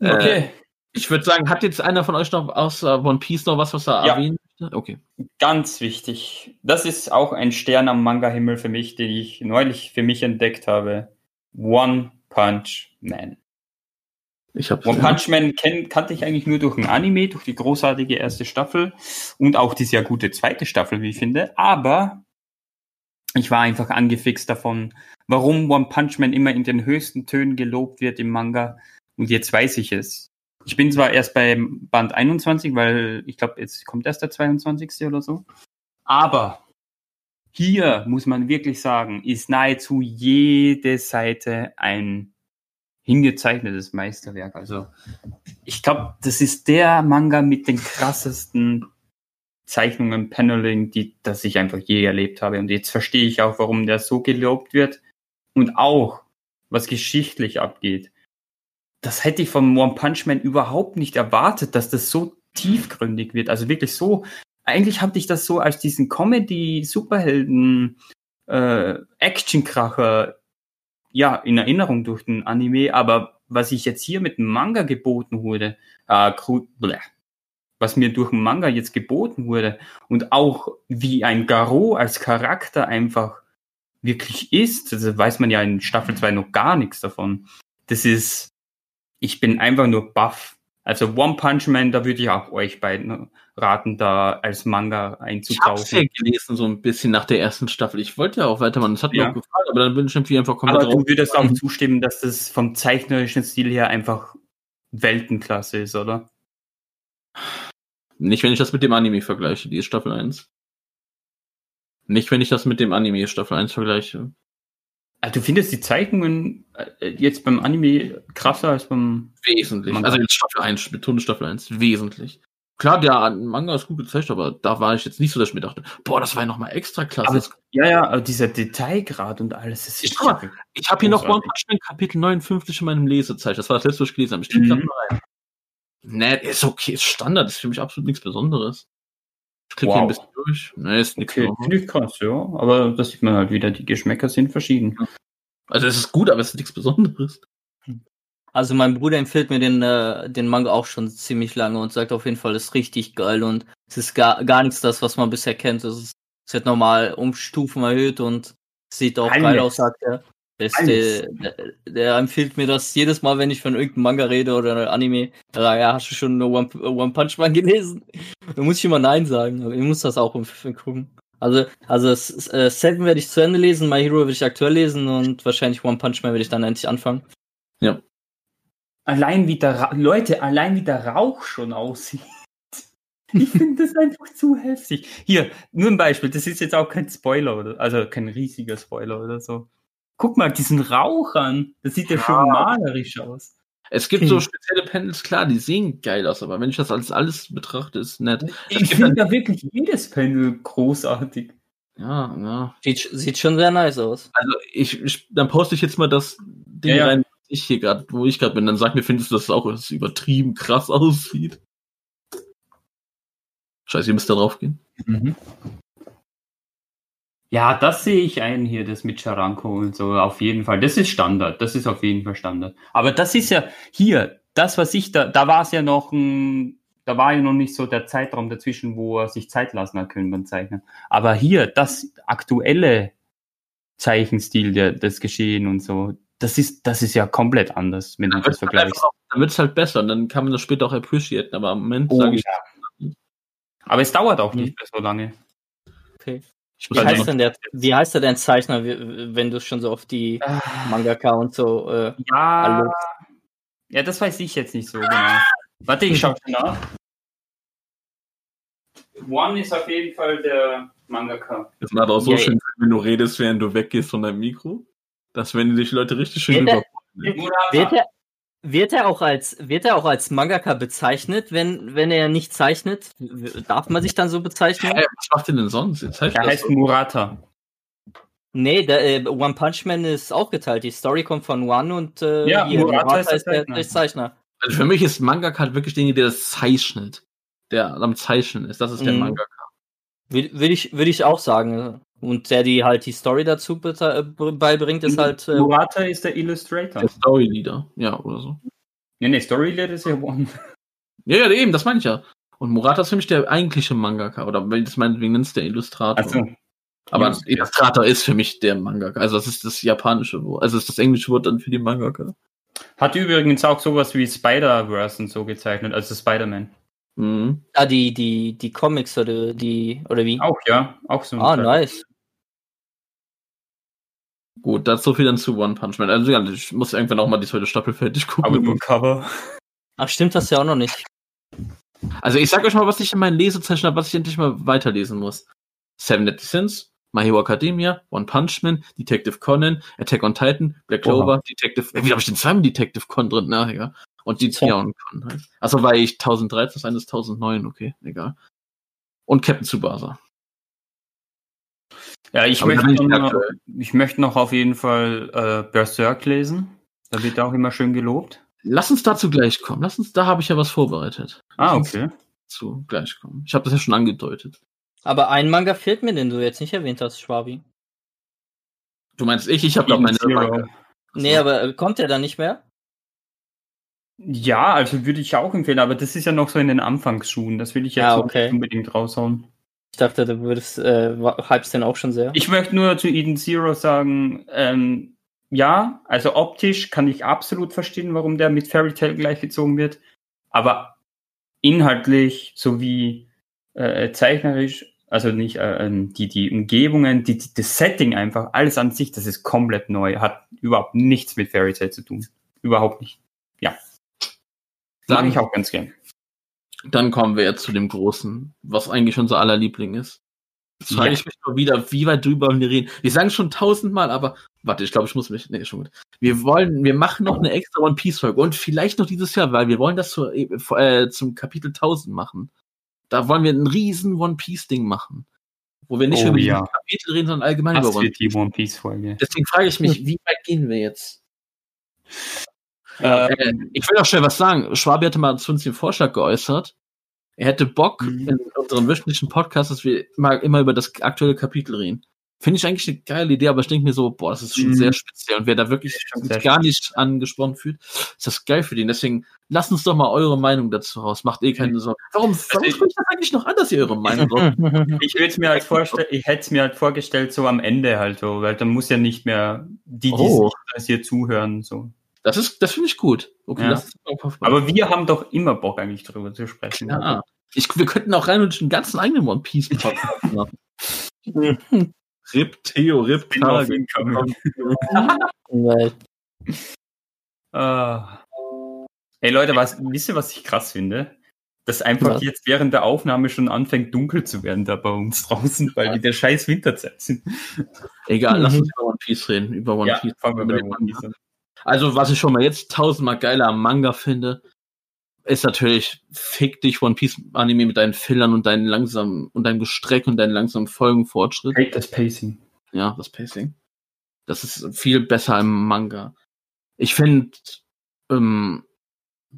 Äh, okay. ich würde sagen, hat jetzt einer von euch noch außer One Piece noch was, was er Ja. erwähnen möchte? Okay. Ganz wichtig. Das ist auch ein Stern am Manga-Himmel für mich, den ich neulich für mich entdeckt habe. One Punch Man. Ich habe One Punch Man kenn, kannte ich eigentlich nur durch ein Anime, durch die großartige erste Staffel und auch die sehr gute zweite Staffel, wie ich finde. Aber ich war einfach angefixt davon, warum One Punch Man immer in den höchsten Tönen gelobt wird im Manga. Und jetzt weiß ich es. Ich bin zwar erst bei Band 21, weil ich glaube, jetzt kommt erst der 22. oder so. Aber hier muss man wirklich sagen, ist nahezu jede Seite ein hingezeichnetes Meisterwerk. Also ich glaube, das ist der Manga mit den krassesten Zeichnungen, Paneling, die, das ich einfach je erlebt habe. Und jetzt verstehe ich auch, warum der so gelobt wird. Und auch, was geschichtlich abgeht. Das hätte ich vom One Punch Man überhaupt nicht erwartet, dass das so tiefgründig wird. Also wirklich so, eigentlich hatte ich das so als diesen Comedy-Superhelden äh, ja, in Erinnerung durch den Anime, aber was ich jetzt hier mit dem Manga geboten wurde, äh, was mir durch den Manga jetzt geboten wurde und auch wie ein Garo als Charakter einfach wirklich ist, das weiß man ja in Staffel 2 noch gar nichts davon. Das ist, ich bin einfach nur baff. Also One Punch Man, da würde ich auch euch beiden raten, da als Manga Ich hab's einzutauchen. ja gelesen, so ein bisschen nach der ersten Staffel. Ich wollte ja auch weitermachen, das hat mir Ja. auch gefallen, aber dann bin ich irgendwie einfach komplett Aber du drauf. würdest auch zustimmen, dass das vom zeichnerischen Stil her einfach Weltenklasse ist, oder? Nicht, wenn ich das mit dem Anime vergleiche, die ist Staffel 1. Nicht, wenn ich das mit dem Anime Staffel 1 vergleiche. Also du findest die Zeichnungen äh, jetzt beim Anime krasser als beim. Wesentlich. Manga. Also jetzt Staffel 1, ich betone Staffel 1, wesentlich. Klar, der Manga ist gut gezeichnet, aber da war ich jetzt nicht so, dass ich mir dachte, boah, das war ja nochmal extra klasse. Aber, ja, ja, aber dieser Detailgrad und alles, Ich ist mal, ich habe hier noch One. Punch Man Kapitel 59 in meinem Lesezeichen. Das war das letzte, was ich gelesen habe. Ich Mhm. mal rein. Nee, ist okay, ist Standard, ist für mich absolut nichts Besonderes. Ich klicke hier ein Wow. bisschen durch. Nee, ist nichts Okay, Besonderes. krass, ja. Aber das sieht man halt wieder, die Geschmäcker sind verschieden. Also es ist gut, aber es ist nichts Besonderes. Also mein Bruder empfiehlt mir den, äh, den Manga auch schon ziemlich lange und sagt auf jeden Fall, es ist richtig geil und es ist gar, gar nichts das, was man bisher kennt. Es, ist, es wird nochmal um Stufen erhöht und sieht auch Alles. geil aus, sagt er. Das, der, der, empfiehlt mir das jedes Mal, wenn ich von irgendeinem Manga rede oder einem Anime. Er sagt, ja, hast du schon One, One Punch Man gelesen? Da muss ich immer Nein sagen, aber ich muss das auch im Film gucken. Also, also äh, Seven werde ich zu Ende lesen, My Hero werde ich aktuell lesen und wahrscheinlich One Punch Man werde ich dann endlich anfangen. Allein wie der Ra Leute, allein wie der Rauch schon aussieht. Ich finde das einfach zu heftig. Hier, nur ein Beispiel, das ist jetzt auch kein Spoiler, oder? Also kein riesiger Spoiler oder so. Guck mal diesen Rauch an. Das sieht ja schon malerisch aus. Es gibt so spezielle Panels, klar, die sehen geil aus, aber wenn ich das als alles betrachte, ist nett. Ich finde ja wirklich jedes Panel großartig. Ja, ja. Sieht, sieht schon sehr nice aus. Also ich, ich dann poste ich jetzt mal das Ding Ja, ja. rein, was ich hier gerade, wo ich gerade bin, dann sag mir, findest du das auch, dass es übertrieben krass aussieht? Scheiße, ihr müsst da drauf gehen. Mhm. Ja, das sehe ich ein hier, das mit Charanko und so, auf jeden Fall. Das ist Standard, das ist auf jeden Fall Standard. Aber das ist ja hier, das, was ich da, da war es ja noch ein, da war ja noch nicht so der Zeitraum dazwischen, wo er sich Zeit lassen hat können beim Zeichnen. Aber hier, das aktuelle Zeichenstil, der, das Geschehen und so, das ist, das ist ja komplett anders, wenn du das vergleichst. Dann wird es halt besser und dann kann man das später auch appreciaten, aber im Moment Oh, sage ich, ja. Aber es dauert auch Mhm. nicht mehr so lange. Okay. Ich Wie heißt denn der, wie heißt der denn Zeichner, wenn du schon so auf die Mangaka und so, äh, Ja, Hallo. ja, das weiß ich jetzt nicht so genau. Warte, ich schau schon nach. One ist auf jeden Fall der Mangaka. Das ist aber auch so Ja, schön, wenn du redest, während du weggehst von deinem Mikro. Das werden sich Leute richtig schön über. wird wird er auch als, wird er auch als Mangaka bezeichnet, wenn, wenn er nicht zeichnet? Darf man sich dann so bezeichnen? Hä, was macht ihr denn sonst? Jetzt heißt heißt so. Murata. Nee, der, äh, One Punch Man ist auch geteilt. Die Story kommt von One und äh, Ja, hier, Murata Murata ist der ist der, Zeichner. der Zeichner. Also für mich ist Mangaka halt wirklich derjenige, der das zeichnet. Der am Zeichnen ist. Das ist der Mhm. Mangaka. Würde würd ich, würde ich auch sagen. Und der, die halt die Story dazu äh, beibringt, ist halt. Äh, Murata ist der Illustrator. Der Story-Leader. Ja, oder so. Nee, nee, Storyleader ist ja One. Ja, ja, eben, das meine ich ja. Und Murata ist für mich der eigentliche Mangaka. Oder wenn das meinetwegen nennst, der Illustrator. Also, Aber Illustrator. Illustrator ist für mich der Mangaka. Also das ist das japanische Wort. Also das ist das englische Wort dann für die Mangaka. hat übrigens auch sowas wie Spider-Verse und so gezeichnet, also Spider-Man. Mhm. ah, die, die, die Comics oder die, oder wie? Auch, ja, auch so. ein Ah, Teil. nice. Gut, das so viel dann zu One Punch Man. Also ja, ich muss irgendwann auch mal die zweite Staffel fertig Aber gucken. nur Cover. Ach, stimmt das ja auch noch nicht. Also ich sag euch mal, was ich in meinen Lesezeichen habe, was ich endlich mal weiterlesen muss. Seven Deadly Sins, My Hero Academia, One Punch Man, Detective Conan, Attack on Titan, Black Oha. Clover, Detective, äh, wie habe ich den zweimal Detective Con drin? Na, egal. Und die Tja. ja, Con halt. Achso, weil ich 1013, das eine ist 1009, okay, egal. Und Captain Tsubasa. Ja, ich Aber möchte, noch, ich möchte noch auf jeden Fall äh, Berserk lesen. Da wird auch immer schön gelobt. Lass uns dazu gleich kommen. Lass uns, da habe ich ja was vorbereitet. Ah, Lass uns okay. Zu gleich kommen. Ich habe das ja schon angedeutet. Aber ein Manga fehlt mir, den du jetzt nicht erwähnt hast, Schwabi. Du meinst ich, ich habe doch meine. Manga. Nee, aber äh, kommt der dann nicht mehr? Ja, also würde ich auch empfehlen, aber das ist ja noch so in den Anfangsschuhen. Das will ich jetzt Ah, okay. nicht unbedingt raushauen. Ich dachte, du würdest, äh, hypst den auch schon sehr. Ich möchte nur zu Eden Zero sagen, ähm, ja, also optisch kann ich absolut verstehen, warum der mit Fairy Tail gleichgezogen wird, aber inhaltlich sowie äh, zeichnerisch, also nicht äh, ähm, die die Umgebungen, die, die das Setting einfach, alles an sich, das ist komplett neu, hat überhaupt nichts mit Fairy Tail zu tun, überhaupt nicht. Ja, mag Dann- ich auch ganz gern. Dann kommen wir jetzt zu dem Großen, was eigentlich unser aller Liebling ist. Jetzt frage Ja. ich mich mal wieder, wie weit drüber wir reden. Wir sagen schon tausendmal, aber warte, ich glaube, ich muss mich. Nee, schon gut. Wir wollen, wir machen noch eine extra One Piece Folge und vielleicht noch dieses Jahr, weil wir wollen das zur, äh, zum Kapitel 1000 machen. Da wollen wir ein riesen One Piece Ding machen. Wo wir nicht Oh über die ja. Kapitel reden, sondern allgemein über Das One wird die One Piece Folge. Deswegen frage ich mich, wie weit gehen wir jetzt? Äh, Äh, ich will auch schnell was sagen. Schwabi hatte mal zu uns den Vorschlag geäußert. Er hätte Bock Mhm. in unserem wöchentlichen Podcast, dass wir immer, immer über das aktuelle Kapitel reden. Finde ich eigentlich eine geile Idee, aber ich denke mir so, boah, das ist schon Mhm. sehr speziell. Und wer da wirklich gar nicht angesprochen fühlt, ist das geil für den. Deswegen lasst uns doch mal eure Meinung dazu raus. Macht eh keine Sorgen. Warum, warum ich- spricht das eigentlich noch an, dass ihr eure Meinung raus? Ich würde es mir halt vorstellen, ich hätte es mir halt vorgestellt, so am Ende halt so, weil dann muss ja nicht mehr die, die Oh. sich hier zuhören, so. Das ist, das finde ich gut. Okay, Ja. Aber wir haben doch immer Bock eigentlich drüber zu sprechen. Ja. Ich, wir könnten auch rein und einen ganzen eigenen One Piece Podcast machen. Rip Theo, Rip. Weil, Ah. Ey Leute, was, wisst ihr, was ich krass finde? Dass einfach Was? jetzt während der Aufnahme schon anfängt dunkel zu werden da bei uns draußen, weil wir der scheiß Winterzeit sind. Egal, lass Mhm. uns über One Piece reden, über One Ja, Piece. fangen wir den One. Piece an. Also, was ich schon mal jetzt tausendmal geiler am Manga finde, ist natürlich, fick dich One Piece Anime mit deinen Fillern und deinen langsamen, und deinem Gestreck und deinen langsamen Folgenfortschritt. Hate das Pacing. Ja, das Pacing. Das ist viel besser im Manga. Ich finde, ähm,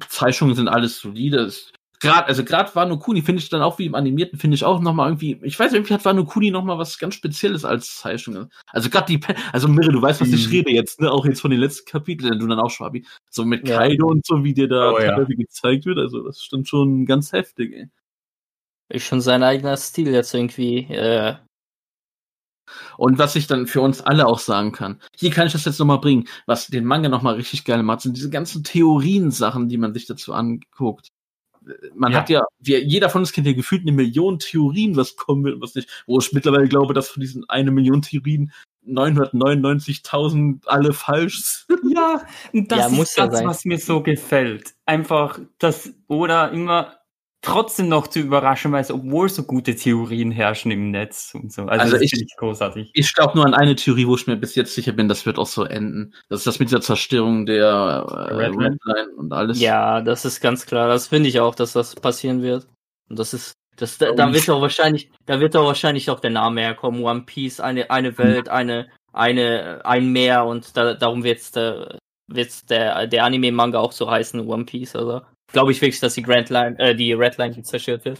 Zeichnungen sind alles solide. Es- Grad, also gerade Wano Kuni finde ich dann auch wie im Animierten, finde ich auch nochmal irgendwie, ich weiß, irgendwie hat Wano Kuni nochmal was ganz Spezielles als Zeichnung. Also gerade die, also Mirre, du weißt, was ich Mhm. rede jetzt, ne? Auch jetzt von den letzten Kapiteln, du dann auch, Schwabi. So mit Ja. Kaido und so, wie dir da Oh, ja. gezeigt wird, also das stimmt schon ganz heftig, ey. Ist schon sein eigener Stil jetzt irgendwie. Äh, Und was ich dann für uns alle auch sagen kann, hier kann ich das jetzt nochmal bringen, was den Manga nochmal richtig geil macht, sind diese ganzen Theorien-Sachen, die man sich dazu anguckt. Man Ja. hat ja, wir, jeder von uns kennt ja gefühlt eine Million Theorien, was kommen wird und was nicht. Wo ich mittlerweile glaube, dass von diesen eine Million Theorien 999.000 alle falsch sind. Ja, das Ja, muss ist ja das, sein. was mir so gefällt. Einfach, dass Oda immer trotzdem noch zu überraschen weiß, obwohl so gute Theorien herrschen im Netz und so. Also, Also das ich- finde ich großartig. Ich glaube nur an eine Theorie, wo ich mir bis jetzt sicher bin, das wird auch so enden. Das ist das mit dieser Zerstörung der äh, Redline. Redline und alles. ja, das ist ganz klar. Das finde ich auch, dass das passieren wird. Und das ist, das, da, da wird auch wahrscheinlich, da wird auch wahrscheinlich auch der Name herkommen. One Piece, eine, eine Welt, eine, eine, ein Meer und da, darum wird's der, wird's der, der Anime-Manga auch so heißen, One Piece, also. Glaube ich wirklich, dass die Grand Line, äh, die Red Line zerstört wird.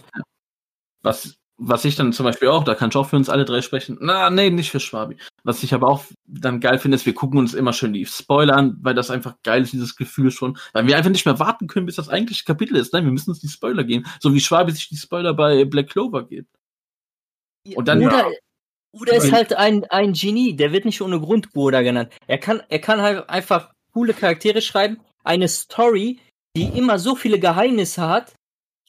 Was, was ich dann zum Beispiel auch, da kann ich auch für uns alle drei sprechen. Na, nee, nicht für Schwabi. Was ich aber auch dann geil finde, ist, wir gucken uns immer schön die Spoiler an, weil das einfach geil ist, dieses Gefühl schon. Weil wir einfach nicht mehr warten können, bis das eigentliche Kapitel ist. Nein, wir müssen uns die Spoiler geben. So wie Schwabi sich die Spoiler bei Black Clover gibt. Und dann- Oder, oder ist halt ein, ein Genie, der wird nicht ohne Grund Oda genannt. Er kann, er kann halt einfach coole Charaktere schreiben, eine Story, die immer so viele Geheimnisse hat,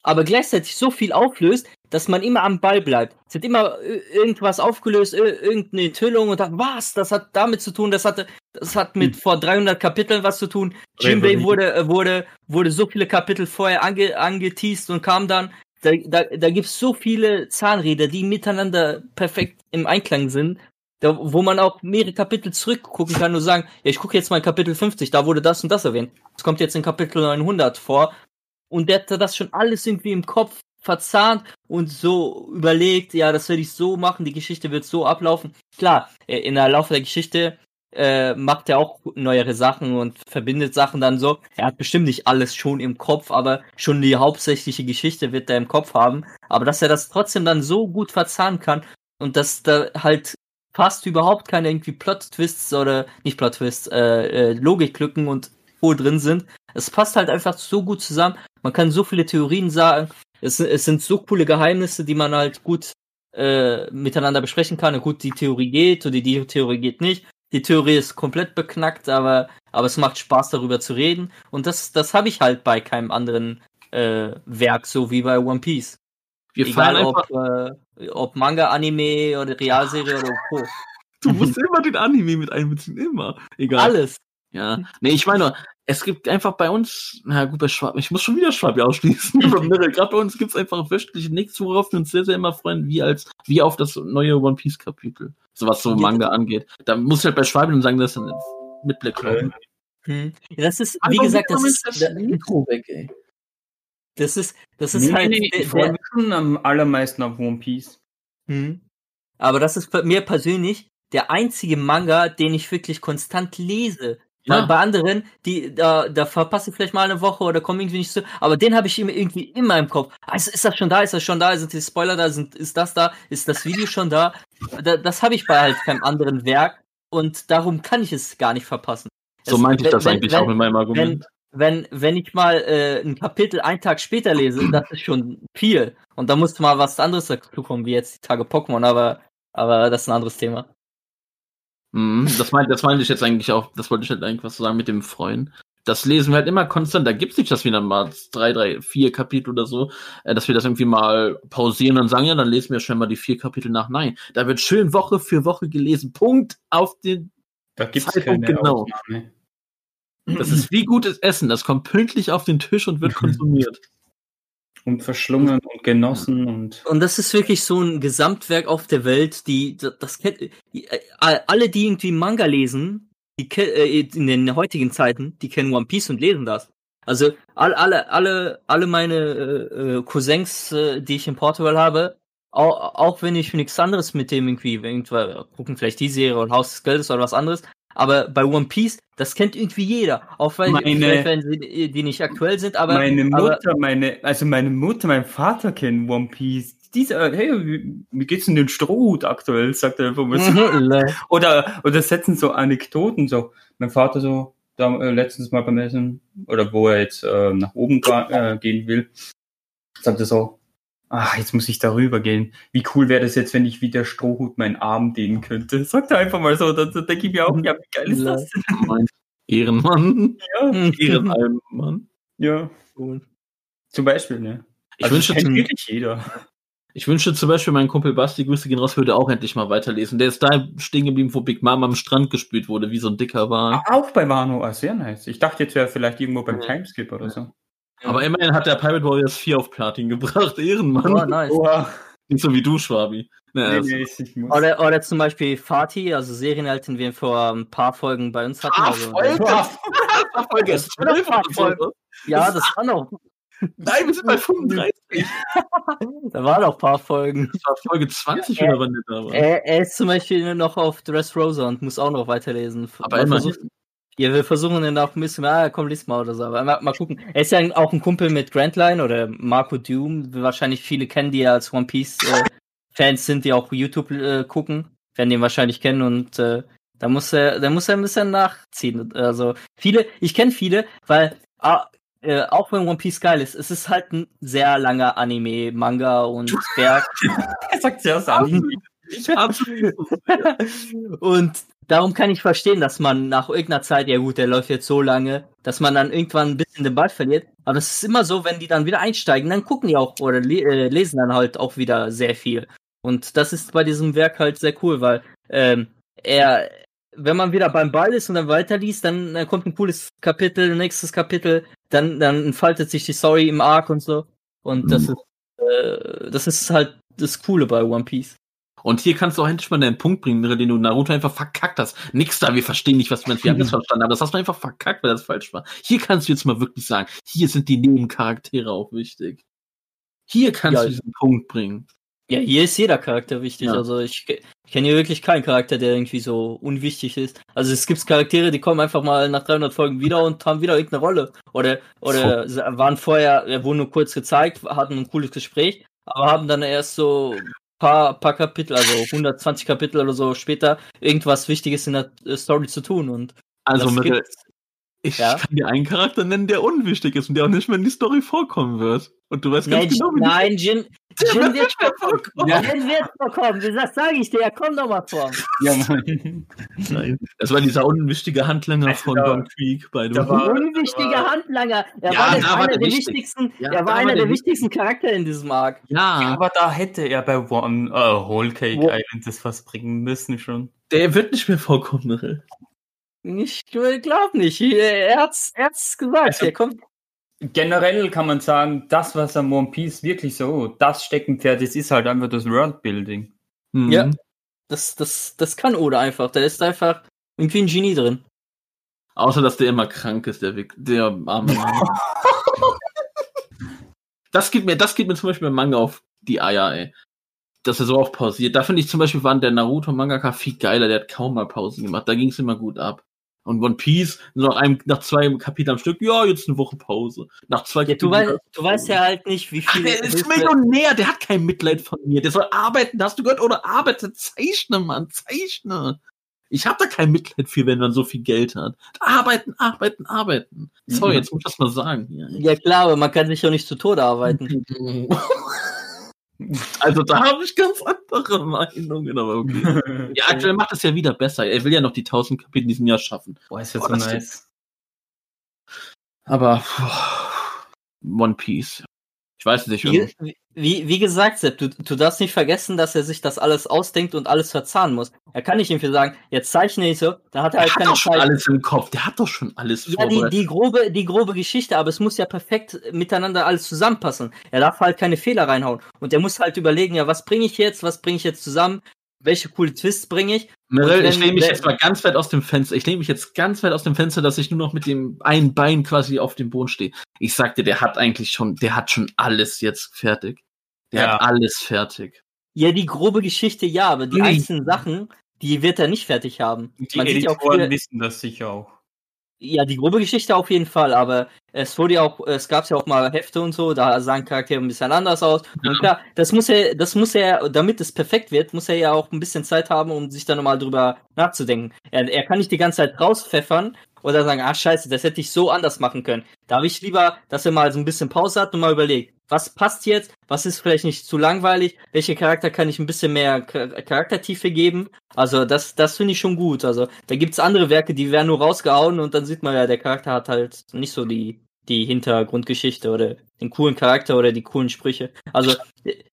aber gleichzeitig so viel auflöst, dass man immer am Ball bleibt. Es wird immer äh, irgendwas aufgelöst, äh, irgendeine Enthüllung und dann, was, das hat damit zu tun, das hatte, das hat mit vor 300 Kapiteln was zu tun. Jinbei Reverie. wurde, äh, wurde, wurde so viele Kapitel vorher ange, angeteased und kam dann, da, da, da gibt's so viele Zahnräder, die miteinander perfekt im Einklang sind, da, wo man auch mehrere Kapitel zurückgucken kann und sagen, ja, ich gucke jetzt mal in Kapitel 50, da wurde das und das erwähnt. Es kommt jetzt in Kapitel 900 vor. Und der hat das schon alles irgendwie im Kopf verzahnt und so überlegt, ja, das werde ich so machen, die Geschichte wird so ablaufen. Klar, äh, in der Laufe der Geschichte äh, macht er auch neuere Sachen und verbindet Sachen dann so. Er hat bestimmt nicht alles schon im Kopf, aber schon die hauptsächliche Geschichte wird er im Kopf haben. Aber dass er das trotzdem dann so gut verzahnen kann und dass da halt fast überhaupt keine irgendwie Plot-Twists oder nicht Plot-Twists, äh, äh, Logiklücken und wohl drin sind. Es passt halt einfach so gut zusammen. Man kann so viele Theorien sagen. Es, es sind so coole Geheimnisse, die man halt gut äh, miteinander besprechen kann. Gut, die Theorie geht oder die Theorie geht nicht. Die Theorie ist komplett beknackt, aber, aber es macht Spaß darüber zu reden. Und das, das habe ich halt bei keinem anderen äh, Werk, so wie bei One Piece. Wir fahren Egal einfach, ob, äh, ob Manga, Anime oder Realserie oder Co. du musst immer den Anime mit einbeziehen, immer. Egal. Alles. Ja. Nee, ich meine, es gibt einfach bei uns, na gut, bei Schwab, ich muss schon wieder Schwabi ausschließen. Gerade bei uns gibt es einfach wöchentlich nichts, worauf wir uns sehr, sehr immer freuen, wie als, wie auf das neue One Piece Kapitel. So was so Ja. Manga angeht. Da muss ich halt bei Schwabi dann sagen, das ist mit Black Clover. Hm. Ja, Das ist, wie Einfach gesagt, das ist, das Intro weg, ey. Das ist, das ist Nee, halt, nee, ich freue mich schon am allermeisten auf One Piece. Hm. Aber das ist bei mir persönlich der einzige Manga, den ich wirklich konstant lese. Ja. Weil bei anderen, die, da, da verpasse ich vielleicht mal eine Woche oder komme irgendwie nicht so, aber den habe ich immer irgendwie immer im Kopf. Ah, ist, das schon da? Ist das schon da? Sind die Spoiler da? Sind, ist das da? Ist das Video schon da? da das habe ich bei halt keinem anderen Werk und darum kann ich es gar nicht verpassen. So meinte ich das wenn- eigentlich wenn, auch in meinem Argument. Wenn, wenn ich mal äh, ein Kapitel einen Tag später lese, das ist schon viel. Und da muss mal was anderes dazu kommen, wie jetzt die Tage Pokémon, aber, aber das ist ein anderes Thema. Mhm, das meinte das meinte ich jetzt eigentlich auch, das wollte ich halt eigentlich was sagen mit dem Freuen. Das lesen wir halt immer konstant. Da gibt's nicht, dass wir dann mal drei, drei, vier Kapitel oder so, äh, dass wir das irgendwie mal pausieren und sagen, ja, dann lesen wir schnell mal die vier Kapitel nach. Nein, da wird schön Woche für Woche gelesen. Punkt auf den. Da gibt es Zeitpunkt keine genau. Ausnahme. Das ist wie gutes Essen. Das kommt pünktlich auf den Tisch und wird konsumiert. und verschlungen und genossen und. Und das ist wirklich so ein Gesamtwerk auf der Welt, die, das kennt, die, äh, alle, die irgendwie Manga lesen, die äh, in den heutigen Zeiten, die kennen One Piece und lesen das. Also alle, alle, alle, alle meine äh, äh, Cousins, äh, die ich in Portugal habe, auch, auch wenn ich nichts anderes mit dem irgendwie, irgendwann gucken vielleicht die Serie oder Haus des Geldes oder was anderes, aber bei One Piece, das kennt irgendwie jeder, auch wenn, Meine- die nicht aktuell sind, aber meine aber, Mutter, meine, also meine Mutter, mein Vater kennen One Piece. Dieser, hey, wie, wie geht's denn den Strohhut aktuell? Sagt er einfach mal so. Mhm, Oder, oder setzen so Anekdoten so. Mein Vater so, da, äh, letztens mal beim Essen, oder wo er jetzt äh, nach oben äh, gehen will, sagt er so, ah, jetzt muss ich darüber gehen. Wie cool wäre das jetzt, wenn ich wie der Strohhut meinen Arm dehnen könnte? Sagt er einfach mal so, dann dann denke ich mir auch, ja, wie geil ist das denn? Ehrenmann. Ja, Ehrenalmann. ja. Cool. Zum Beispiel, ne? Ich Also, wünsche zum, jeder. Ich wünsche zum Beispiel, mein Kumpel Basti, Grüße gehen raus, würde auch endlich mal weiterlesen. Der ist da stehen geblieben, wo Big Mom am Strand gespült wurde, wie so ein dicker Wal. Auch bei Wano, ah, sehr nice. Ich dachte jetzt wäre vielleicht irgendwo beim Ja. Timeskip oder so. Aber immerhin hat der Pirate Warriors 4 auf Platin gebracht. Ehrenmann. Oh, nice. Oha. Nicht so wie du, Schwabi. Naja, Nee, das- nee, ich muss. Oder, oder zum Beispiel Fatih, also Serienhalt, den wir vor ein paar Folgen bei uns hatten. Ah, Also, Folge. Folge war mal Folge. ja, das waren auch, Nein, wir sind bei 35. da waren auch ein paar Folgen. Das war Folge 20 Ja, oder wann der da war. Er, er ist zum Beispiel noch auf Dressrosa und muss auch noch weiterlesen. Aber immerhin. Ja, wir versuchen dann auch ein bisschen, ah, komm, lies mal oder so. Aber mal, mal gucken. Er ist ja auch ein Kumpel mit Grantline oder Marco Doom. Wahrscheinlich viele kennen die ja als One Piece äh, Fans sind, die auch YouTube äh, gucken. Werden den wahrscheinlich kennen und äh, da muss er, da muss er ein bisschen nachziehen. Also viele, ich kenne viele, weil ah, äh, auch wenn One Piece geil ist, es ist halt ein sehr langer Anime, Manga und Werk. er sagt ja aus Anime. Hab's. Und darum kann ich verstehen, dass man nach irgendeiner Zeit, ja gut, der läuft jetzt so lange, dass man dann irgendwann ein bisschen den Ball verliert. Aber es ist immer so, wenn die dann wieder einsteigen, dann gucken die auch oder le äh, lesen dann halt auch wieder sehr viel. Und das ist bei diesem Werk halt sehr cool, weil ähm, er, wenn man wieder beim Ball ist und dann weiterliest, dann, dann kommt ein cooles Kapitel, nächstes Kapitel, dann, dann entfaltet sich die Story im Arc und so. Und das Mhm. ist, äh, das ist halt das Coole bei One Piece. Und hier kannst du auch endlich mal deinen Punkt bringen, den du Naruto einfach verkackt hast. Nix da, wir verstehen nicht, was meinst. Wir haben das verstanden, aber das hast du einfach verkackt, weil das falsch war. Hier kannst du jetzt mal wirklich sagen, hier sind die Nebencharaktere auch wichtig. Hier kannst Ja. du diesen Punkt bringen. Ja, hier ist jeder Charakter wichtig. Ja. Also ich, ich kenne hier wirklich keinen Charakter, der irgendwie so unwichtig ist. Also es gibt Charaktere, die kommen einfach mal nach 300 Folgen wieder und haben wieder irgendeine Rolle. Oder, oder s- waren vorher, wurden nur kurz gezeigt, hatten ein cooles Gespräch, aber haben dann erst so paar, paar Kapitel, also 120 Kapitel oder so später, irgendwas Wichtiges in der äh, Story zu tun. Und Also, Mittel, gibt's. Ich Ja. kann dir einen Charakter nennen, der unwichtig ist und der auch nicht mehr in die Story vorkommen wird. Und du weißt ganz Nein, genau, wie nein, Jin, Der Jin wird wird nicht mehr vorkommen. Ja. Jin wird vorkommen. Das sage ich dir, er kommt doch mal vor. Ja, Mann. Nein. Das war dieser unwichtige Handlanger Also von Don Creek, by the da way. war- unwichtiger aber- Handlanger. Er Ja, war, da war einer der der wichtig. wichtigsten, Ja, er da war war einer der der wichtigsten Charakter in diesem Arc. Ja, Aber da hätte er bei One, äh, Whole Cake Wo- Island das was bringen müssen schon. der wird nicht mehr vorkommen, Mittel. Ich glaube nicht. Er hat's, er hat's gesagt. Also- er kommt. Generell kann man sagen, das, was am One Piece wirklich so, das Steckenpferd ist, ist halt einfach das Worldbuilding. Mhm. Ja. Das, das, das kann Oda einfach. Da ist einfach irgendwie ein Genie drin. Außer, dass der immer krank ist, der, der arme Mann. das gibt mir, das gibt mir zum Beispiel im Manga auf die Eier, ey. Dass er so oft pausiert. Da finde ich zum Beispiel, waren der Naruto-Mangaka viel geiler, der hat kaum mal Pausen gemacht. Da ging es immer gut ab. Und One Piece, nach, einem, nach zwei Kapiteln am Stück, ja, jetzt eine Woche Pause. Nach zwei Ja, du, weißt, du weißt ja halt nicht, wie Ach, viel. der ist Millionär, der hat kein Mitleid von mir. Der soll arbeiten, hast du gehört? Oder arbeite, zeichne, Mann, zeichne. Ich hab da kein Mitleid für, wenn man so viel Geld hat. Arbeiten, arbeiten, arbeiten. Sorry, Mhm. jetzt muss ich das mal sagen. hier. Ja klar, aber man kann sich ja nicht zu Tode arbeiten. Also da habe ich ganz andere Meinungen, aber okay. Ja, aktuell macht es ja wieder besser. Er will ja noch die 1000 Kapitel in diesem Jahr schaffen. Boah, ist das Boah, so das nice. Aber puh, One Piece. Weiß nicht. Wie, irgendwie- wie, wie gesagt, Sepp, du, du darfst nicht vergessen, dass er sich das alles ausdenkt und alles verzahnen muss. Er kann nicht irgendwie sagen, jetzt zeichne ich so, dann hat er Der halt hat keine doch schon Zeit. alles im Kopf. Der hat doch schon alles Ja, die, die, grobe, die grobe Geschichte, aber es muss ja perfekt miteinander alles zusammenpassen. Er darf halt keine Fehler reinhauen. Und er muss halt überlegen, ja, was bringe ich jetzt, was bringe ich jetzt zusammen, welche coole Twists bringe ich. Und ich lehne mich jetzt mal ganz weit aus dem Fenster. Ich lehne mich jetzt ganz weit aus dem Fenster, dass ich nur noch mit dem einen Bein quasi auf dem Boden stehe. Ich sagte, der hat eigentlich schon, der hat schon alles jetzt fertig. Der Ja. hat alles fertig. Ja, die grobe Geschichte ja, aber die Nee. einzelnen Sachen, die wird er nicht fertig haben. Die Man ja Editoren viele- wissen das sicher auch. Ja, die grobe Geschichte auf jeden Fall, aber es wurde ja auch, es gab ja auch mal Hefte und so, da sahen Charaktere ein bisschen anders aus. Ja. Und klar, das muss er, das muss er, damit es perfekt wird, muss er ja auch ein bisschen Zeit haben, um sich da nochmal drüber nachzudenken. Er, er kann nicht die ganze Zeit rauspfeffern oder sagen, ah scheiße, das hätte ich so anders machen können. Da habe ich lieber, dass er mal so ein bisschen Pause hat und mal überlegt, was passt jetzt, was ist vielleicht nicht zu langweilig, welche Charakter kann ich ein bisschen mehr Char- Charaktertiefe geben. Also das, das finde ich schon gut. Also da gibt's andere Werke, die werden nur rausgehauen und dann sieht man ja, der Charakter hat halt nicht so die, die Hintergrundgeschichte oder den coolen Charakter oder die coolen Sprüche. Also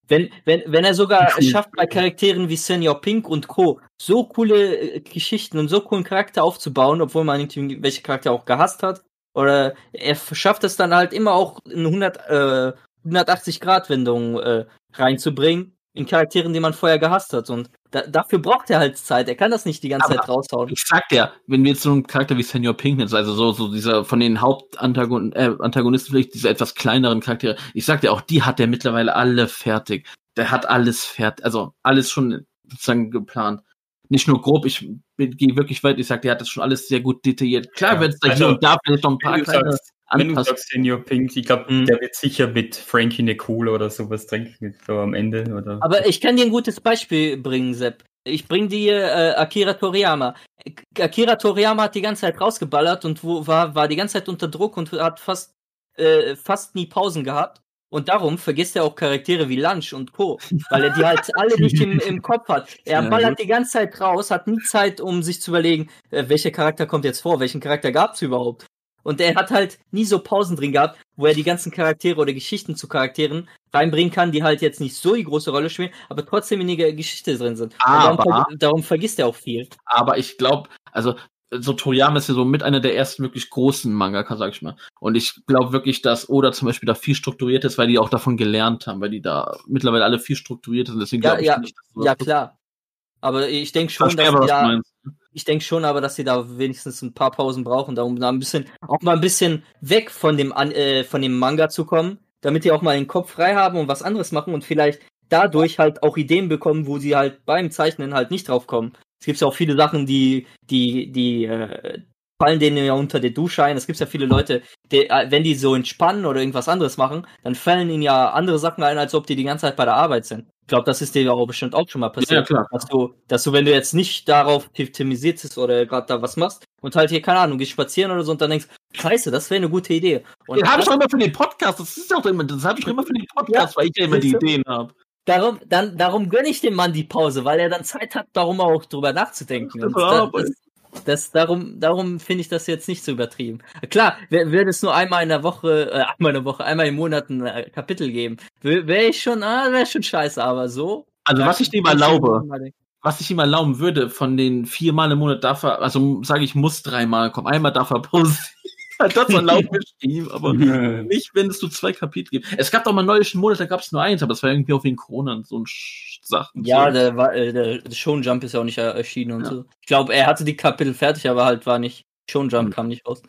wenn, wenn, wenn er sogar es schafft, bei Charakteren wie Senior Pink und Co. so coole äh, Geschichten und so coolen Charakter aufzubauen, obwohl man irgendwie welche Charakter auch gehasst hat, oder er schafft es dann halt immer auch eine 100, äh, 180-Grad-Wendung äh, reinzubringen in Charakteren, die man vorher gehasst hat. Und da, dafür braucht er halt Zeit. Er kann das nicht die ganze Aber Zeit raushauen. Ich sag dir, wenn wir jetzt so einen Charakter wie Senior Pink nehmen, also so, so dieser von den Hauptantagonisten, äh, Antagonisten vielleicht diese etwas kleineren Charaktere, ich sag dir auch, die hat der mittlerweile alle fertig. Der hat alles fertig, also alles schon sozusagen geplant. Nicht nur grob, ich gehe wirklich weit, ich sag, der hat das schon alles sehr gut detailliert. Klar, Ja, wenn es da also, hier und da vielleicht noch ein paar kleine sagst, wenn du sagst Senior Pink, ich glaube, Mhm. der wird sicher mit Frankie Nicole oder sowas trinken, so am Ende. Oder Aber ich kann dir ein gutes Beispiel bringen, Sepp. Ich bring dir äh, Akira Toriyama. Akira Toriyama hat die ganze Zeit rausgeballert und wo, war, war die ganze Zeit unter Druck und hat fast, äh, fast nie Pausen gehabt. Und darum vergisst er auch Charaktere wie Lunch und Co., weil er die halt alle nicht im, im Kopf hat. Er ballert die ganze Zeit raus, hat nie Zeit, um sich zu überlegen, äh, welcher Charakter kommt jetzt vor, welchen Charakter gab's überhaupt. Und er hat halt nie so Pausen drin gehabt, wo er die ganzen Charaktere oder Geschichten zu Charakteren reinbringen kann, die halt jetzt nicht so die große Rolle spielen, aber trotzdem in der Geschichte drin sind. Darum, Aber- vergi- darum vergisst er auch viel. aber ich glaube, also so Toriyama ist ja so mit einer der ersten wirklich großen Mangaka, sag ich mal. Und ich glaube wirklich, dass Oda zum Beispiel da viel strukturiert ist, weil die auch davon gelernt haben, weil die da mittlerweile alle viel strukturiert sind. Deswegen Ja, ich ja, nicht, dass Ja, klar. Aber ich denke schon, dass die da, meinst. Ich denke schon aber, dass sie da wenigstens ein paar Pausen brauchen, um da ein bisschen, auch mal ein bisschen weg von dem, äh, von dem Manga zu kommen, damit die auch mal den Kopf frei haben und was anderes machen und vielleicht dadurch halt auch Ideen bekommen, wo sie halt beim Zeichnen halt nicht drauf kommen. Es gibt ja auch viele Sachen, die, die, die, äh, fallen denen ja unter der Dusche ein. Es gibt ja viele Leute, die, äh, wenn die so entspannen oder irgendwas anderes machen, dann fallen ihnen ja andere Sachen ein, als ob die die ganze Zeit bei der Arbeit sind. Ich glaube, das ist dir ja auch bestimmt auch schon mal Ja, passiert. klar. Dass du, dass du, wenn du jetzt nicht darauf optimisiert bist oder gerade da was machst und halt hier, keine Ahnung, gehst spazieren oder so und dann denkst, scheiße, das wäre eine gute Idee. Und Den habe ich das, doch immer für den Podcast. Das ist doch immer, das habe ich immer für den Podcast, weil ich ja immer die? Ideen habe. darum, dann, darum gönne ich dem Mann die Pause, weil er dann Zeit hat, darum auch drüber nachzudenken. Und da, das, das, darum, darum finde ich das jetzt nicht so übertrieben. Klar, würde es nur einmal in der Woche, äh, einmal in der Woche, einmal im Monat ein äh, Kapitel geben, wäre ich schon, ah, wäre schon scheiße, aber so. Also was ich dem erlaube, was ich ihm erlauben würde, von den viermal im Monat darf er, also sage ich, muss dreimal kommen. Einmal darf er pausieren. das erlaubt ich ihm, aber nicht, wenn es so zwei Kapitel gibt. Es gab doch mal neulich einen Monat, da gab es nur eins, aber es war irgendwie auch wegen Corona und so ein Sch Sachen. Ja, so. der, war, äh, der Shonen Jump ist ja auch nicht erschienen und Ja. so. Ich glaube, er hatte die Kapitel fertig, aber halt war nicht. Shonen Jump Hm. kam nicht raus.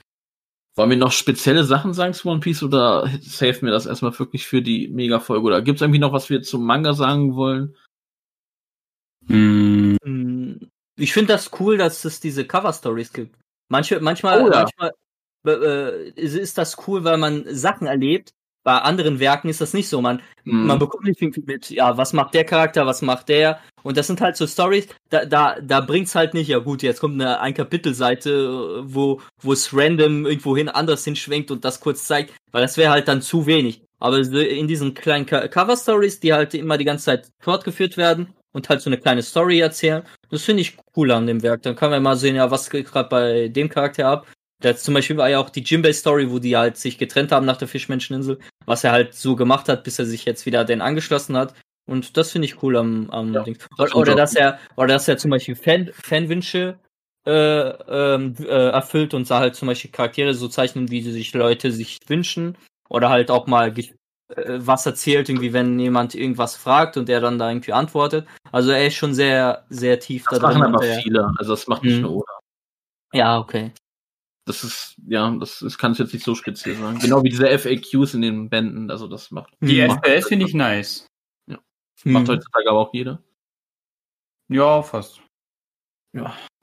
Wollen wir noch spezielle Sachen sagen zu One Piece oder save mir das erstmal wirklich für die Mega-Folge? Oder gibt es irgendwie noch, was wir zum Manga sagen wollen? Hm, Ich finde das cool, dass es diese Cover-Stories gibt. Manche, manchmal, Oh ja. manchmal äh, äh, ist das cool, weil man Sachen erlebt. Bei anderen Werken ist das nicht so. Man, Mhm. man bekommt nicht irgendwie mit, ja, was macht der Charakter, was macht der? Und das sind halt so Stories, da, da, da bringt's halt nicht, ja gut, jetzt kommt eine ein Kapitelseite, äh, wo, wo es random irgendwo hin anders hinschwenkt und das kurz zeigt, weil das wäre halt dann zu wenig. Aber in diesen kleinen Co- Cover-Stories, die halt immer die ganze Zeit fortgeführt werden und halt so eine kleine Story erzählen, das finde ich cool an dem Werk. Dann kann man mal sehen, ja, was geht gerade bei dem Charakter ab, Das zum Beispiel war ja auch die Jimbei-Story, wo die halt sich getrennt haben nach der Fischmenscheninsel, was er halt so gemacht hat, bis er sich jetzt wieder den angeschlossen hat. Und das finde ich cool am, am Ja, Ding. das Oder, oder dass er, oder dass er zum Beispiel Fan, Fanwünsche äh, ähm, äh, erfüllt und da halt zum Beispiel Charaktere so zeichnen, wie sie sich Leute sich wünschen. Oder halt auch mal äh, was erzählt, irgendwie, wenn jemand irgendwas fragt und er dann da irgendwie antwortet. Also er ist schon sehr, sehr tief Das da drin. machen aber er- viele. Also das macht nicht Mhm. nur Oda. Ja, okay. Das ist, ja, das, das kann ich jetzt nicht so speziell sagen. Genau wie diese FAQs in den Bänden. Also das macht, Die. FPS finde ich nice. macht Hm. heutzutage aber auch jeder. Ja, fast.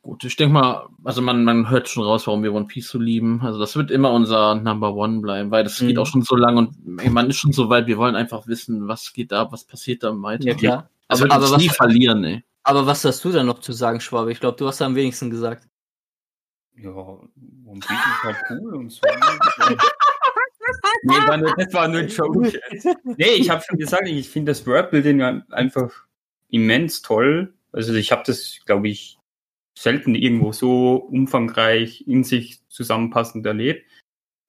Gut, ich denke mal, also man, man hört schon raus, warum wir One Piece so lieben. Also das wird immer unser Number One bleiben, weil das geht Mhm. auch schon so lang und ey, man ist schon so weit, wir wollen einfach wissen, was geht da, was passiert da weiter. Ja, klar. Das Aber, wird aber, uns was, nie verlieren, ey. aber was hast du da noch zu sagen, Schwabe? Ich glaube, du hast da am wenigsten gesagt. Ja, One Piece ist halt cool und so. nee, war nur, das war nur ein Joke. Nee, ich habe schon gesagt, ich finde das Worldbuilding einfach immens toll. Also ich habe das, glaube ich, selten irgendwo so umfangreich in sich zusammenpassend erlebt.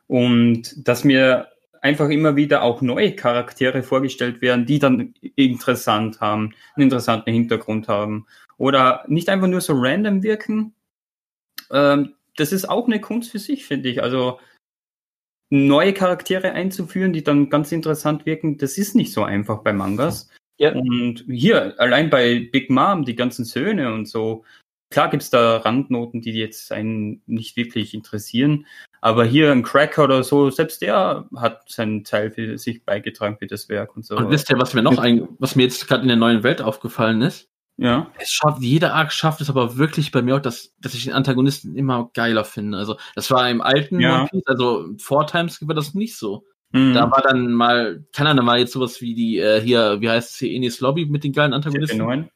Und dass mir einfach immer wieder auch neue Charaktere vorgestellt werden, die dann interessant haben, einen interessanten Hintergrund haben. Oder nicht einfach nur so random wirken. Ähm, das ist auch eine Kunst für sich, finde ich. Also neue Charaktere einzuführen, die dann ganz interessant wirken, das ist nicht so einfach bei Mangas. Ja. Und hier, allein bei Big Mom, die ganzen Söhne und so, klar gibt's da Randnoten, die jetzt einen nicht wirklich interessieren. Aber hier ein Cracker oder so, selbst der hat seinen Teil für sich beigetragen für das Werk und so. Und wisst ihr, was mir noch ein, was mir jetzt gerade in der neuen Welt aufgefallen ist? Ja. Es schafft, jeder Arc schafft es aber wirklich bei mir auch, dass, dass ich den Antagonisten immer geiler finde. Also, das war im alten Ja. One Piece, also vor Timeskip war das nicht so. Mhm. Da war dann mal, keine Ahnung, war jetzt sowas wie die, äh, hier, wie heißt es hier, Enis Lobby mit den geilen Antagonisten. CP9.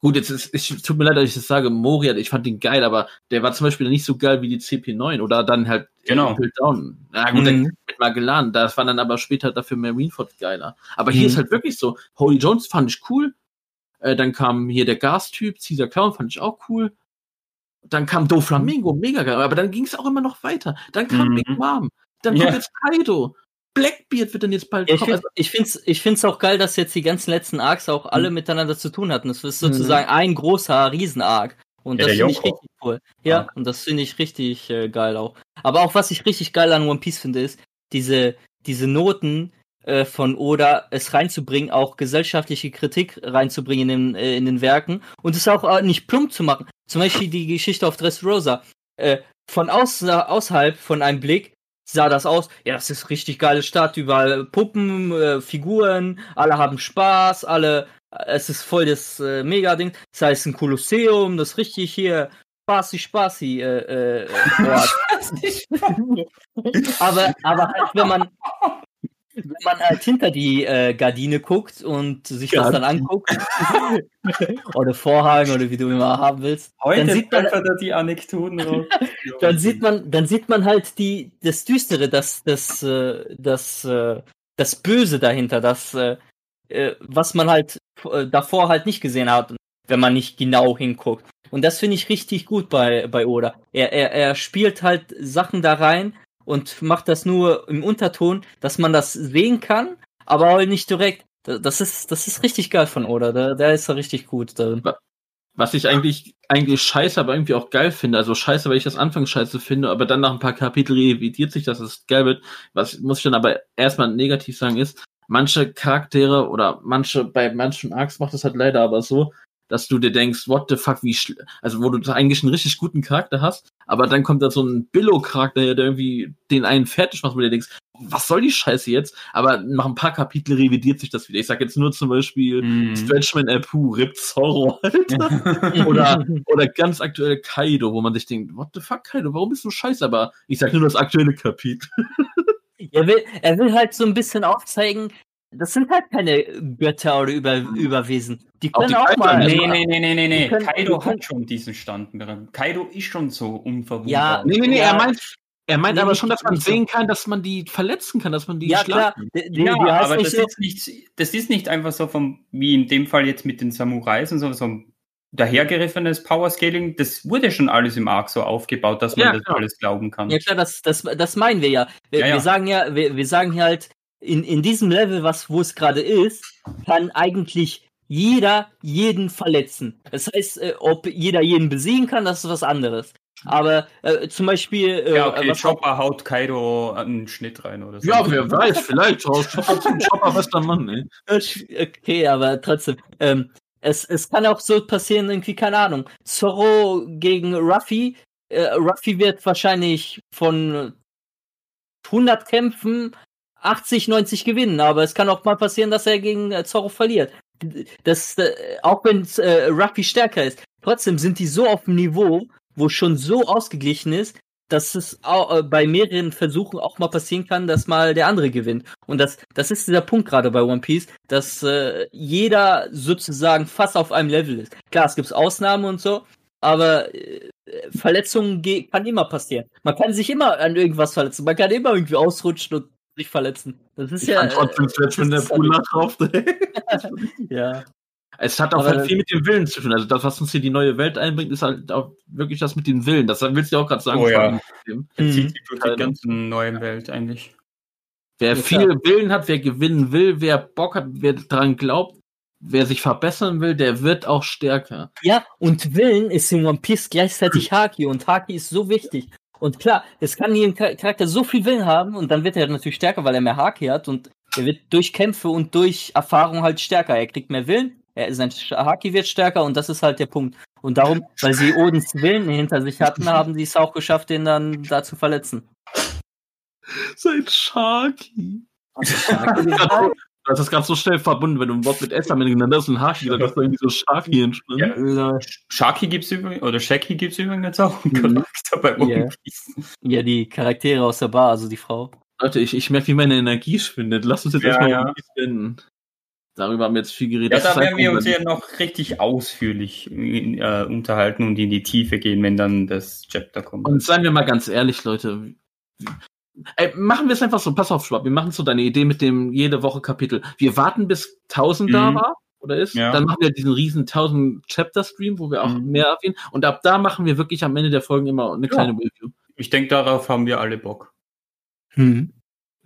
Gut, jetzt ist, ich, tut mir leid, dass ich das sage, Moria, ich fand den geil, aber der war zum Beispiel nicht so geil wie die CP9 oder dann halt Genau. Down. Na gut, Mhm. mit Magellan, das war dann aber später dafür Marineford geiler. Aber hier Mhm. ist halt wirklich so, Holy Jones fand ich cool, äh, dann kam hier der Gas-Typ, Caesar Clown fand ich auch cool. Dann kam Do Flamingo, mega geil, aber dann ging es auch immer noch weiter. Dann kam Mhm. Big Mom, dann Ja. kommt jetzt Kaido. Blackbeard wird dann jetzt bald Ja, ich kommen. finde ich find's, ich find's auch geil, dass jetzt die ganzen letzten Arcs auch alle Mhm. miteinander zu tun hatten. Das ist sozusagen ein großer Riesen-Arc. Und Ja, das der finde ich richtig cool. Ja, Ja. und das finde ich richtig äh, geil auch. Aber auch was ich richtig geil an One Piece finde, ist, diese, diese Noten äh, von Oda, es reinzubringen, auch gesellschaftliche Kritik reinzubringen in, äh, in den Werken und es auch äh, nicht plump zu machen. Zum Beispiel die Geschichte auf Dressrosa. Äh, von aus, außerhalb von einem Blick sah das aus, ja, das ist richtig geile Stadt, überall Puppen, äh, Figuren, alle haben Spaß, alle, es ist voll das äh, Mega-Ding. Das heißt ein Kolosseum, das richtig hier spaßig, spaßig, äh, äh, aber, aber halt, wenn man, wenn man halt hinter die äh, Gardine guckt und sich das dann anguckt, oder Vorhang oder wie du immer haben willst, Heute dann sieht man, er die Anekdoten raus. dann sieht man, dann sieht man halt die, das Düstere, das, das, äh, das, äh, das Böse dahinter, das, äh, äh, was man halt äh, davor halt nicht gesehen hat, wenn man nicht genau hinguckt. Und das finde ich richtig gut bei, bei Oda. Er, er, er spielt halt Sachen da rein und macht das nur im Unterton, dass man das sehen kann, aber nicht direkt. Da- Das ist, das ist richtig geil von Oda. Da, da ist er richtig gut darin. Was ich eigentlich, eigentlich scheiße, aber irgendwie auch geil finde. Also scheiße, weil ich das Anfang scheiße finde, aber dann nach ein paar Kapitel revidiert sich, dass es geil wird. Was muss ich dann aber erstmal negativ sagen ist, manche Charaktere oder manche, bei manchen Arcs macht es halt leider aber so, dass du dir denkst, what the fuck, wie schl also wo du eigentlich einen richtig guten Charakter hast, aber dann kommt da so ein Billo-Charakter, der irgendwie den einen fertig macht, wo du dir denkst, was soll die Scheiße jetzt? Aber nach ein paar Kapiteln revidiert sich das wieder. Ich sag jetzt nur zum Beispiel Mhm. Stretchman Apu, Rip Zorro, Alter. oder, oder ganz aktuell Kaido, wo man sich denkt, what the fuck, Kaido, warum bist du scheiße? Aber ich sag nur das aktuelle Kapitel. Er will, er will halt so ein bisschen aufzeigen, das sind halt keine Götter oder Über, Überwesen. Die Auch können die auch, mal. nicht. Nee, nee, nee, nee, nee, nee. Kaido können- hat schon diesen Stand. Kaido ist schon so unverwundbar. Ja, Nee, nee, nee, Ja. er meint, er meint Nee, aber schon, dass man sehen kann, dass man die verletzen kann, dass man die Ja, die, ja, aber nicht das so, ist nicht, das ist nicht einfach so vom, wie in dem Fall jetzt mit den Samurais und so, so dahergeriffenes Powerscaling, das wurde schon alles im Arc so aufgebaut, dass man Ja, das klar. alles glauben kann. Ja klar, das, das, das meinen wir ja. Wir, Ja, ja. wir sagen ja, wir, wir sagen hier halt, in, in diesem Level, was, wo es gerade ist, kann eigentlich jeder jeden verletzen. Das heißt, äh, ob jeder jeden besiegen kann, das ist was anderes. Aber äh, zum Beispiel, äh, Ja, okay, was Chopper haut Kaido einen Schnitt rein oder so. Ja, wer weiß, vielleicht. Aus Chopper zum Chopper, bester Mann, ey. Okay, aber trotzdem. Ähm, es, es kann auch so passieren, irgendwie, keine Ahnung. Zorro gegen Ruffy. Äh, Ruffy wird wahrscheinlich von 100 Kämpfen 80, 90 gewinnen, aber es kann auch mal passieren, dass er gegen äh, Zorro verliert. Das, äh, auch wenn äh, Ruffy stärker ist, trotzdem sind die so auf dem Niveau, wo schon so ausgeglichen ist, dass es auch, äh, bei mehreren Versuchen auch mal passieren kann, dass mal der andere gewinnt. Und das, das ist dieser Punkt gerade bei One Piece, dass äh, jeder sozusagen fast auf einem Level ist. Klar, es gibt Ausnahmen und so, aber äh, Verletzungen ge- kann immer passieren. Man kann sich immer an irgendwas verletzen. Man kann immer irgendwie ausrutschen und sich verletzen. Das ist Ich ja. fand trotzdem fett, wenn der Pool drauf. ja. Es hat auch Aber halt viel mit dem Willen zu tun. Also das, was uns hier die neue Welt einbringt, ist halt auch wirklich das mit dem Willen. Das willst du ja auch gerade sagen. Oh ja. Mhm. zieht sich durch die ganze neue Welt eigentlich. Wer Ja, viel Willen hat, wer gewinnen will, wer Bock hat, wer daran glaubt, wer sich verbessern will, der wird auch stärker. Ja, und Willen ist in One Piece gleichzeitig Haki und Haki ist so wichtig. Und klar, es kann hier ein Char- Charakter so viel Willen haben und dann wird er natürlich stärker, weil er mehr Haki hat und er wird durch Kämpfe und durch Erfahrung halt stärker. Er kriegt mehr Willen, er, sein Haki wird stärker und das ist halt der Punkt. Und darum, weil sie Odins Willen hinter sich hatten, haben sie es auch geschafft, den dann da zu verletzen. Sein Sharky. Du hast das gerade so schnell verbunden, wenn du ein Wort mit S am Ende genannt hast und Haki, dann hast du irgendwie so Sharky entstanden. Ja. Sharky gibt's übrigens, oder Shaki gibt's übrigens jetzt auch einen Mhm. Charakter bei One Ja. Piece. Ja, die Charaktere aus der Bar, also die Frau. Leute, ich, ich merke, wie meine Energie schwindet. Lass uns jetzt Ja, erstmal ja. One beenden. Darüber haben wir jetzt viel geredet. Ja, Das da ist werden wir uns ja noch richtig ausführlich äh, unterhalten und in die Tiefe gehen, wenn dann das Chapter kommt. Und seien wir mal ganz ehrlich, Leute. Ey, machen wir es einfach so, pass auf, Schwab, wir machen so deine Idee mit dem jede Woche Kapitel. Wir warten bis 1000 da Mhm. war oder ist. Ja. Dann machen wir diesen riesen 1000 Chapter Stream, wo wir auch Mhm. mehr erwähnen. Und ab da machen wir wirklich am Ende der Folgen immer eine Ja. kleine Review. Ich denke, darauf haben wir alle Bock.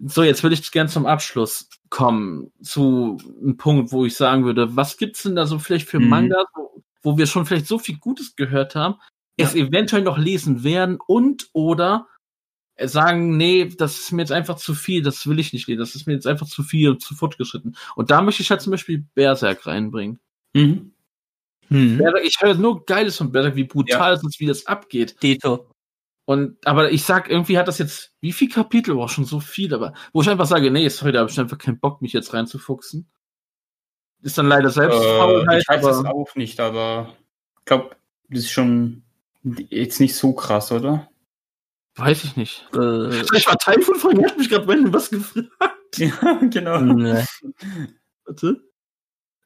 So, jetzt will ich gern zum Abschluss kommen, zu einem Punkt, wo ich sagen würde, was gibt's denn da so vielleicht für Mhm. Manga, wo, wo wir schon vielleicht so viel Gutes gehört haben, es eventuell noch lesen werden und oder sagen, nee, das ist mir jetzt einfach zu viel, das will ich nicht lesen, das ist mir jetzt einfach zu viel und zu fortgeschritten. Und da möchte ich halt zum Beispiel Berserk reinbringen. Mhm. Hm. Berserk, ich höre nur Geiles von Berserk, wie brutal es ist, wie das abgeht. Dito. Und, aber ich sag, irgendwie hat das jetzt, wie viel Kapitel, oh, schon so viel, aber, wo ich einfach sage, nee, sorry, da habe ich einfach keinen Bock, mich jetzt reinzufuchsen. Ist dann leider selbst Äh, Faulheit, ich weiß es aber, auch nicht, aber ich glaube, das ist schon jetzt nicht so krass, oder? Weiß ich nicht. Äh, Ich war Teil von Folgen, hat mich gerade wenn was gefragt. Ja, genau. ne. Warte.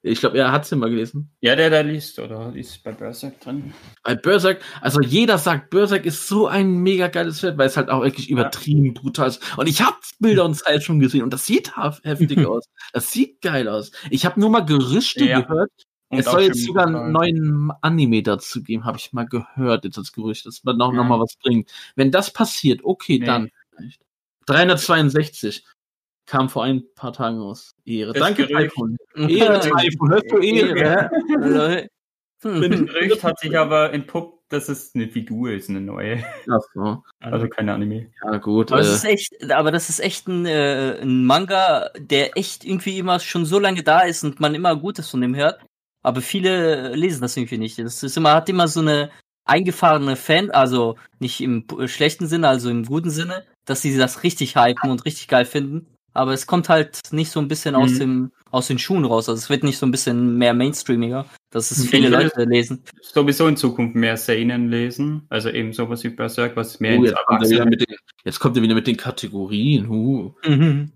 Ich glaube, er hat's ja mal gelesen. Ja, der da liest, oder ist bei Berserk drin. Bei Berserk, also jeder sagt, Berserk ist so ein mega geiles Pferd, weil es halt auch wirklich übertrieben brutal ist. Und ich habe Bilder und Zeit schon gesehen und das sieht hef- heftig aus. Das sieht geil aus. Ich habe nur mal Gerüchte Ja. gehört. Und es auch soll jetzt sogar einen neuen Anime dazu geben, habe ich mal gehört, jetzt als Gerücht, dass man noch, Ja. noch mal was bringt. Wenn das passiert, okay, Nee. dann vielleicht. 362 kam vor ein paar Tagen raus. Ehre. Das Danke. Typhoon. Ehre, Typhoon. Hörst du Ehre? Ehre. Das. Gerücht hat sich aber entpuppt, dass es eine Figur ist, eine neue. Ach so. Also keine Anime. Ja, gut. Aber das ist Äh, echt, aber das ist echt ein, äh, ein Manga, der echt irgendwie immer schon so lange da ist und man immer Gutes von dem hört. Aber viele lesen das irgendwie nicht. Das ist immer, hat immer so eine eingefahrene Fan, also nicht im p- schlechten Sinne, also im guten Sinne, dass sie das richtig hypen und richtig geil finden. Aber es kommt halt nicht so ein bisschen aus Mhm. dem, aus den Schuhen raus. Also es wird nicht so ein bisschen mehr mainstreamiger, dass es Ich viele würde- Leute lesen. Sowieso in Zukunft mehr Seinen lesen. Also eben sowas wie Berserk, was mehr ins jetzt, kommt er wieder Erwachsene. mit den, jetzt kommt er wieder mit den Kategorien. Uh. Mhm.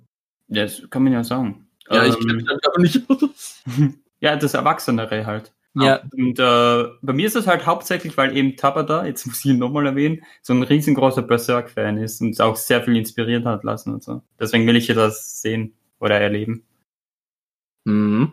Das kann man ja sagen. Ja, ich Ähm, mich aber nicht aus. ja, das Erwachsenere halt. Ja, Und äh, bei mir ist es halt hauptsächlich, weil eben Tabata, jetzt muss ich ihn nochmal erwähnen, so ein riesengroßer Berserk-Fan ist und auch sehr viel inspiriert hat lassen und so. Deswegen will ich ja das sehen oder erleben. Mhm.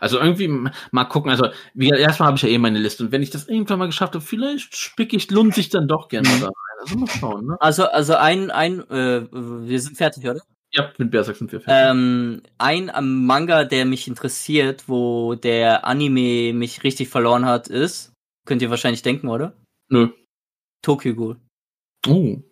Also irgendwie mal gucken. Also wie, erstmal habe ich ja eh meine Liste und wenn ich das irgendwann mal geschafft habe, vielleicht spick ich, lohnt sich dann doch gerne mal da rein. Also mal schauen, ne? Also, also ein, ein, äh, wir sind fertig, oder? Ja, mit Berserk sind wir fertig. Ähm, ein ähm, Manga, der mich interessiert, wo der Anime mich richtig verloren hat, ist, könnt ihr wahrscheinlich denken, oder? Nö. Tokyo Ghoul. Oh.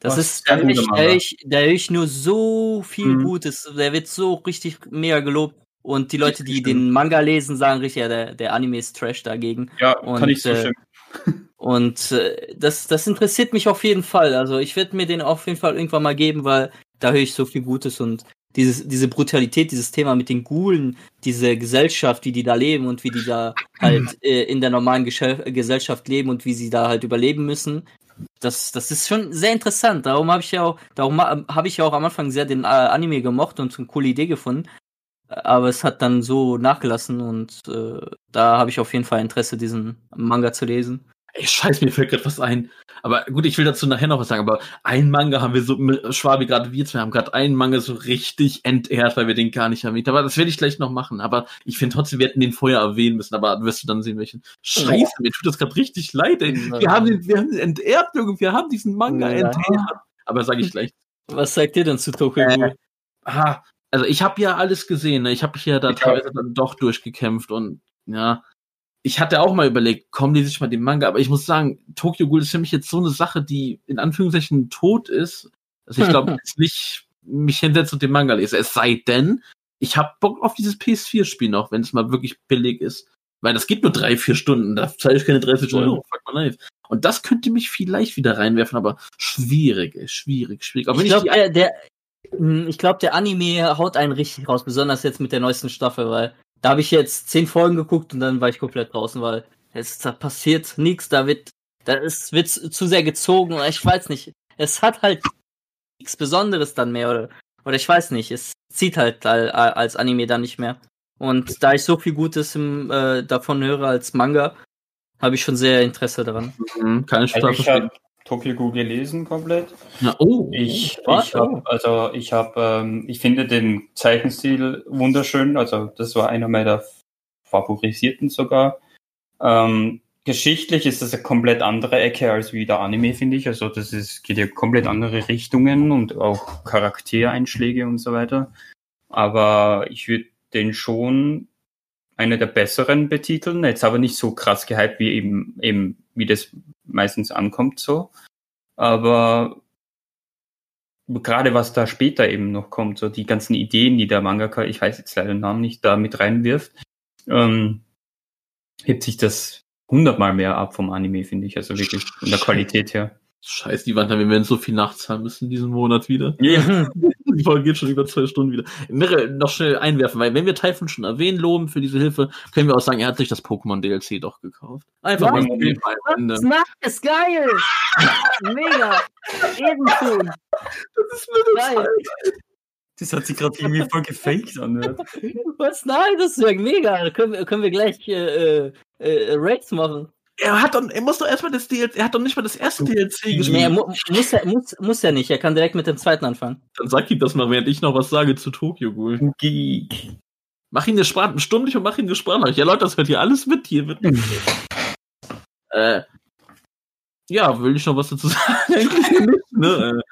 Das ist, da höre ich, da ich, nur so viel Mhm. Gutes. Der wird so richtig mega gelobt. Und die Leute, die den Manga lesen, sagen richtig, ja, der, der Anime ist Trash dagegen. Ja, Und, kann ich äh, zustimmen. Und äh, das, das interessiert mich auf jeden Fall. Also ich werde mir den auf jeden Fall irgendwann mal geben, weil da höre ich so viel Gutes und dieses, diese Brutalität, dieses Thema mit den Gulen, diese Gesellschaft, wie die da leben und wie die da halt äh, in der normalen Geschel Gesellschaft leben und wie sie da halt überleben müssen. Das, das ist schon sehr interessant. Darum habe ich ja auch, darum ha- habe ich ja auch am Anfang sehr den äh, Anime gemocht und so eine coole Idee gefunden. Aber es hat dann so nachgelassen und äh, da habe ich auf jeden Fall Interesse, diesen Manga zu lesen. Ey, scheiße, mir fällt gerade was ein. Aber gut, ich will dazu nachher noch was sagen. Aber einen Manga haben wir so, Schwabi, gerade wir zwei haben gerade einen Manga so richtig entehrt, weil wir den gar nicht erwähnt haben. Aber das werde ich gleich noch machen. Aber ich finde trotzdem, wir hätten den vorher erwähnen müssen. Aber wirst du dann sehen, welchen. Scheiße, mir tut das gerade richtig leid, ey. Wir haben den, wir haben den entehrt, Junge. Wir haben diesen Manga Ja. entehrt. Aber sage ich gleich. Was sagt ihr denn zu Tokyo Äh? Aha, also ich habe ja alles gesehen. Ne? Ich habe mich ja da Ich teilweise dann doch durchgekämpft und ja. Ich hatte auch mal überlegt, komm, lese ich mal den Manga, aber ich muss sagen, Tokyo Ghoul ist für mich jetzt so eine Sache, die in Anführungszeichen tot ist, dass ich glaube, jetzt nicht mich hinsetze und den Manga lese. Es sei denn, ich habe Bock auf dieses PS4-Spiel noch, wenn es mal wirklich billig ist. Weil das geht nur drei, vier Stunden, da zahle ich keine 30 Ja. Euro. Fuck my life. Und das könnte mich vielleicht wieder reinwerfen, aber schwierig, ey, schwierig, schwierig. Wenn Ich glaube, die der, der, hm, ich glaub, der Anime haut einen richtig raus, besonders jetzt mit der neuesten Staffel, weil da habe ich jetzt zehn Folgen geguckt und dann war ich komplett draußen, weil es da passiert nichts, da wird, da ist, wird zu sehr gezogen, oder ich weiß nicht. Es hat halt nichts Besonderes dann mehr, oder, oder ich weiß nicht, es zieht halt al- al- als Anime dann nicht mehr. Und da ich so viel Gutes im, äh, davon höre als Manga, habe ich schon sehr Interesse daran. Mhm, keine Also Sprache ich habe Tokyo gelesen komplett. Ja, oh. Ich, Was? ich habe, also ich habe, ähm, ich finde den Zeichenstil wunderschön. Also das war einer meiner favorisierten sogar. Ähm, geschichtlich ist das eine komplett andere Ecke als wie der Anime, finde ich. Also das ist, geht ja komplett andere Richtungen und auch Charaktereinschläge und so weiter. Aber ich würde den schon einer der besseren betiteln. Jetzt aber nicht so krass gehypt, wie eben, eben, wie das meistens ankommt so. Aber gerade was da später eben noch kommt, so die ganzen Ideen, die der Mangaka, ich weiß jetzt leider den Namen nicht, da mit reinwirft, ähm, hebt sich das hundertmal mehr ab vom Anime, finde ich, also wirklich von der Qualität her. Scheiß die Wand, wir werden so viel nachzahlen müssen diesen Monat wieder. Ja. Die Folge geht schon über zwei Stunden wieder. Mirre, noch schnell einwerfen, weil wenn wir Typhon schon erwähnen, loben für diese Hilfe, können wir auch sagen, er hat sich das Pokémon DLC doch gekauft. Einfach Was? mal nebenbei am Ende. Nice, geil! Mega! Ehrenschön! Das ist mir Geil! Das hat sich gerade irgendwie voll gefaked an. Was? Nein, das ist ja mega. Da können wir, können wir gleich äh, äh, äh, Raids machen. Er hat doch, er muss doch erstmal das DLC, er hat doch nicht mal das erste DLC Nee, er gespielt. mu muss, er, muss, muss er nicht. Er kann direkt mit dem zweiten anfangen. Dann sag ihm das mal, während ich noch was sage zu Tokyo Ghoul. Geek. Mach ihn eine Sprache, stumm dich und mach ihn eine Sprachnachricht. Ja, Leute, das hört hier alles mit. Hier wird. äh, ja, will ich noch was dazu sagen? Eigentlich nicht, ne?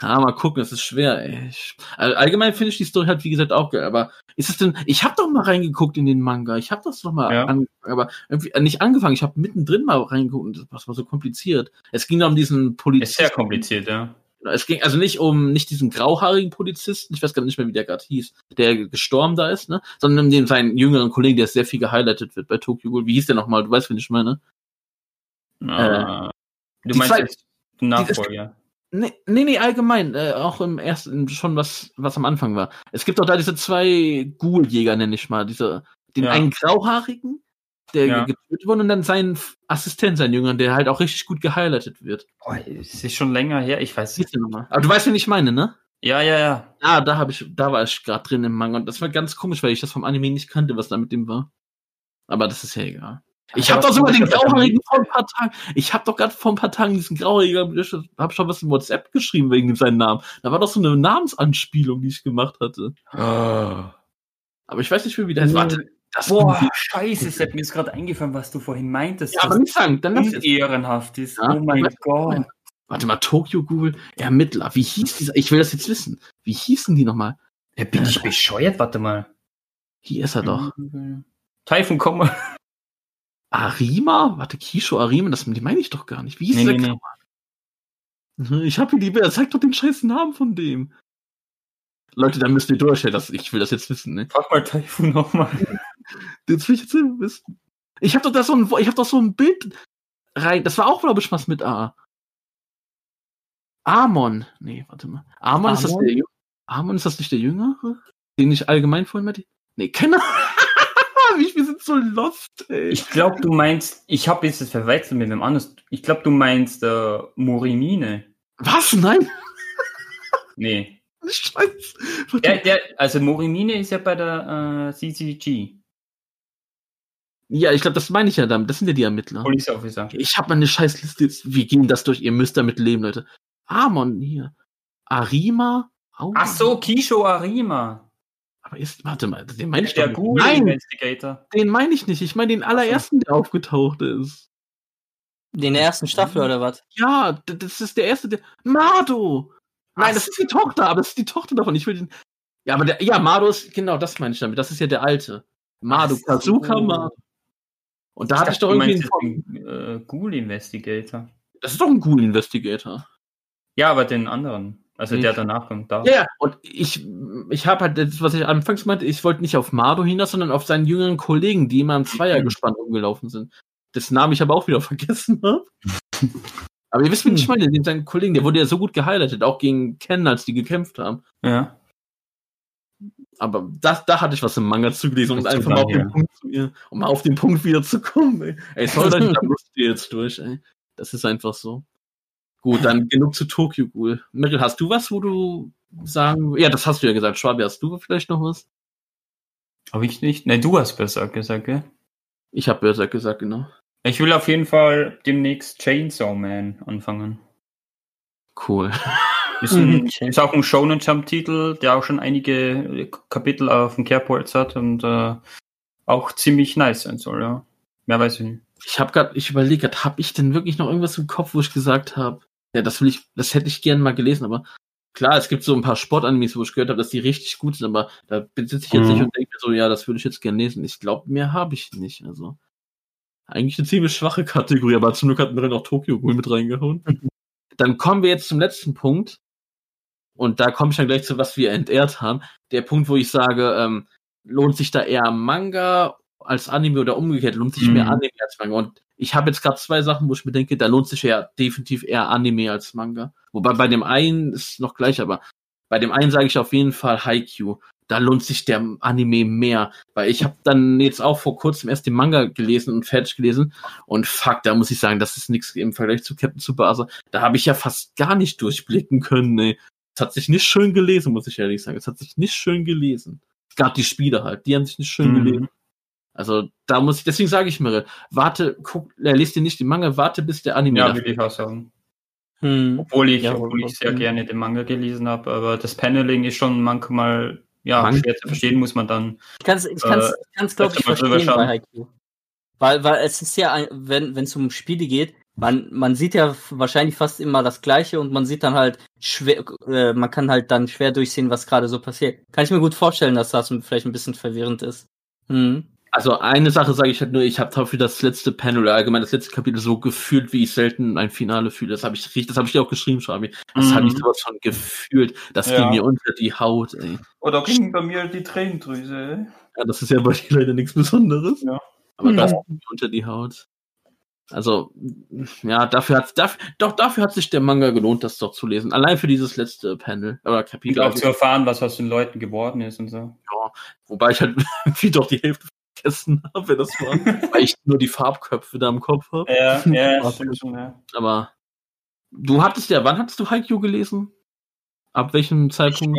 Ja, mal gucken, es ist schwer, ey. Allgemein finde ich die Story halt, wie gesagt, auch geil, aber ist es denn, ich habe doch mal reingeguckt in den Manga, ich habe das doch mal Ja. angefangen, aber irgendwie, äh, nicht angefangen, ich habe mittendrin mal reingeguckt und das war so kompliziert. Es ging da um diesen Ist Polizisten. sehr kompliziert, ja. Es ging also nicht um nicht diesen grauhaarigen Polizisten, ich weiß gar nicht mehr, wie der gerade hieß, der gestorben da ist, ne? Sondern um den seinen jüngeren Kollegen, der sehr viel gehighlightet wird bei Tokyo Ghoul. Wie hieß der nochmal? Du weißt, wen ich meine? Äh, du meinst zwei- Nachfolger. Nee, nee, nee allgemein, äh, auch im ersten, schon was, was am Anfang war. Es gibt doch da diese zwei Ghoul-Jäger, nenne ich mal. Diese, den Ja. einen grauhaarigen, der Ja. getötet wurde, und dann seinen Assistent, seinen Jüngeren, der halt auch richtig gut gehighlightet wird. Oh, es ist schon länger her, ich weiß nochmal? Aber du weißt, wen ich meine, ne? Ja, ja, ja. Ah, da habe ich, da war ich gerade drin im Manga und das war ganz komisch, weil ich das vom Anime nicht kannte, was da mit dem war. Aber das ist ja egal. Ich habe doch sogar den ist das? Grauhaarigen vor ein paar Tagen. Ich habe doch gerade vor ein paar Tagen diesen Grauhaarigen, ich habe schon was in WhatsApp geschrieben wegen seinem Namen. Da war doch so eine Namensanspielung, die ich gemacht hatte. Oh. Aber ich weiß nicht mehr, wie der heißt. Warte, Das Boah, scheiße, es hat mir jetzt gerade eingefallen, was du vorhin meintest. ja, aber nicht sagen, dann lass jetzt. unehrenhaft ist. Ja, Oh mein Gott. Warte mal, Tokyo Google, Ermittler. Wie hieß dieser? Ich will das jetzt wissen. Wie hießen die nochmal? Ja, bin ich bescheuert? Warte mal. Hier ist er doch. Typhoon Komma. Arima? Warte, Kisho Arima, das die meine ich doch gar nicht. Wie hieß Nee, der nee, nee. Kammer? Mhm, Ich habe hier die Bilder. Zeig doch den scheiß Namen von dem. Leute, da müsst ihr durchstellen. Das, ich will das jetzt wissen, ne? Frag mal Typhoon nochmal. Jetzt will ich jetzt wissen. Ich habe doch da so ein, ich habe doch so ein Bild rein. Das war auch, glaube ich, was mit A. Amon. Nee, warte mal. Amon, ist das Amon? der Amon ist das nicht der Jüngere? Den ich allgemein vorhin meinte? Nee, Kenner. Wie so lost, ey. Ich glaube, du meinst, ich habe jetzt das verwechselt mit einem anderen. Ich glaube, du meinst äh, Morimine. Was? Nein? Nee. Scheiße. Der, der, also Morimine ist ja bei der äh, CCG, Ja, ich glaube, das meine ich ja damit. Das sind ja die Ermittler. Police Officer. Ich habe meine Scheißliste jetzt. Wir gehen das durch. Ihr müsst damit leben, Leute. Amon hier. Arima. Au- Ach so, Kisho Arima. Aber ist, warte mal, den meine ich Der doch nicht. Nein, Investigator. den meine ich nicht. Ich meine den allerersten, der aufgetaucht ist. Der ersten Staffel oder was? Ja, das ist der erste, der. Mado! Nein, Ach das ist die Tochter, aber das ist die Tochter davon. Ich will den. Ja, aber der, ja, Mado ist, genau, das meine ich damit. Das ist ja der alte. Mado, so. Kazuka Mado. Und da hatte ich doch irgendwie. den, äh, Ghoul Investigator. Das ist doch ein Ghoul Investigator. Ja, aber den anderen. Also der danach kommt. Da. Ja, und ich, ich habe halt das, was ich anfangs meinte, ich wollte nicht auf Mado hinaus, sondern auf seinen jüngeren Kollegen, die immer im Zweiergespann rumgelaufen sind. Dessen Namen ich aber auch wieder vergessen habe. aber ihr wisst, wen ich meine, den seinen Kollegen, der wurde ja so gut gehighlightet, auch gegen Ken, als die gekämpft haben. ja. Aber das, da hatte ich was im Manga zugelesen, um Das einfach mal auf den. Punkt um mal auf den Punkt wieder zu kommen, ey. Ey, sorry, da musst ihr jetzt durch, ey. Das ist einfach so. Gut, dann genug zu Tokyo Ghoul. Meryl, hast du was, wo du sagen, ja, das hast du ja gesagt. Schwabi, hast du vielleicht noch was? Habe ich nicht? Ne, du hast besser gesagt, gell? Ich habe Berserk gesagt, genau. Ich will auf jeden Fall demnächst Chainsaw Man anfangen. Cool. Ist, ein, Mhm. ist auch ein Shonen Jump Titel, der auch schon einige Kapitel auf dem Kerbholz hat und äh, auch ziemlich nice sein soll, ja. Mehr weiß ich nicht. Ich habe gerade, ich überlege gerade, habe ich denn wirklich noch irgendwas im Kopf, wo ich gesagt habe, ja, das will ich, das hätte ich gern mal gelesen, aber klar, es gibt so ein paar Sportanimes, wo ich gehört habe, dass die richtig gut sind, aber da sitze ich jetzt Mhm. nicht und denke mir so, ja, das würde ich jetzt gern lesen. Ich glaube, mehr habe ich nicht. Also eigentlich eine ziemlich schwache Kategorie, aber zum Glück hat mir noch Tokyo Ghoul mit reingehauen. Dann kommen wir jetzt zum letzten Punkt. Und da komme ich dann gleich zu, was wir entehrt haben. Der Punkt, wo ich sage, ähm, lohnt sich da eher Manga als Anime oder umgekehrt, lohnt sich Mhm. mehr Anime als Manga. Und ich habe jetzt gerade zwei Sachen, wo ich mir denke, da lohnt sich ja definitiv eher Anime als Manga. Wobei bei dem einen ist noch gleich, aber bei dem einen sage ich auf jeden Fall Haikyuu. Da lohnt sich der Anime mehr, weil ich habe dann jetzt auch vor kurzem erst den Manga gelesen und fertig gelesen und fuck, da muss ich sagen, das ist nichts im Vergleich zu Captain Tsubasa. Da habe ich ja fast gar nicht durchblicken können. Nee. Es hat sich nicht schön gelesen, muss ich ehrlich sagen. Es hat sich nicht schön gelesen. Gerade die Spiele halt, die haben sich nicht schön Mhm. gelesen. Also da muss ich, deswegen sage ich mir, warte, guck, er liest dir nicht den Manga, warte bis der Anime. Ja, will ich auch sagen. Hm. Obwohl ich, Ja, obwohl ich sehr gerne den Manga gelesen habe, aber das Paneling ist schon manchmal ja, Manga- schwer zu verstehen, muss man dann. Ich kann es, ich kann's, Äh, ich kann's glaube ich, mal drüber verstehen bei? Haikyuu. Weil, weil es ist ja, ein, wenn wenn es um Spiele geht, man, man sieht ja wahrscheinlich fast immer das Gleiche und man sieht dann halt schwer, äh, man kann halt dann schwer durchsehen, was gerade so passiert. Kann ich mir gut vorstellen, dass das vielleicht ein bisschen verwirrend ist. Hm. Also eine Sache sage ich halt nur, ich habe dafür das letzte Panel oder allgemein das letzte Kapitel so gefühlt, wie ich selten ein Finale fühle. Das habe ich richtig, das habe ich dir auch geschrieben, Schabi. Das Mhm. habe ich sowas schon gefühlt. Das Ja. ging mir unter die Haut, ey. Oder ging bei mir die Tränendrüse. Ja, das ist ja bei dir leider nichts Besonderes. Ja. Aber das Ja. ging mir unter die Haut. Also, ja, dafür hat dafür, doch dafür hat sich der Manga gelohnt, das doch zu lesen. Allein für dieses letzte Panel oder Und Kapitel. auch zu erfahren, was aus den Leuten geworden ist und so. Wobei ich halt wie doch die Hälfte vergessen habe, wer das war. weil ich nur die Farbköpfe da im Kopf habe. Ja, ja, stimmt schon, ja. Aber du hattest ja, wann hattest du Haikyuu gelesen? Ab welchem Zeitpunkt?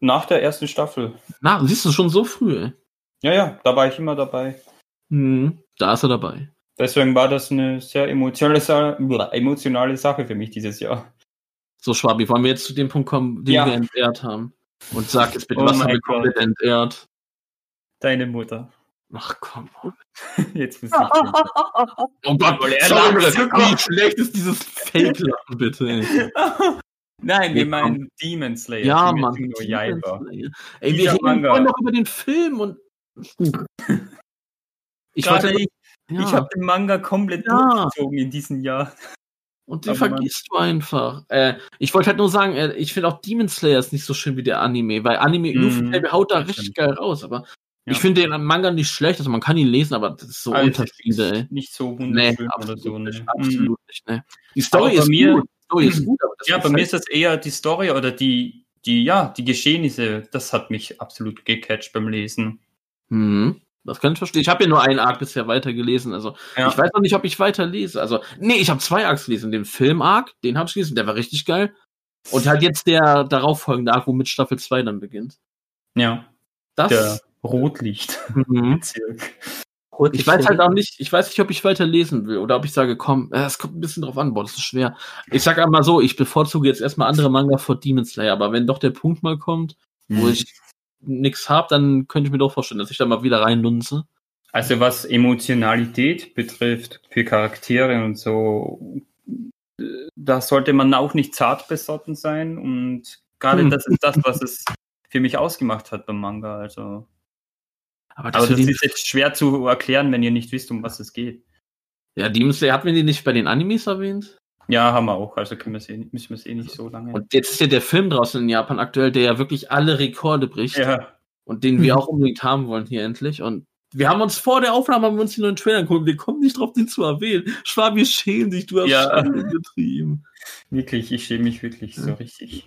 Nach der ersten Staffel. Na, siehst du schon so früh, ey. Ja, ja, da war ich immer dabei. Hm, da ist er dabei. Deswegen war das eine sehr emotionale, Sa emotionale Sache für mich dieses Jahr. So, Schwabi, wollen wir jetzt zu dem Punkt kommen, den Ja. wir entehrt haben? Und sag jetzt bitte, Oh was haben wir komplett entehrt? Deine Mutter. Ach komm. Jetzt muss ich. Oh Gott, er sorry, lacht. wie schlecht ist dieses Fake-Lachen, bitte. Nein, wir meinen Demon Slayer. Ja, Mann. no Yaiba. Ey, wir reden Manga. vorhin noch über den Film und. Ich Gerade wollte. ich, ja, ich habe den Manga komplett Ja. durchgezogen in diesem Jahr. und den aber man- vergisst du einfach. Äh, ich wollte halt nur sagen, äh, ich finde auch Demon Slayer ist nicht so schön wie der Anime, weil Anime Mhm, haut da richtig geil raus, aber Ja. ich finde den Manga nicht schlecht, also man kann ihn lesen, aber das ist so Also, Unterschiede, ey. Nicht so Nee, wunderschön oder absolut so. nicht. Ne? Absolut nicht, ne. Die Story ist mir- gut. Die Story ist gut, Ja, bei mir halt- ist das eher die Story oder die, die, ja, die Geschehnisse. Das hat mich absolut gecatcht beim Lesen. Mhm. Das kann ich verstehen. Ich habe ja nur einen Arc bisher weitergelesen. Also Ja. ich weiß noch nicht, ob ich weiterlese. Also, nee, ich habe zwei Arcs gelesen. Den Film-Arc, den habe ich gelesen, der war richtig geil. Und halt jetzt der darauffolgende Arc, womit Staffel 2 dann beginnt. Ja, Das. der Rotlichtbezirk. Mhm. Ich weiß halt auch nicht, ich weiß nicht, ob ich weiter lesen will oder ob ich sage, komm, äh, es kommt ein bisschen drauf an, boah, das ist schwer. Ich sag einmal so, ich bevorzuge jetzt erstmal andere Manga vor Demon Slayer, aber wenn doch der Punkt mal kommt, Mhm. wo ich nix hab, dann könnte ich mir doch vorstellen, dass ich da mal wieder reinlunze. Also was Emotionalität betrifft für Charaktere und so, da sollte man auch nicht zart besotten sein und gerade Hm. das ist das, was es für mich ausgemacht hat beim Manga. Also, Aber aber das für die- ist jetzt schwer zu erklären, wenn ihr nicht wisst, um was es geht. ja, Demon Slayer, hatten wir die nicht bei den Animes erwähnt? Ja, haben wir auch. Also können eh, müssen wir es eh nicht so lange. Und jetzt ist ja der Film draußen in Japan aktuell, der ja wirklich alle Rekorde bricht ja, und den wir auch unbedingt haben wollen hier endlich. Und wir haben uns vor der Aufnahme haben wir uns die neuen Trailer geguckt. Wir kommen nicht drauf, den zu erwähnen. Schwabi, schäm dich, du hast Ja. Schande getrieben. wirklich, ich schäme mich wirklich so richtig.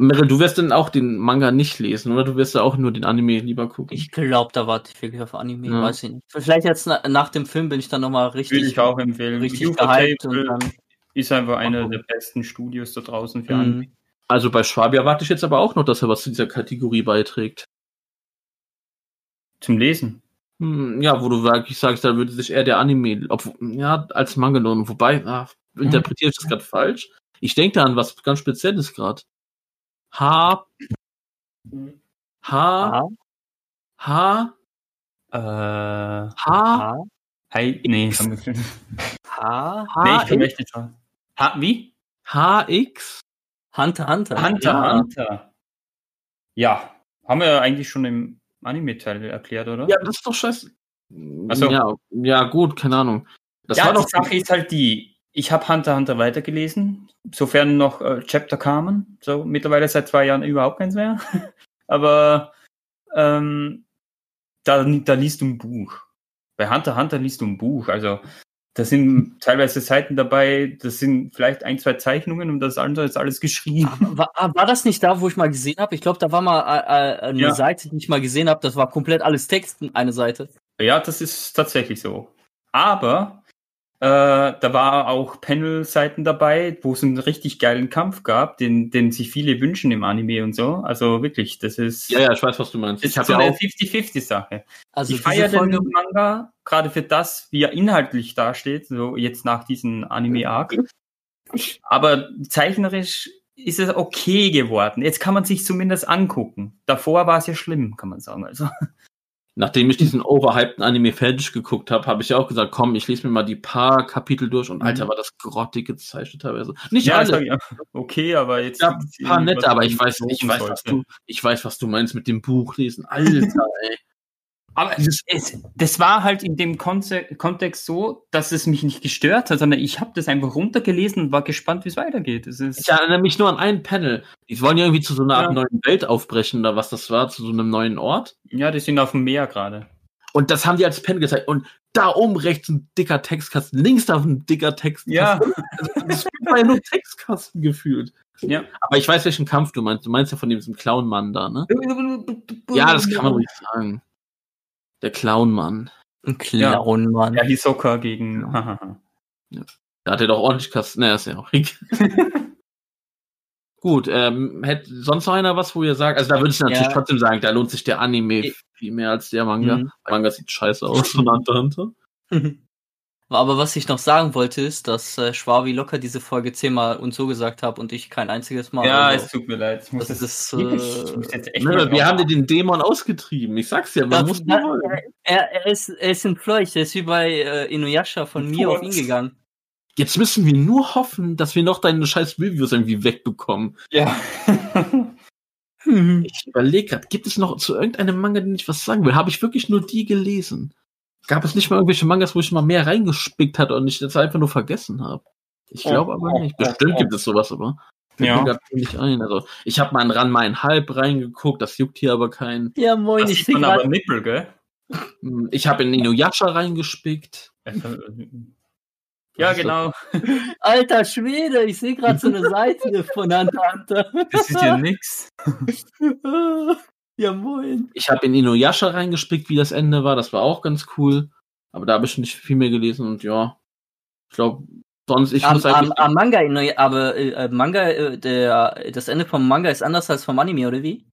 Meryl, du wirst dann auch den Manga nicht lesen, oder? Du wirst ja auch nur den Anime lieber gucken. Ich glaube, da warte ich wirklich auf Anime, Ja. weiß ich nicht. Vielleicht jetzt na, nach dem Film bin ich dann nochmal richtig, Würde ich auch empfehlen. richtig gehypt und dann. ist einfach einer der besten Studios da draußen für Mhm. Anime. Also bei Schwabi erwarte ich jetzt aber auch noch, dass er was zu dieser Kategorie beiträgt. Zum Lesen. Hm, ja, wo du wirklich sagst, da würde sich eher der Anime, obwohl, ja, als Manga lohnen. Wobei, ah, interpretiere ich das gerade falsch? Ich denke da an was ganz Spezielles gerade. H, H, H, H, Äh, H, H, Hi, nee, wir H, Nee, ich H, nicht drauf. Ha, wie? H, X. Hunter, Hunter. Hunter, Ja. Hunter. Ja, haben wir eigentlich schon im Anime-Teil erklärt, oder? Ja, das ist doch scheiße. Ach so. Ja, ja, gut, keine Ahnung. Das ja, war die doch. Sache ist halt die, ich habe Hunter Hunter weitergelesen, sofern noch äh, Chapter kamen. So mittlerweile seit zwei Jahren überhaupt keins mehr. Aber ähm, da, da liest du ein Buch. Bei Hunter Hunter liest du ein Buch. Also da sind teilweise Seiten dabei, das sind vielleicht ein, zwei Zeichnungen und das andere ist alles geschrieben. War, ah, war das nicht da, wo ich mal gesehen habe? Ich glaube, da war mal äh, äh, eine Ja. Seite, die ich mal gesehen habe. Das war komplett alles Text, eine Seite. Ja, das ist tatsächlich so. Aber äh, da war auch Panel-Seiten dabei, wo es einen richtig geilen Kampf gab, den, den sich viele wünschen im Anime und so. Also wirklich, das ist, Ja, ja, ich weiß, was du meinst. ist Ich habe so ja eine auch. 50-50-Sache. Also ich feiere den Manga gerade für das, wie er inhaltlich dasteht, so jetzt nach diesem Anime-Arc. Aber zeichnerisch ist es okay geworden. Jetzt kann man sich zumindest angucken. Davor war es ja schlimm, kann man sagen. Also. Nachdem ich diesen overhypten Anime fertig geguckt habe, habe ich ja auch gesagt, komm, ich lese mir mal die paar Kapitel durch und Mhm. Alter, war das grottig gezeichnet teilweise. Nicht Ja, alle. ja, okay, aber jetzt. Ja, ein paar nette, aber ich weiß, was ich weiß, was du, ich weiß, was du meinst mit dem Buch lesen. Alter, ey. Aber es, das war halt in dem Konze Kontext so, dass es mich nicht gestört hat, sondern ich habe das einfach runtergelesen und war gespannt, wie es weitergeht. Es ist, Ich erinnere mich nur an ein Panel. Die wollen ja irgendwie zu so einer Art Ja. neuen Welt aufbrechen oder was das war, zu so einem neuen Ort. ja, die sind auf dem Meer gerade. Und das haben die als Panel gezeigt. Und da oben rechts ein dicker Textkasten, links da ein dicker Textkasten. Ja. Also, das war ja nur Textkasten gefühlt. Ja. Aber ich weiß, welchen Kampf du meinst. Du meinst ja von diesem Clownmann da, ne? Ja, das kann man ruhig sagen. Der Clownmann. ein Clown, Mann. Ja, Hisoka gegen. hahaha. Da hat er doch ordentlich Kasten. Ne, ist ja auch egal. Gut, ähm, hätte sonst noch einer was, wo ihr sagt, also da würde ich natürlich Ja. trotzdem sagen, da lohnt sich der Anime Ich- viel mehr als der Manga. Mhm. Der Manga sieht scheiße aus von Hunter Hunter. Aber was ich noch sagen wollte, ist, dass äh, Schwabi locker diese Folge zehnmal und so gesagt hat und ich kein einziges Mal. Ja, also, es tut mir leid. Ich muss das das, ist, ich äh, muss jetzt echt Ne, wir haben dir den Dämon ausgetrieben. Ich sag's ja, man das, muss wollen. er, er, ist, er ist entfleucht, er ist wie bei äh, Inuyasha von mir auf ihn gegangen. Jetzt müssen wir nur hoffen, dass wir noch deine scheiß Reviews irgendwie wegbekommen. Ja. Ich überlege gerade, gibt es noch zu irgendeinem Manga, den ich was sagen will? Habe ich wirklich nur die gelesen? Gab es nicht mal irgendwelche Mangas, wo ich mal mehr reingespickt hatte und ich das einfach nur vergessen habe? Ich glaube aber nicht. Bestimmt gibt es sowas, aber Ja. nicht ein. Also ich habe mal in Ran mal halb reingeguckt, das juckt hier aber keinen. Ja, moin, Das ich sehe aber. Nippel, gell? Hm, Ich habe in Inuyasha reingespickt. Ja, genau. Alter Schwede, ich sehe gerade so eine Seite von Hunter Hunter. Das ist ja nix. ja, moin. Ich habe in Inuyasha reingespickt, wie das Ende war. Das war auch ganz cool. Aber da habe ich nicht viel mehr gelesen und ja. Ich glaube, sonst, ich am, muss am, eigentlich. am Manga, aber äh, Manga, äh, der, das Ende vom Manga ist anders als vom Anime, oder wie?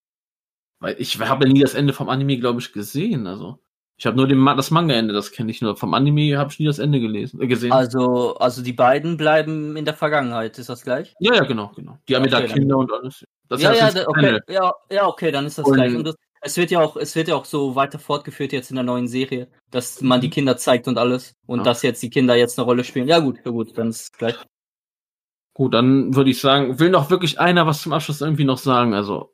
Weil ich habe nie das Ende vom Anime, glaube ich, gesehen. Also ich habe nur den, das Manga-Ende, das kenne ich nur. Vom Anime habe ich nie das Ende gelesen, äh, gesehen. Also, also die beiden bleiben in der Vergangenheit, ist das gleich? ja, ja, genau, genau. Die haben ja Okay, da dann- Kinder und alles. Das ja, ja, okay, ja, ja, okay, dann ist das Und- gleich. Und das, es wird ja auch, es wird ja auch so weiter fortgeführt jetzt in der neuen Serie, dass man die Kinder zeigt und alles und Ja. dass jetzt die Kinder jetzt eine Rolle spielen. Ja gut, ja gut, dann ist es gleich. Gut, dann würde ich sagen, will noch wirklich einer was zum Abschluss irgendwie noch sagen. Also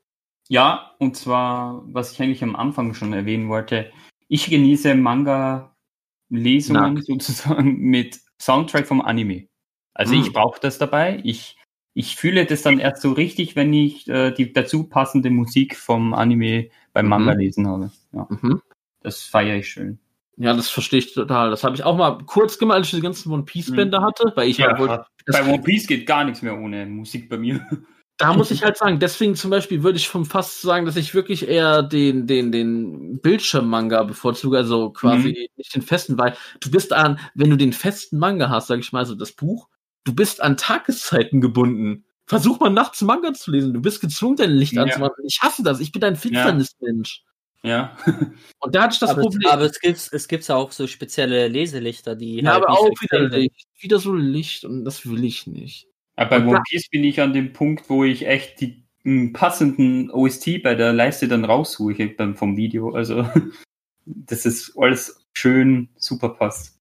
Ja, und zwar, was ich eigentlich am Anfang schon erwähnen wollte, ich genieße Manga-Lesungen sozusagen mit Soundtrack vom Anime. Also Hm. ich brauche das dabei. Ich, ich fühle das dann erst so richtig, wenn ich äh, die dazu passende Musik vom Anime beim Mhm. Manga lesen habe. Ja, mhm. das feiere ich schön. ja, das verstehe ich total. Das habe ich auch mal kurz gemacht, als ich die ganzen One Piece Bänder Mhm. hatte, weil ich Ja, wollte, bei One Piece geht gar nichts mehr ohne Musik bei mir. da muss ich halt sagen, deswegen zum Beispiel würde ich schon fast sagen, dass ich wirklich eher den, den, den Bildschirm-Manga bevorzuge, also quasi nicht den festen, weil du bist an, wenn du den festen Manga hast, sag ich mal, also das Buch, du bist an Tageszeiten gebunden. Versuch mal nachts Manga zu lesen. Du bist gezwungen, dein Licht Ja. anzumachen. Ich hasse das. Ich bin ein Finsternismensch. Ja. Und da hatte ich das aber, Problem. aber es gibt es gibt ja auch so spezielle Leselichter, die ja, halt aber auch wieder. Licht. Wieder so Licht und das will ich nicht. Aber bei One Piece bin ich an dem Punkt, wo ich echt die m, passenden OST bei der Leiste dann raussuche beim, vom Video. Also, das ist alles schön, super passt.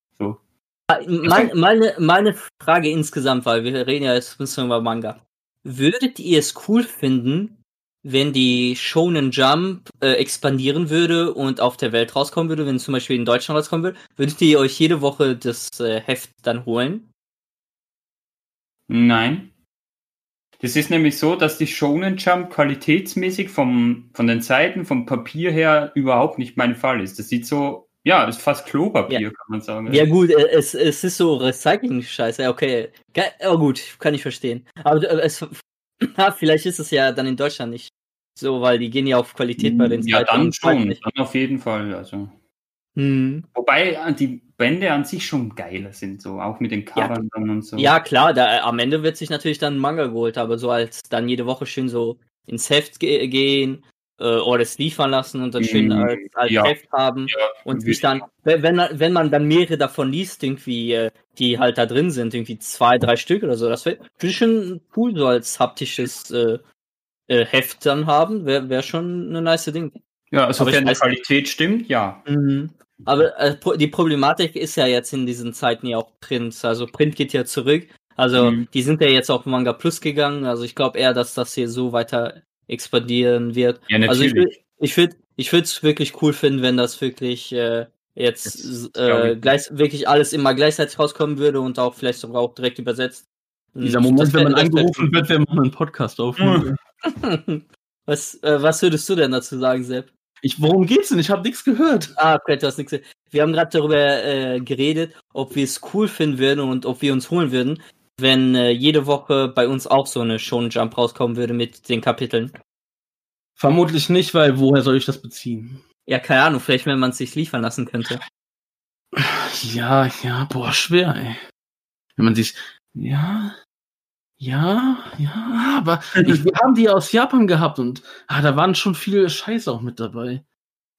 So. Mein, meine, meine Frage insgesamt, weil wir reden ja jetzt ein bisschen über Manga. Würdet ihr es cool finden, wenn die Shonen Jump äh, expandieren würde und auf der Welt rauskommen würde, wenn zum Beispiel in Deutschland rauskommen würde? Würdet ihr euch jede Woche das äh, Heft dann holen? Nein. Das ist nämlich so, dass die Shonen Jump qualitätsmäßig vom, von den Seiten, vom Papier her überhaupt nicht mein Fall ist. Das sieht so, ja, ist fast Klopapier, kann man sagen. Ja gut, äh, es, es ist so Recycling-Scheiße, ja, okay. Oh gut, kann ich verstehen. Aber äh, es, ja, vielleicht ist es ja dann in Deutschland nicht so, weil die gehen ja auf Qualität bei den ja, Seiten dann schon, dann auf jeden Fall. Also. Hm. Wobei äh, die Bände an sich schon geiler sind, so auch mit den Ja. Covern dann und so. Ja, klar, da, am Ende wird sich natürlich dann ein Manga geholt, aber so als dann jede Woche schön so ins Heft ge gehen äh, oder es liefern lassen und dann schön Mm, als, als ja. Heft haben Ja, und sich dann, wenn, wenn man- dann mehrere davon liest, irgendwie, äh, die halt da drin sind, irgendwie zwei, drei Stück oder so, das wäre wär schon cool, so als haptisches äh, äh, Heft dann haben, wäre wär schon eine nice Ding. Ja, also wenn die Qualität stimmt, ja. Mhm. Aber äh, die Problematik ist ja jetzt in diesen Zeiten ja auch Print. Also Print geht ja zurück. Also Mhm. die sind ja jetzt auf Manga Plus gegangen. Also ich glaube eher, dass das hier so weiter expandieren wird. Ja, Also ich natürlich. würde ich würd, ich würde es wirklich cool finden, wenn das wirklich äh, jetzt äh, ich. gleich, wirklich alles immer gleichzeitig rauskommen würde und auch vielleicht sogar auch direkt übersetzt. Dieser Und Moment, wenn man angerufen wird, wenn man einen Podcast aufnimmt. was, äh, was würdest du denn dazu sagen, Sepp? Ich, worum geht's denn? Ich habe nichts gehört. Ah, okay, du hast nichts. Wir haben gerade darüber äh, geredet, ob wir es cool finden würden und ob wir uns holen würden, wenn äh, jede Woche bei uns auch so eine Shonen Jump rauskommen würde mit den Kapiteln. Vermutlich nicht, weil woher soll ich das beziehen? Ja, keine Ahnung, vielleicht wenn man es sich liefern lassen könnte. Ja, ja, boah, schwer, ey. Wenn man sich, ja, ja, ja, aber ich, wir haben die aus Japan gehabt und ah, da waren schon viele Scheiße auch mit dabei.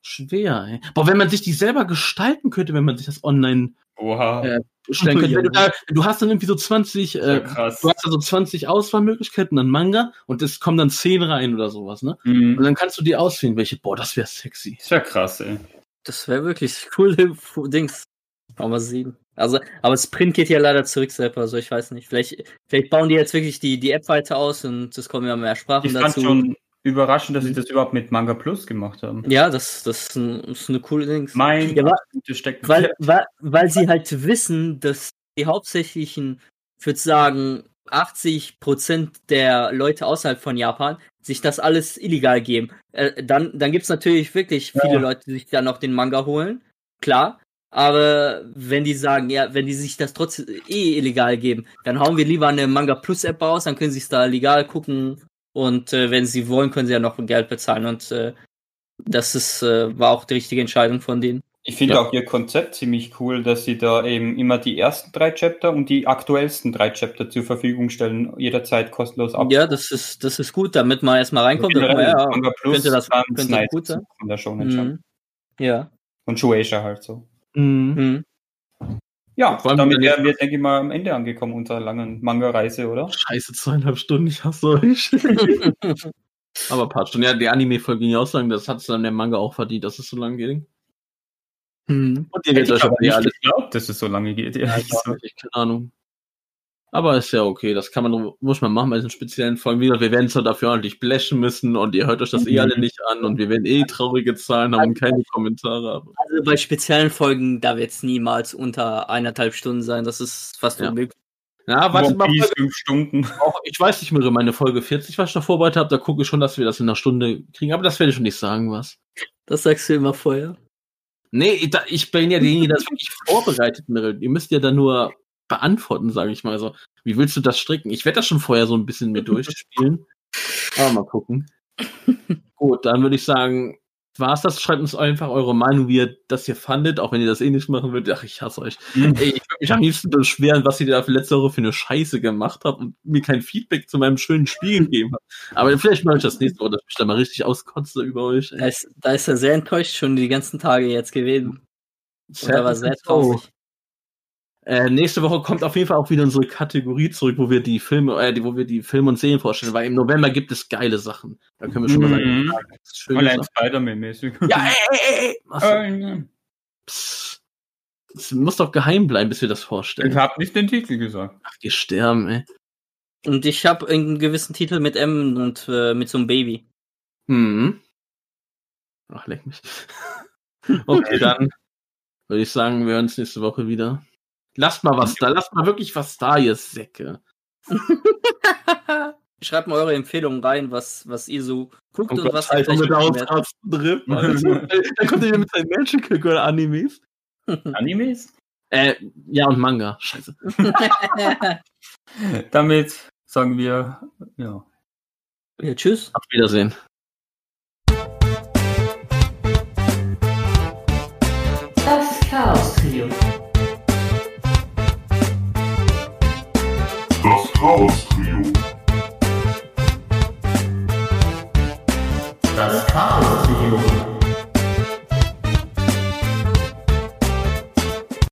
Schwer, ey. Boah, wenn man sich die selber gestalten könnte, wenn man sich das online Oha. Stellen könnt. Wenn du, da, du hast dann irgendwie so 20, Ja, äh, krass. du hast also 20 Auswahlmöglichkeiten an Manga und es kommen dann 10 rein oder sowas, ne? Und Mhm. dann kannst du dir auswählen, welche, boah, das wäre sexy. Ist ja krass, ey. Das wäre wirklich cool, Dings. Mal mal sehen. Also, aber das Print geht ja leider zurück, Sepp, also ich weiß nicht. Vielleicht, vielleicht bauen die jetzt wirklich die, die App weiter aus und es kommen ja mehr Sprachen Ich fand dazu. schon überraschend, dass sie das überhaupt mit Manga Plus gemacht haben. Ja, das, das ist, ein, ist eine coole Dings. Mein Ja, Stecken. weil, weil, weil sie halt wissen, dass die hauptsächlichen, ich würde sagen, 80% der Leute außerhalb von Japan sich das alles illegal geben. Äh, dann dann gibt's natürlich wirklich viele Ja. Leute, die sich dann noch den Manga holen. Klar. Aber wenn die sagen, ja, wenn die sich das trotzdem eh illegal geben, dann hauen wir lieber eine Manga Plus App raus, dann können sie es da legal gucken und äh, wenn sie wollen, können sie ja noch Geld bezahlen und äh, das ist äh, war auch die richtige Entscheidung von denen. Ich finde Ja. auch ihr Konzept ziemlich cool, dass sie da eben immer die ersten drei Chapter und die aktuellsten drei Chapter zur Verfügung stellen, jederzeit kostenlos ab. Ja, das ist, das ist gut, damit man erstmal reinkommt. Dann, Generell, ja, Manga Plus könnte das- könnte nice gut sein. von der Shonen mhm. ja. Und Shueisha halt so. Mhm. Ja, Vor allem damit dann wären wir, denke ich mal, am Ende angekommen unserer langen Manga-Reise, oder? Scheiße, zweieinhalb Stunden, ich hasse euch. Aber ein paar Stunden. Ja, die Anime-Folge ging ja auch sagen, das hat dann der Manga auch verdient, dass es so lange ging. Mhm. Und ihr werdet ich euch aber nicht alles. geglaubt, dass es so lange geht. Ja, ich nicht, keine Ahnung. Aber ist ja okay, das kann man, muss man machen bei diesen speziellen Folgen. Wie gesagt, wir werden zwar dafür ordentlich bläschen müssen und ihr hört euch das eh Mhm. alle nicht an und wir werden eh traurige Zahlen haben und keine Kommentare. Aber Also bei speziellen Folgen, da wird es niemals unter eineinhalb Stunden sein. Das ist fast Ja. unmöglich. ja, warte One mal, Piece, fünf Stunden. auch, ich weiß nicht mehr, meine Folge 40, was ich noch vorbereitet habe, da gucke ich schon, dass wir das in einer Stunde kriegen, aber das werde ich schon nicht sagen, was. Das sagst du immer vorher. Nee, ich, da- ich bin ja derjenige, der das wirklich vorbereitet, Meryl. Ihr müsst ja dann nur beantworten, sage ich mal so. Wie willst du das stricken? Ich werde das schon vorher so ein bisschen mir durchspielen. Aber mal gucken. Gut, dann würde ich sagen, war's das. Schreibt uns einfach eure Meinung, wie ihr das hier fandet, auch wenn ihr das eh nicht machen würdet. Ach, ich hasse euch. Ey, ich würde mich am liebsten beschweren, was ihr da für letzte Woche für eine Scheiße gemacht habt und mir kein Feedback zu meinem schönen Spiel gegeben habt. Aber vielleicht mache ich das nächste Woche, dass ich mich da mal richtig auskotze über euch. Da ist, da ist er sehr enttäuscht schon die ganzen Tage jetzt gewesen. Und er war sehr Oh. traurig. Äh, nächste Woche kommt auf jeden Fall auch wieder unsere Kategorie zurück, wo wir die Filme, äh, die, wo wir die Filme und Serien vorstellen, weil im November gibt es geile Sachen. Da können wir schon mal sagen, Mhm. schöne Allein. Spider-Man-mäßig. Ja, ey, ey, ey, ey. Was, Äh. Das muss doch geheim bleiben, bis wir das Ich vorstellen. habe nicht den Titel gesagt. Ach, die sterben, ey. Und ich habe einen gewissen Titel mit M und äh, mit so einem Baby. Mhm. Ach, leck mich. Okay, dann würde ich sagen, wir hören uns nächste Woche wieder. Lasst mal was da, lasst mal wirklich was da, ihr Säcke. Schreibt mal eure Empfehlungen rein, was, was ihr so guckt Oh und Gott, was ihr mit Ausrasten drin. Dann kommt ihr mit seinen Magical Girl Animes. Animes? Äh, ja, und Manga. Scheiße. Damit sagen wir, ja. ja, tschüss. Auf Wiedersehen. Das Chaos Trio. Chaos Trio. Das Chaos Trio.